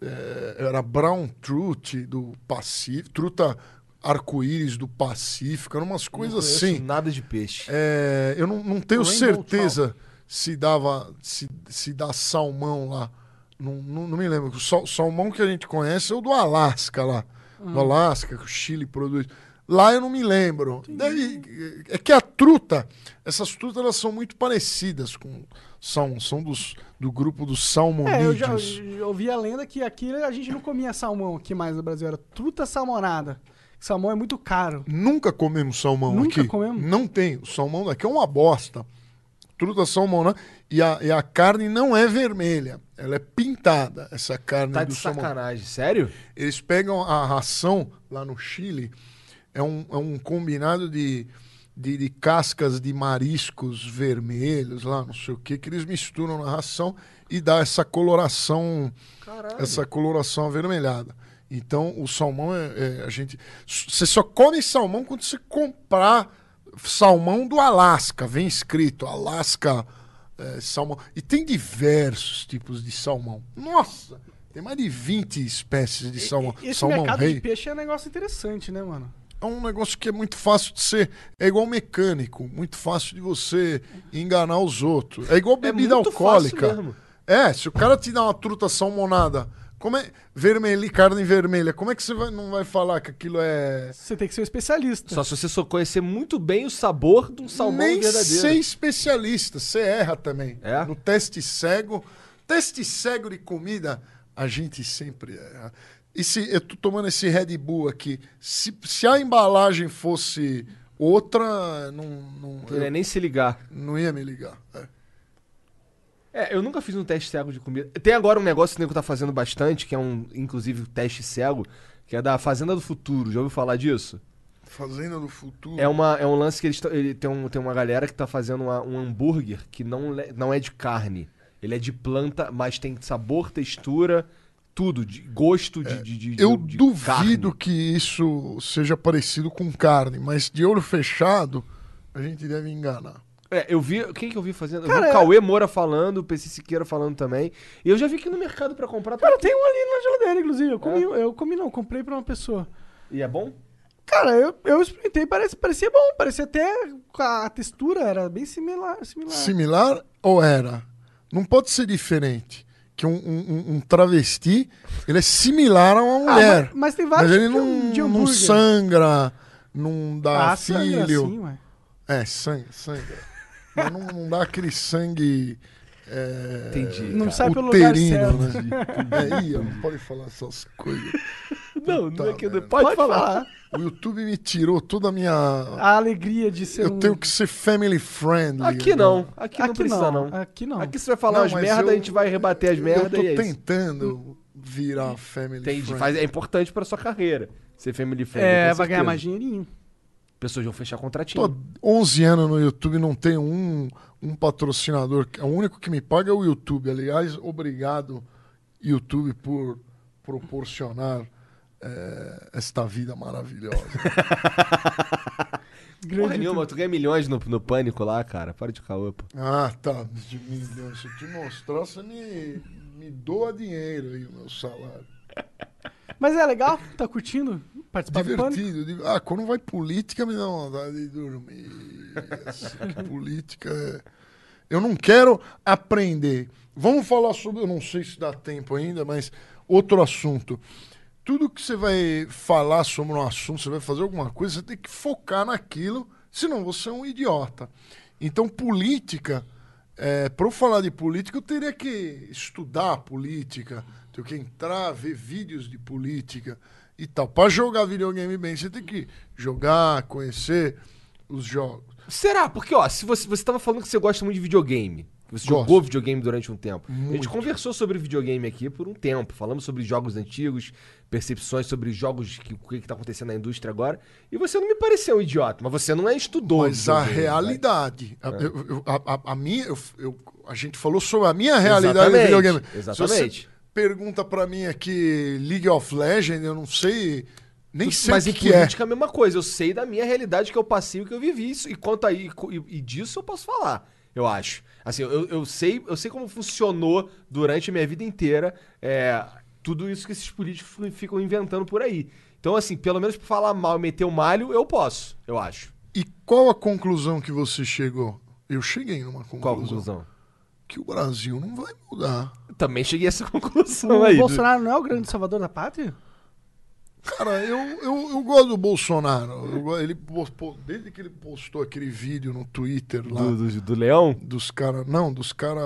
É, era brown truth do Pacífico, truta arco-íris do Pacífico, eram umas coisas assim. Nada de peixe. É, eu não, não tenho Rainbow certeza se dava se, se dá salmão lá. Não, não, não me lembro. O sal- salmão que a gente conhece é o do Alasca lá. Do Alasca, que o Chile produz. Lá eu não me lembro. Deve- é que a truta, essas trutas elas são muito parecidas com são, são dos, do grupo dos É, eu já salmonídeos. eu ouvi a lenda que aqui a gente não comia salmão aqui mais no Brasil, era truta salmonada. Salmão é muito caro. Nunca comemos salmão Nunca aqui. comemos? Não tem. O salmão daqui é uma bosta. Truta salmão, e a, e a carne não é vermelha. Ela é pintada, essa carne Tá do de salmão. sacanagem. Sério? Eles pegam a ração lá no Chile, é um, é um combinado de, de, de cascas de mariscos vermelhos, lá, não sei o que, que eles misturam na ração e dá essa coloração Caralho. essa coloração avermelhada. Então, o salmão é, é- a gente. Você só come salmão quando você comprar salmão do Alasca. Vem escrito Alasca é, salmão. E tem diversos tipos de salmão. Nossa! Tem mais de 20 espécies de salmão. E- Esse salmão mercado rei. de peixe é um negócio interessante, né, mano? É um negócio que é muito fácil de ser. É igual mecânico. Muito fácil de você enganar os outros. É igual bebida muito alcoólica. É, se o cara te dá uma truta salmonada, como é vermelha, carne vermelha, como é que você vai- não vai falar que aquilo é Você tem que ser um especialista. Só se você só conhecer muito bem o sabor de um salmão nem verdadeiro. ser especialista, você erra também. É? No teste cego, teste cego de comida, a gente sempre erra. E se eu tô tomando esse Red Bull aqui, se, se a embalagem fosse outra, não, não, Não ia eu nem se ligar. não ia me ligar. É. É, eu nunca fiz um teste cego de comida. Tem agora um negócio que o nego tá fazendo bastante, que é um, inclusive, teste cego, que é da Fazenda do Futuro. Já ouviu falar disso? Fazenda do futuro. É, uma, é um lance que eles ele tem, um, tem uma galera que tá fazendo uma- um hambúrguer que não, não é de carne. Ele é de planta, mas tem sabor, textura, tudo, de gosto de, de, de- Eu de duvido carne. que isso seja parecido com carne, mas de olho fechado, a gente deve enganar. É, eu vi. Quem que eu vi fazendo? Eu Cara, vi o é- Cauê Moura falando, o PC Siqueira falando também. E eu já vi aqui no mercado pra comprar. Cara, tem um ali na geladeira, inclusive. Eu comi, eu comi não, comprei pra uma pessoa. E é bom? Cara, eu, eu experimentei, parece, parecia bom, parecia até. A textura era bem similar. similar. Similar ou era? Não pode ser diferente. Que um, um- um- travesti, ele é similar a uma Ah, mulher. mas, mas tem mas vários ele tipos não, de não sangra, não dá Ah, sangra filho. sim, ué. É, sangue, sangue. Mas não, não dá aquele sangue. É, Entendi. Não cara. sai pelo lugar uterino, certo. né? É, Ih, não pode falar essas coisas. <laughs> Não, não Puta é que. merda. Pode, falar. O YouTube me tirou toda a minha. A alegria de ser Eu um... tenho que ser family friendly. Aqui não. Aqui, não Aqui precisa, não. Aqui não. Aqui você vai falar Não, as merda, eu- a gente vai rebater as merda Eu tô e é isso. tentando virar family Entendi. friendly. Faz, é importante pra sua carreira. Ser family friendly. É, vai ganhar mais dinheirinho. Pessoas vão fechar contratinho. Tô 11 anos no YouTube, não tenho um, um patrocinador. O único que me paga é o YouTube. Aliás, obrigado, YouTube, por proporcionar eh, esta vida maravilhosa. <laughs> grande. Porra nenhuma, tu ganha milhões no, no pânico lá, cara. Para de caô, pô. Ah, tá. De milhões. Se eu te mostrar, você me, me doa dinheiro aí, o meu salário. <laughs> Mas é legal? Tá curtindo participar do pânico? Divertido. Div- Ah, quando vai política, me dá vontade de dormir. Que <laughs> política é... Eu não quero aprender. Vamos falar sobre. Eu não sei se dá tempo ainda, mas outro assunto. Tudo que você vai falar sobre um assunto, você vai fazer alguma coisa, você tem que focar naquilo, senão você é um idiota. Então, política, é, para eu falar de política, eu teria que estudar política, tenho que entrar, ver vídeos de política e tal. Para jogar videogame bem, você tem que jogar, conhecer os jogos. Será? Porque, ó, se você, você tava falando que você gosta muito de videogame. Você Gosto. jogou videogame durante um tempo. A gente Muito. conversou sobre videogame aqui por um tempo. Falamos sobre jogos antigos, percepções sobre jogos, que, o que, que tá acontecendo na indústria agora. E você não me pareceu um idiota, mas você não é estudor. Mas de a videogame, realidade, É. a, eu- eu- a- a- minha, eu- a gente falou sobre a minha realidade Exatamente, videogame. exatamente. Pergunta pra mim aqui League of Legends, eu não sei, nem Tu- sei mas que, que é. política é a mesma coisa. Eu sei da minha realidade que eu passei, o que eu vivi. Isso, e quanto aí, e, e disso eu posso falar, eu acho. Assim, eu, eu sei, eu sei como funcionou durante a minha vida inteira é, tudo isso que esses políticos fi- ficam inventando por aí. Então, assim, pelo menos pra falar mal e meter o malho, eu posso, eu acho. E qual a conclusão que você chegou? Eu cheguei numa conclusão. Qual a conclusão? Que o Brasil não vai mudar. Também cheguei a essa conclusão O aí. Bolsonaro não é o grande salvador da pátria? Cara, eu, eu, eu gosto do Bolsonaro. Ele, desde que ele postou aquele vídeo no Twitter lá. Do, do, do Leão? Dos caras. Não, dos caras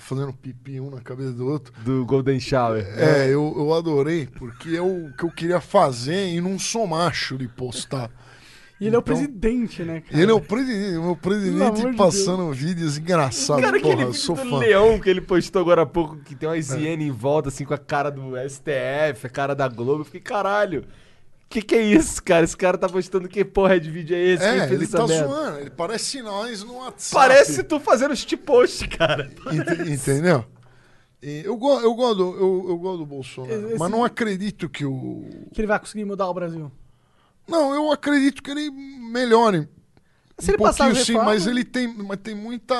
fazendo pipi um na cabeça do outro. Do Golden Shower. É, eu, eu adorei, porque é o que eu queria fazer e não sou macho de postar. E ele é o Então, presidente, né, cara? Ele é o presidente, o presidente de passando vídeos engraçados. Cara, Porra, aquele sou fã. Leão que ele postou agora há pouco, que tem umas hiena em volta, assim, com a cara do STF, a cara da Globo. Eu fiquei, caralho, que que é isso, cara? Esse cara tá postando que porra de vídeo é esse? Quem É, fez ele essa tá merda? zoando, ele parece nós no WhatsApp. Parece tu fazendo este post, cara. Ente- Entendeu? Eu, go- eu, gosto, do- eu, eu gosto do Bolsonaro, Esse- mas não acredito que o. Que ele vai conseguir mudar o Brasil. Não, eu acredito que ele melhore. Se um ele passar pouquinho sim, mas ele tem, mas tem muita,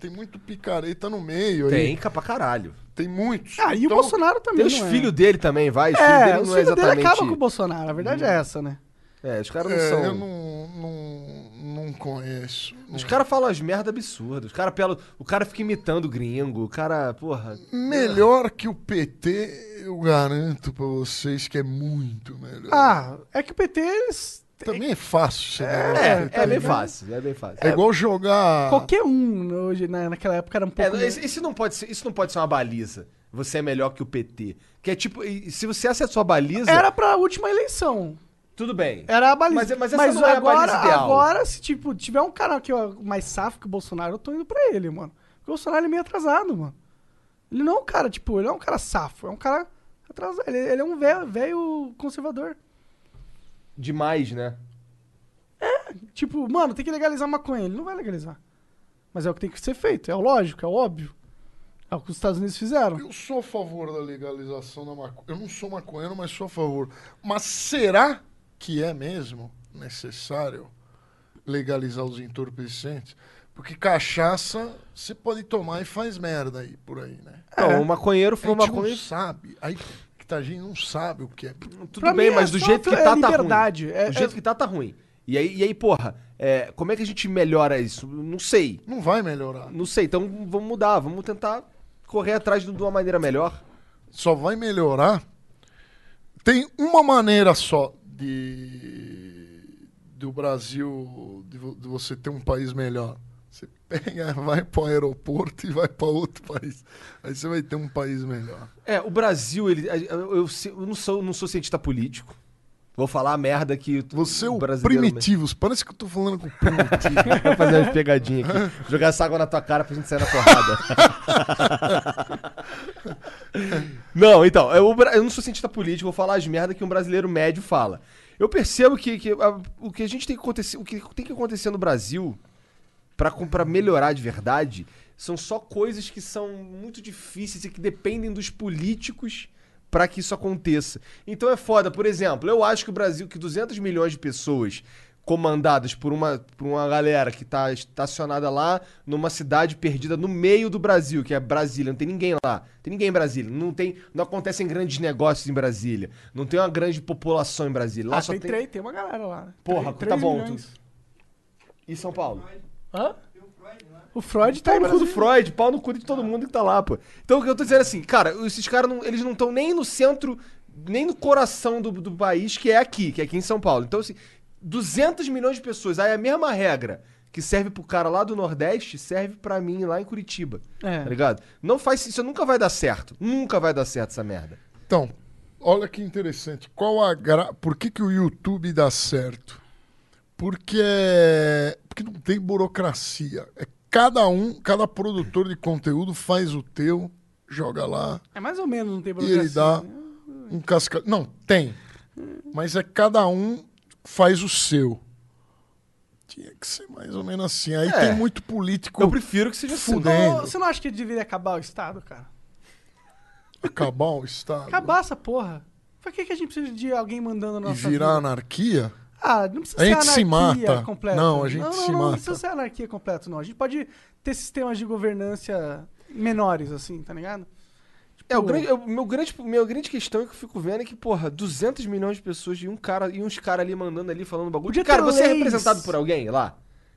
tem muito picareta no meio. Tem, Aí. pra caralho. Tem muitos. Ah, e o Então, Bolsonaro também, Tem os é? filhos dele também, vai. Os filhos É, dele os não é filhos dele exatamente... acabam com o Bolsonaro. A verdade é essa, né? É, os caras não É, são... eu não, não, não conheço. Os caras falam as merda absurdas. Os cara pela... O cara fica imitando o gringo. O cara, porra... Melhor que o PT, eu garanto pra vocês que é muito melhor. Ah, é que o PT, eles... Também é fácil É, PT, é bem né? fácil. É bem fácil. É igual jogar. Qualquer um hoje, né, naquela época, era um É, pouco... isso, isso não pode ser, isso não pode ser uma baliza. Você é melhor que o PT. Que é tipo, se você essa é a sua baliza, Era pra última eleição. Tudo bem. Era a baliza. Mas- mas essa não é a agora, baliza ideal. agora, se tipo, tiver um cara aqui ó, mais safo que o Bolsonaro, eu tô indo pra ele, mano. Porque o Bolsonaro ele é meio atrasado, mano. Ele não é um cara, tipo, ele não é um cara safo, é um cara atrasado. Ele, ele é um velho, conservador. Demais, né? Tipo, mano, tem que legalizar maconha. Ele não vai legalizar. Mas é o que tem que ser feito, é o lógico, é o óbvio. É o que os Estados Unidos fizeram. Eu sou a favor da legalização da maconha. Eu não sou maconheiro, mas sou a favor. Mas será que é mesmo necessário legalizar os entorpecentes? Porque cachaça você pode tomar e faz merda aí por aí, né? Não, É. o maconheiro A foi um gente maconheiro. não sabe. Aí que a gente não sabe o que é. Tudo Pra bem, mim é mas do jeito que é tá, tá ruim. É- do jeito é- que tá, tá ruim. E aí, e aí porra, é, como é que a gente melhora isso? Não sei. Não vai melhorar. Não sei. Então vamos mudar, vamos tentar correr atrás de uma maneira melhor. Só vai melhorar. Tem uma maneira só de do Brasil de, de você ter um país melhor. Você pega, <laughs> vai para o aeroporto e vai para outro país. Aí você vai ter um país melhor. É, o Brasil, ele, eu, eu, eu não, sou, não sou cientista político. Vou falar a merda que Você é o primitivos. Parece que eu tô falando com primitivo. <laughs> Vou fazer umas pegadinhas aqui. <laughs> Jogar essa água na tua cara pra gente sair na porrada. <laughs> não, então, eu, eu não sou cientista político, vou falar as merdas que um brasileiro médio fala. Eu percebo que, que a- o que a gente tem que acontecer, o que tem que acontecer no Brasil pra melhorar de verdade são só coisas que são muito difíceis e que dependem dos políticos pra que isso aconteça. Então é foda, por exemplo, eu acho que o Brasil, que 200 milhões de pessoas comandadas por uma, por uma galera que tá estacionada lá numa cidade perdida no meio do Brasil, que é Brasília. Não tem ninguém lá. Tem ninguém em Brasília. Não, tem, não acontecem grandes negócios em Brasília. Não tem uma grande população em Brasília. Lá Ah, só tem, tem. três, tem uma galera lá. Porra, Três- tá três bom. tu- E São Paulo? Hã? O Freud tá Pau em no cu do. Freud, pau no cu de todo mundo que tá lá, pô. Então o que eu tô dizendo é assim, cara, esses caras não, eles não estão nem no centro, nem no coração do, do país, que é aqui, que é aqui em São Paulo. Então, assim, 200 milhões de pessoas, aí a mesma regra que serve pro cara lá do Nordeste, serve pra mim lá em Curitiba. É. Tá ligado? Não faz isso, nunca vai dar certo. Nunca vai dar certo essa merda. Então, olha que interessante. Qual a gra... Por que, que o YouTube dá certo? Porque é... porque não tem burocracia. É cada um, cada produtor de conteúdo faz o teu, joga lá É mais ou menos, não tem e ele dá né? um casca. Não, tem. Mas é cada um faz o seu. Tinha que ser mais ou menos assim. Aí É. tem muito político Eu prefiro que seja assim. Fudendo. Ô, Você não acha que deveria acabar o Estado, cara? acabar o Estado Acabar essa porra. Pra que, que a gente precisa de alguém mandando na e nossa virar vida? anarquia. Ah, não precisa A ser gente se anarquia mata. completa. Não, a gente não, se não, Não mata. precisa ser anarquia completa, não. A gente pode ter sistemas de governância menores, assim, tá ligado? É, o Tipo, grande, o meu grande, minha grande questão é que eu fico vendo é que, porra, 200 milhões de pessoas e um cara e uns caras ali mandando ali falando bagulho. Podia cara, você é leis. representado por alguém lá?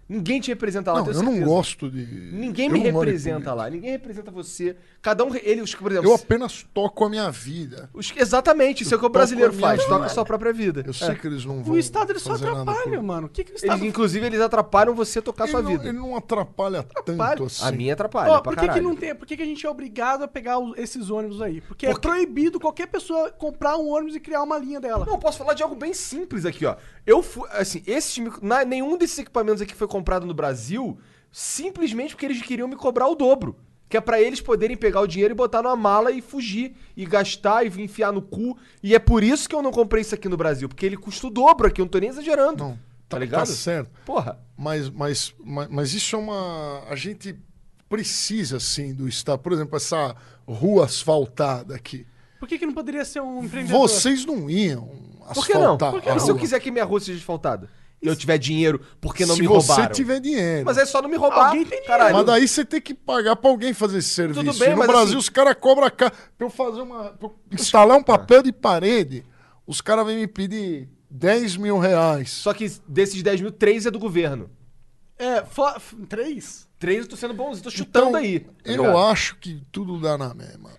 Ninguém te representa lá, Não, eu não gosto de. Ninguém eu me representa lá, ninguém representa você. Cada um, ele, os, por exemplo, Eu apenas toco a minha vida. os- exatamente, isso é o que o brasileiro faz, vida. toca a sua própria vida. Eu sei É. que eles não vão. O Estado ele só atrapalha, por- mano. O que, que o Estado Eles, inclusive, eles atrapalham você tocar a Ele sua não, vida. ele não atrapalha, Atrapalha. tanto assim. A minha atrapalha, pra por que, que não tem? Por que, que a gente é obrigado a pegar o- esses ônibus aí? Porque, Porque- é proibido qualquer pessoa comprar um ônibus e criar uma linha dela. Não, eu posso falar de algo bem simples aqui, ó. Eu fui, assim, esse, na- nenhum desses equipamentos aqui foi comprado no Brasil simplesmente porque eles queriam me cobrar o dobro. Que é pra eles poderem pegar o dinheiro e botar numa mala e fugir, e gastar e enfiar no cu. E é por isso que eu não comprei isso aqui no Brasil, porque ele custa o dobro aqui, eu não tô nem exagerando. Não, tá tá, ligado? tá certo. Porra. Mas, mas, mas, mas isso é uma. A gente precisa, sim, do Estado. Por exemplo, essa rua asfaltada aqui. Por que, que não poderia ser um empreendedor? Vocês não iam Por que não? asfaltar Por que a E se eu quiser que minha rua seja asfaltada? E eu tiver dinheiro porque não Se me você roubaram. tiver dinheiro. Mas é só não me roubar. Alguém tem dinheiro. caralho. Mas daí você tem que pagar pra alguém fazer esse serviço. Tudo bem, e no mas Brasil assim- os caras cobram ca... pra eu fazer uma. pra eu instalar um papel de parede. Os caras vêm me pedir 10 mil reais. Só que desses 10 mil, 3 é do governo. É, fo- f- três? 3 eu tô sendo bonzinho, tô chutando aí. tá Eu ligado? acho que tudo dá na mesma.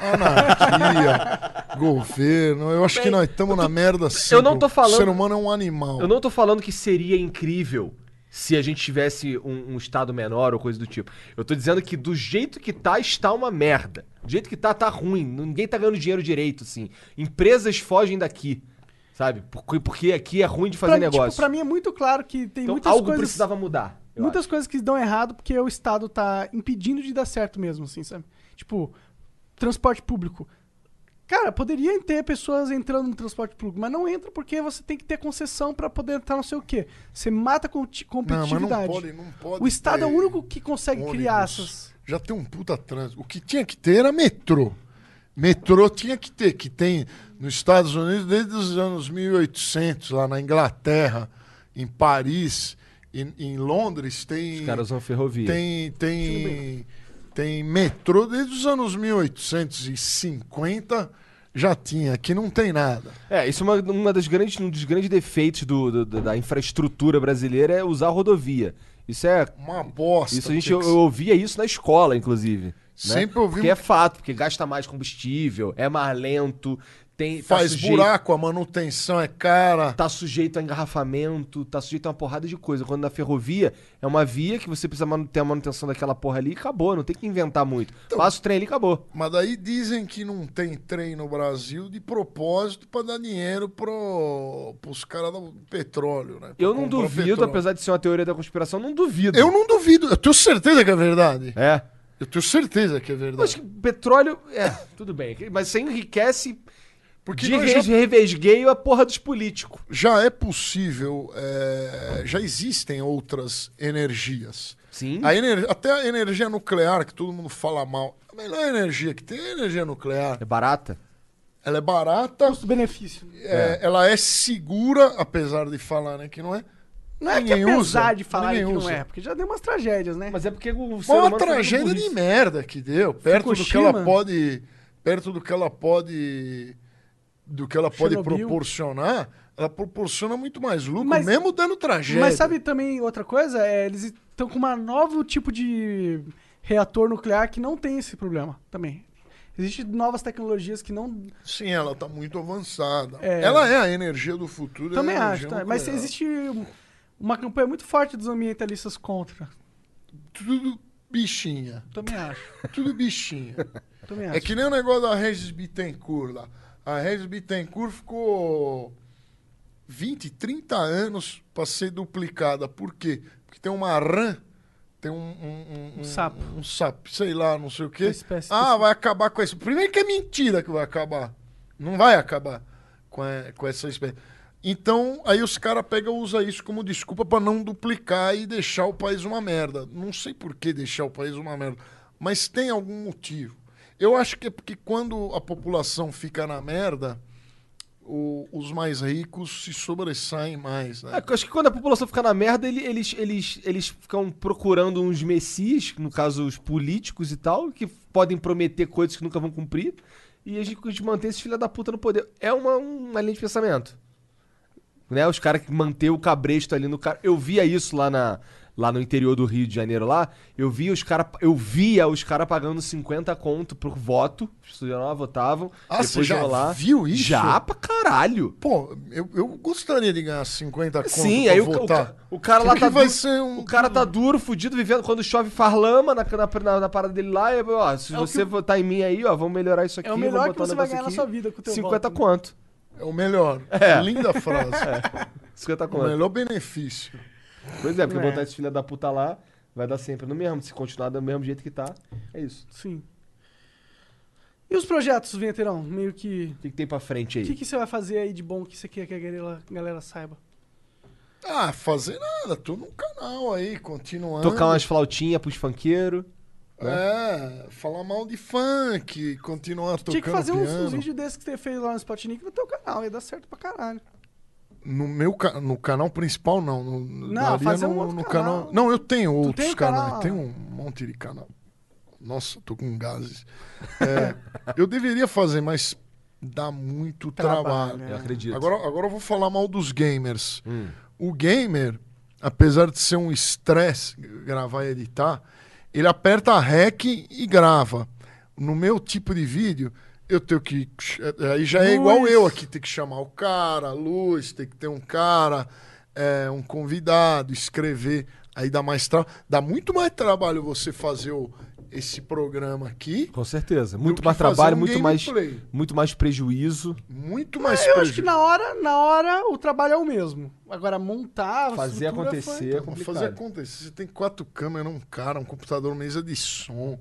Anarquia, governo. Eu acho que Bem, nós estamos na merda sempre. eu não tô falando- O ser humano é um animal. Eu não tô falando que seria incrível se a gente tivesse um, um estado menor ou coisa do tipo. Eu tô dizendo que do jeito que tá, está uma merda. Do jeito que tá, tá ruim. Ninguém tá ganhando dinheiro direito, assim. Empresas fogem daqui. Sabe? Porque, porque aqui é ruim de fazer pra, negócio. Tipo, pra mim é muito claro que tem então muitas algo coisas... precisava mudar. muitas acho. coisas que dão errado porque o Estado tá impedindo de dar certo mesmo, assim, sabe? Tipo, transporte público. Cara, poderia ter pessoas entrando no transporte público, mas não entra porque você tem que ter concessão pra poder entrar não sei o quê. Você mata a competi- Não, mas não competitividade. pode, não pode. o Estado é o único que consegue criar ônibus. essas. Já tem um puta trânsito. O que tinha que ter era metrô. Metrô tinha que ter, que tem nos Estados Unidos desde os anos 1800, lá na Inglaterra, em Paris, em, em Londres, tem. Os caras usam ferrovia. Tem, tem, tem metrô desde os anos 1850 já tinha, aqui não tem nada. É, isso é uma, uma das grandes, um dos grandes defeitos do, do- da infraestrutura brasileira é usar a rodovia. Isso é. Uma bosta. Isso a gente eu, eu ouvia isso na escola, inclusive. né? Sempre ouvi Porque é fato, porque gasta mais combustível, é mais lento, tem, tá Faz sujeito- buraco, a manutenção é cara. Tá sujeito a engarrafamento, tá sujeito a uma porrada de coisa. Quando na ferrovia é uma via que você precisa ter a manutenção daquela porra ali e acabou, não tem que inventar muito. Então- Passa o trem ali e acabou. Mas daí dizem que não tem trem no Brasil de propósito para dar dinheiro pro, pros caras do petróleo, né? Pra Eu não duvido, petróleo. apesar de ser uma teoria da conspiração, não duvido. Eu não duvido, eu tenho certeza que é verdade. É. Eu tenho certeza que é verdade. acho que petróleo. É, tudo bem. Mas você enriquece Porque de já, revesgueio a porra dos políticos. já é possível, é, já existem outras energias. Sim. A ener- até a energia nuclear, que todo mundo fala mal, a melhor energia que tem é a energia nuclear. É barata? Ela é barata, Custo-benefício. é, ela é segura, apesar de falarem que não é, Não é Ninguém que apesar usa, de falar que ninguém não usa. é, porque já deu umas tragédias, né? Mas é porque o ser Foi uma tragédia de merda que deu. Perto do que Fukushima. ela pode. Perto do que ela pode. Do que ela pode Chernobyl. proporcionar, ela proporciona muito mais lucro, Mas- mesmo dando tragédia. Mas sabe também outra coisa? É, eles estão com um novo tipo de reator nuclear que não tem esse problema também. Existem novas tecnologias que não. Sim, ela tá muito avançada. É. Ela é a energia do futuro. é também a acho. tá? Mas existe uma campanha muito forte dos ambientalistas contra. Tudo bichinha. Também acho. Tudo bichinha. Também acho. É que nem o negócio da Regis Bittencourt lá. A Regis Bittencourt ficou 20, 30 anos para ser duplicada. Por quê? Porque tem uma rã, tem um, um, Um sapo. Um, sapo, sei lá, não sei o quê. Ah, vai acabar com isso. Primeiro que é mentira que vai acabar. Não vai acabar com, a- com essa espécie. Então, aí os caras pegam e usam isso como desculpa para não duplicar e deixar o país uma merda. Não sei por que deixar o país uma merda, mas tem algum motivo. Eu acho que é porque quando a população fica na merda, o- os mais ricos se sobressaem mais, né? É, eu acho que quando a população fica na merda, ele- eles, eles, eles ficam procurando uns messias, no caso os políticos e tal, que podem prometer coisas que nunca vão cumprir, e a gente, a gente mantém esses filha da puta no poder. É uma, uma linha de pensamento. Né? Os caras que mantêm o cabresto ali no cara. Eu via isso lá, na, lá no interior do Rio de Janeiro lá. Eu via os caras. Eu via os caras pagando 50 conto por voto. As pessoas iam lá, votavam. Ah, depois você já iam lá. viu isso? Já pra caralho. Pô, eu, eu gostaria de ganhar 50 conto Sim, pra aí o, o, votar. ca- o cara lá tá vai duro, ser um- o cara tá duro, fudido, vivendo quando chove faz lama na, na, na- na parada dele lá, e ó, se É o você que- votar em mim aí, ó, vamos melhorar isso aqui, É o melhor que botar você vai ganhar na aqui, sua vida com o teu 50 voto. quanto? É o melhor. É. Linda frase. <laughs> 50 O quanto. melhor benefício. Pois é, porque É. botar esse filho da puta lá vai dar sempre no mesmo, se continuar do mesmo jeito que tá, é isso. Sim. E os projetos, Venterão? Meio que. O que, que tem pra frente O aí? que, que você vai fazer aí de bom que você quer que a galera, a galera saiba? Ah, fazer nada. Tô no canal aí, continuando. Tocar umas flautinhas pros funkeiros. É, falar mal de funk, continuar tocando Tinha que fazer uns, piano. uns vídeos desses que você fez lá no Spotnik no teu canal. Ia dar certo pra caralho. No meu ca- no canal principal, não. No, Não, daria fazer um no, outro no canal. canal. Não, eu tenho outros tem um canais. canal? Tem um monte de canal. Nossa, tô com gases. É, <laughs> eu deveria fazer, mas dá muito Trabalho, trabalho. né? Eu acredito. Agora, agora eu vou falar mal dos gamers. Hum. O gamer, apesar de ser um estresse gravar e editar, ele aperta REC e grava. No meu tipo de vídeo, eu tenho que. Aí já é Luz. igual eu aqui, tem que chamar o cara, luz, tem que ter um cara, é, um convidado, escrever. Aí dá mais tra... dá muito mais trabalho você fazer o- esse programa aqui. Com certeza. Muito mais trabalho, um muito mais, gameplay. muito mais prejuízo. Muito mais eu acho que na hora, na hora o trabalho é o mesmo. Agora montar, a Fazer acontecer foi- é Vamos complicado. fazer acontecer. Você tem quatro câmeras, um cara, um computador, mesa de som.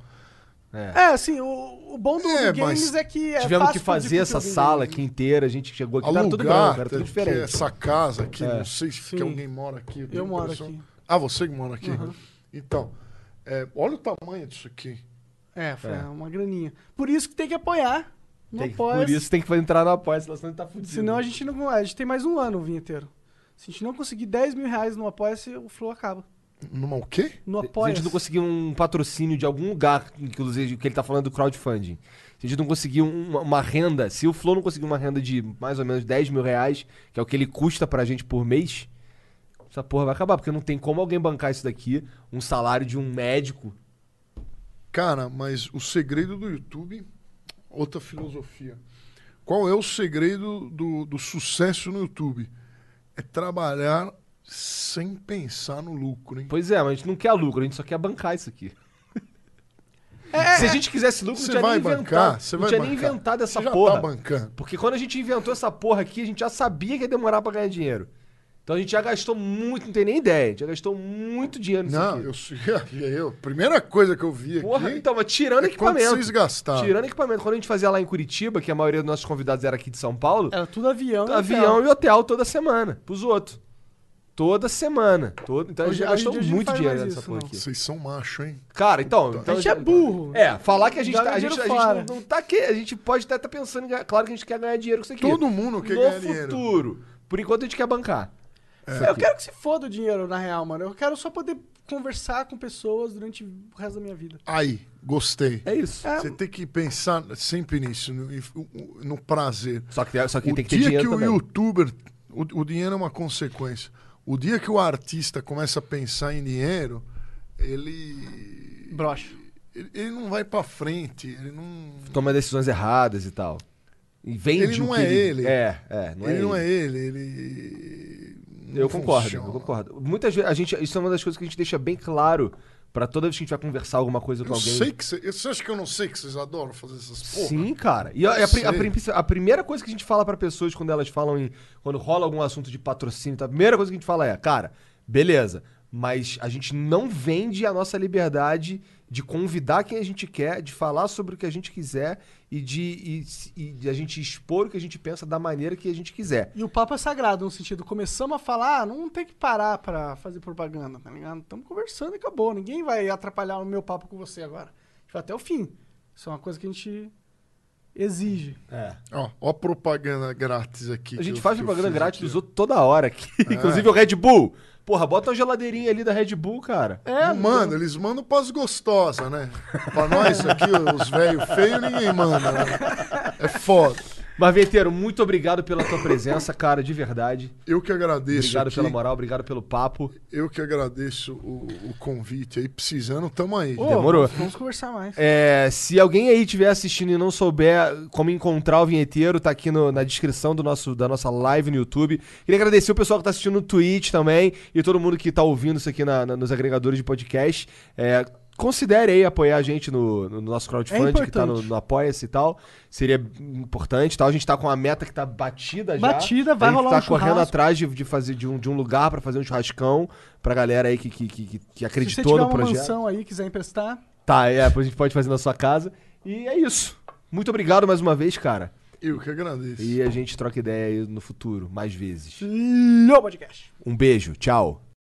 É. É, assim, o, o bom do, É, games é que é Tivemos fácil que fazer essa sala aqui inteira, a gente chegou aqui, tudo Alugar, branco, era tudo que diferente. essa casa aqui, É. não sei se Sim. que alguém mora aqui. tenho Eu moro aqui. Ah, você que mora aqui? Uhum. Então, é, olha o tamanho disso aqui. É, foi É. uma graninha. Por isso que tem que apoiar. No Tem por isso tem que entrar no apoia, senão você tá fudido. Senão a gente não. A gente tem mais um ano o vinheteiro. Se a gente não conseguir 10 mil reais no apoia o Flow acaba. Numa o quê? No Se a apoia gente não conseguir um patrocínio de algum lugar, inclusive que ele tá falando do crowdfunding, se a gente não conseguir um- uma, uma renda, se o Flow não conseguir uma renda de mais ou menos 10 mil reais, que é o que ele custa pra gente por mês, essa porra vai acabar, porque não tem como alguém bancar isso daqui, um salário de um médico. Cara, mas o segredo do YouTube, outra filosofia. Qual é o segredo do, do sucesso no YouTube? É trabalhar sem pensar no lucro, hein? Pois é, mas a gente não quer lucro, a gente só quer bancar isso aqui. É, <laughs> Se a gente quisesse lucro, Você não tinha vai nem bancar, inventado. você não vai tinha bancar. nem inventado essa Você já porra. tá bancando. Porque quando a gente inventou essa porra aqui, a gente já sabia que ia demorar pra ganhar dinheiro. Então a gente já gastou muito, não tem nem ideia. A gente já gastou muito dinheiro nisso Não, aqui. eu, <laughs> eu, primeira coisa que eu vi aqui Porra, então, mas tirando é equipamento. vocês gastaram. Tirando equipamento. Quando a gente fazia lá em Curitiba, que a maioria dos nossos convidados era aqui de São Paulo, Era tudo avião. e avião hotel. e hotel toda semana, pros outros. Toda semana. Todo... Então Hoje- a gente gastou dia muito dinheiro nessa isso, porra não. aqui. Vocês são macho, hein? Cara, então. então A gente é burro. É, falar que a gente, tá, a gente, a dinheiro gente não, não tá aqui. A gente pode até estar pensando. em Claro que a gente quer ganhar dinheiro com isso aqui. Todo mundo quer no ganhar dinheiro. futuro. Por enquanto a gente quer bancar. Eu quero que se foda o dinheiro, na real, mano. Eu quero só poder conversar com pessoas durante o resto da minha vida. Aí, gostei. É isso. É, Você tem que pensar sempre nisso, no, no prazer. Só que, só que o tem que ter dia dinheiro que também. o youtuber. O, o dinheiro é uma consequência. O dia que o artista começa a pensar em dinheiro, ele. brocha. Ele, ele não vai pra frente. Ele não. Toma decisões erradas e tal. E vende Ele o não que é ele. É, é, não é ele ele. não é ele. Ele. não Eu concordo, funciona. eu concordo. Muitas vezes, a gente, isso é uma das coisas que a gente deixa bem claro pra toda vez que a gente vai conversar alguma coisa com Eu alguém. sei que você. Você acha que eu não sei que vocês adoram fazer essas porra? Sim, cara. E a, a, pri- a pri- a primeira coisa que a gente fala pra pessoas quando elas falam em. Quando rola algum assunto de patrocínio, tá? a primeira coisa que a gente fala é, cara, beleza, mas a gente não vende a nossa liberdade de convidar quem a gente quer, de falar sobre o que a gente quiser e de, e, e de a gente expor o que a gente pensa da maneira que a gente quiser. E o papo é sagrado, no sentido, começamos a falar, ah, não tem que parar pra fazer propaganda, tá ligado? Estamos conversando e acabou. Ninguém vai atrapalhar o meu papo com você agora. A gente vai até o fim. Isso é uma coisa que a gente exige. É. Ó, ó a propaganda grátis aqui. A gente eu- faz propaganda grátis aqui, dos outros toda hora aqui. Inclusive o Red Bull. Porra, bota uma geladeirinha ali da Red Bull, cara. É, Não manda, eles mandam pras gostosas, né? Pra nós aqui, os velhos feios, ninguém manda, né? É foda. Mas, Venteiro, muito obrigado pela tua presença, cara, de verdade. Eu que agradeço Obrigado aqui, pela moral, obrigado pelo papo. eu que agradeço o, o convite aí, precisando, tamo aí. Ô, Demorou. Vamos, vamos conversar mais. É, se alguém aí estiver assistindo e não souber como encontrar o vinheteiro, tá aqui no- na descrição do nosso, da nossa live no YouTube. Queria agradecer o pessoal que tá assistindo no Twitch também e todo mundo que tá ouvindo isso aqui na- na- nos agregadores de podcast. É, considere aí apoiar a gente no, no nosso crowdfunding, É que tá no, no Apoia-se e tal. Seria importante, tal. A gente tá com a meta que tá batida já. Batida, vai a gente rolar tá um correndo churrasco. atrás de, de fazer de um, de um lugar pra fazer um churrascão pra galera aí que, que, que, que Se você acreditou tiver no uma projeto. mansão aí e quiser emprestar, Tá, é, depois a gente pode fazer na sua casa. E é isso. Muito obrigado mais uma vez, cara. Eu que agradeço. E a gente troca ideia aí no futuro, mais vezes. no podcast. Um beijo, tchau.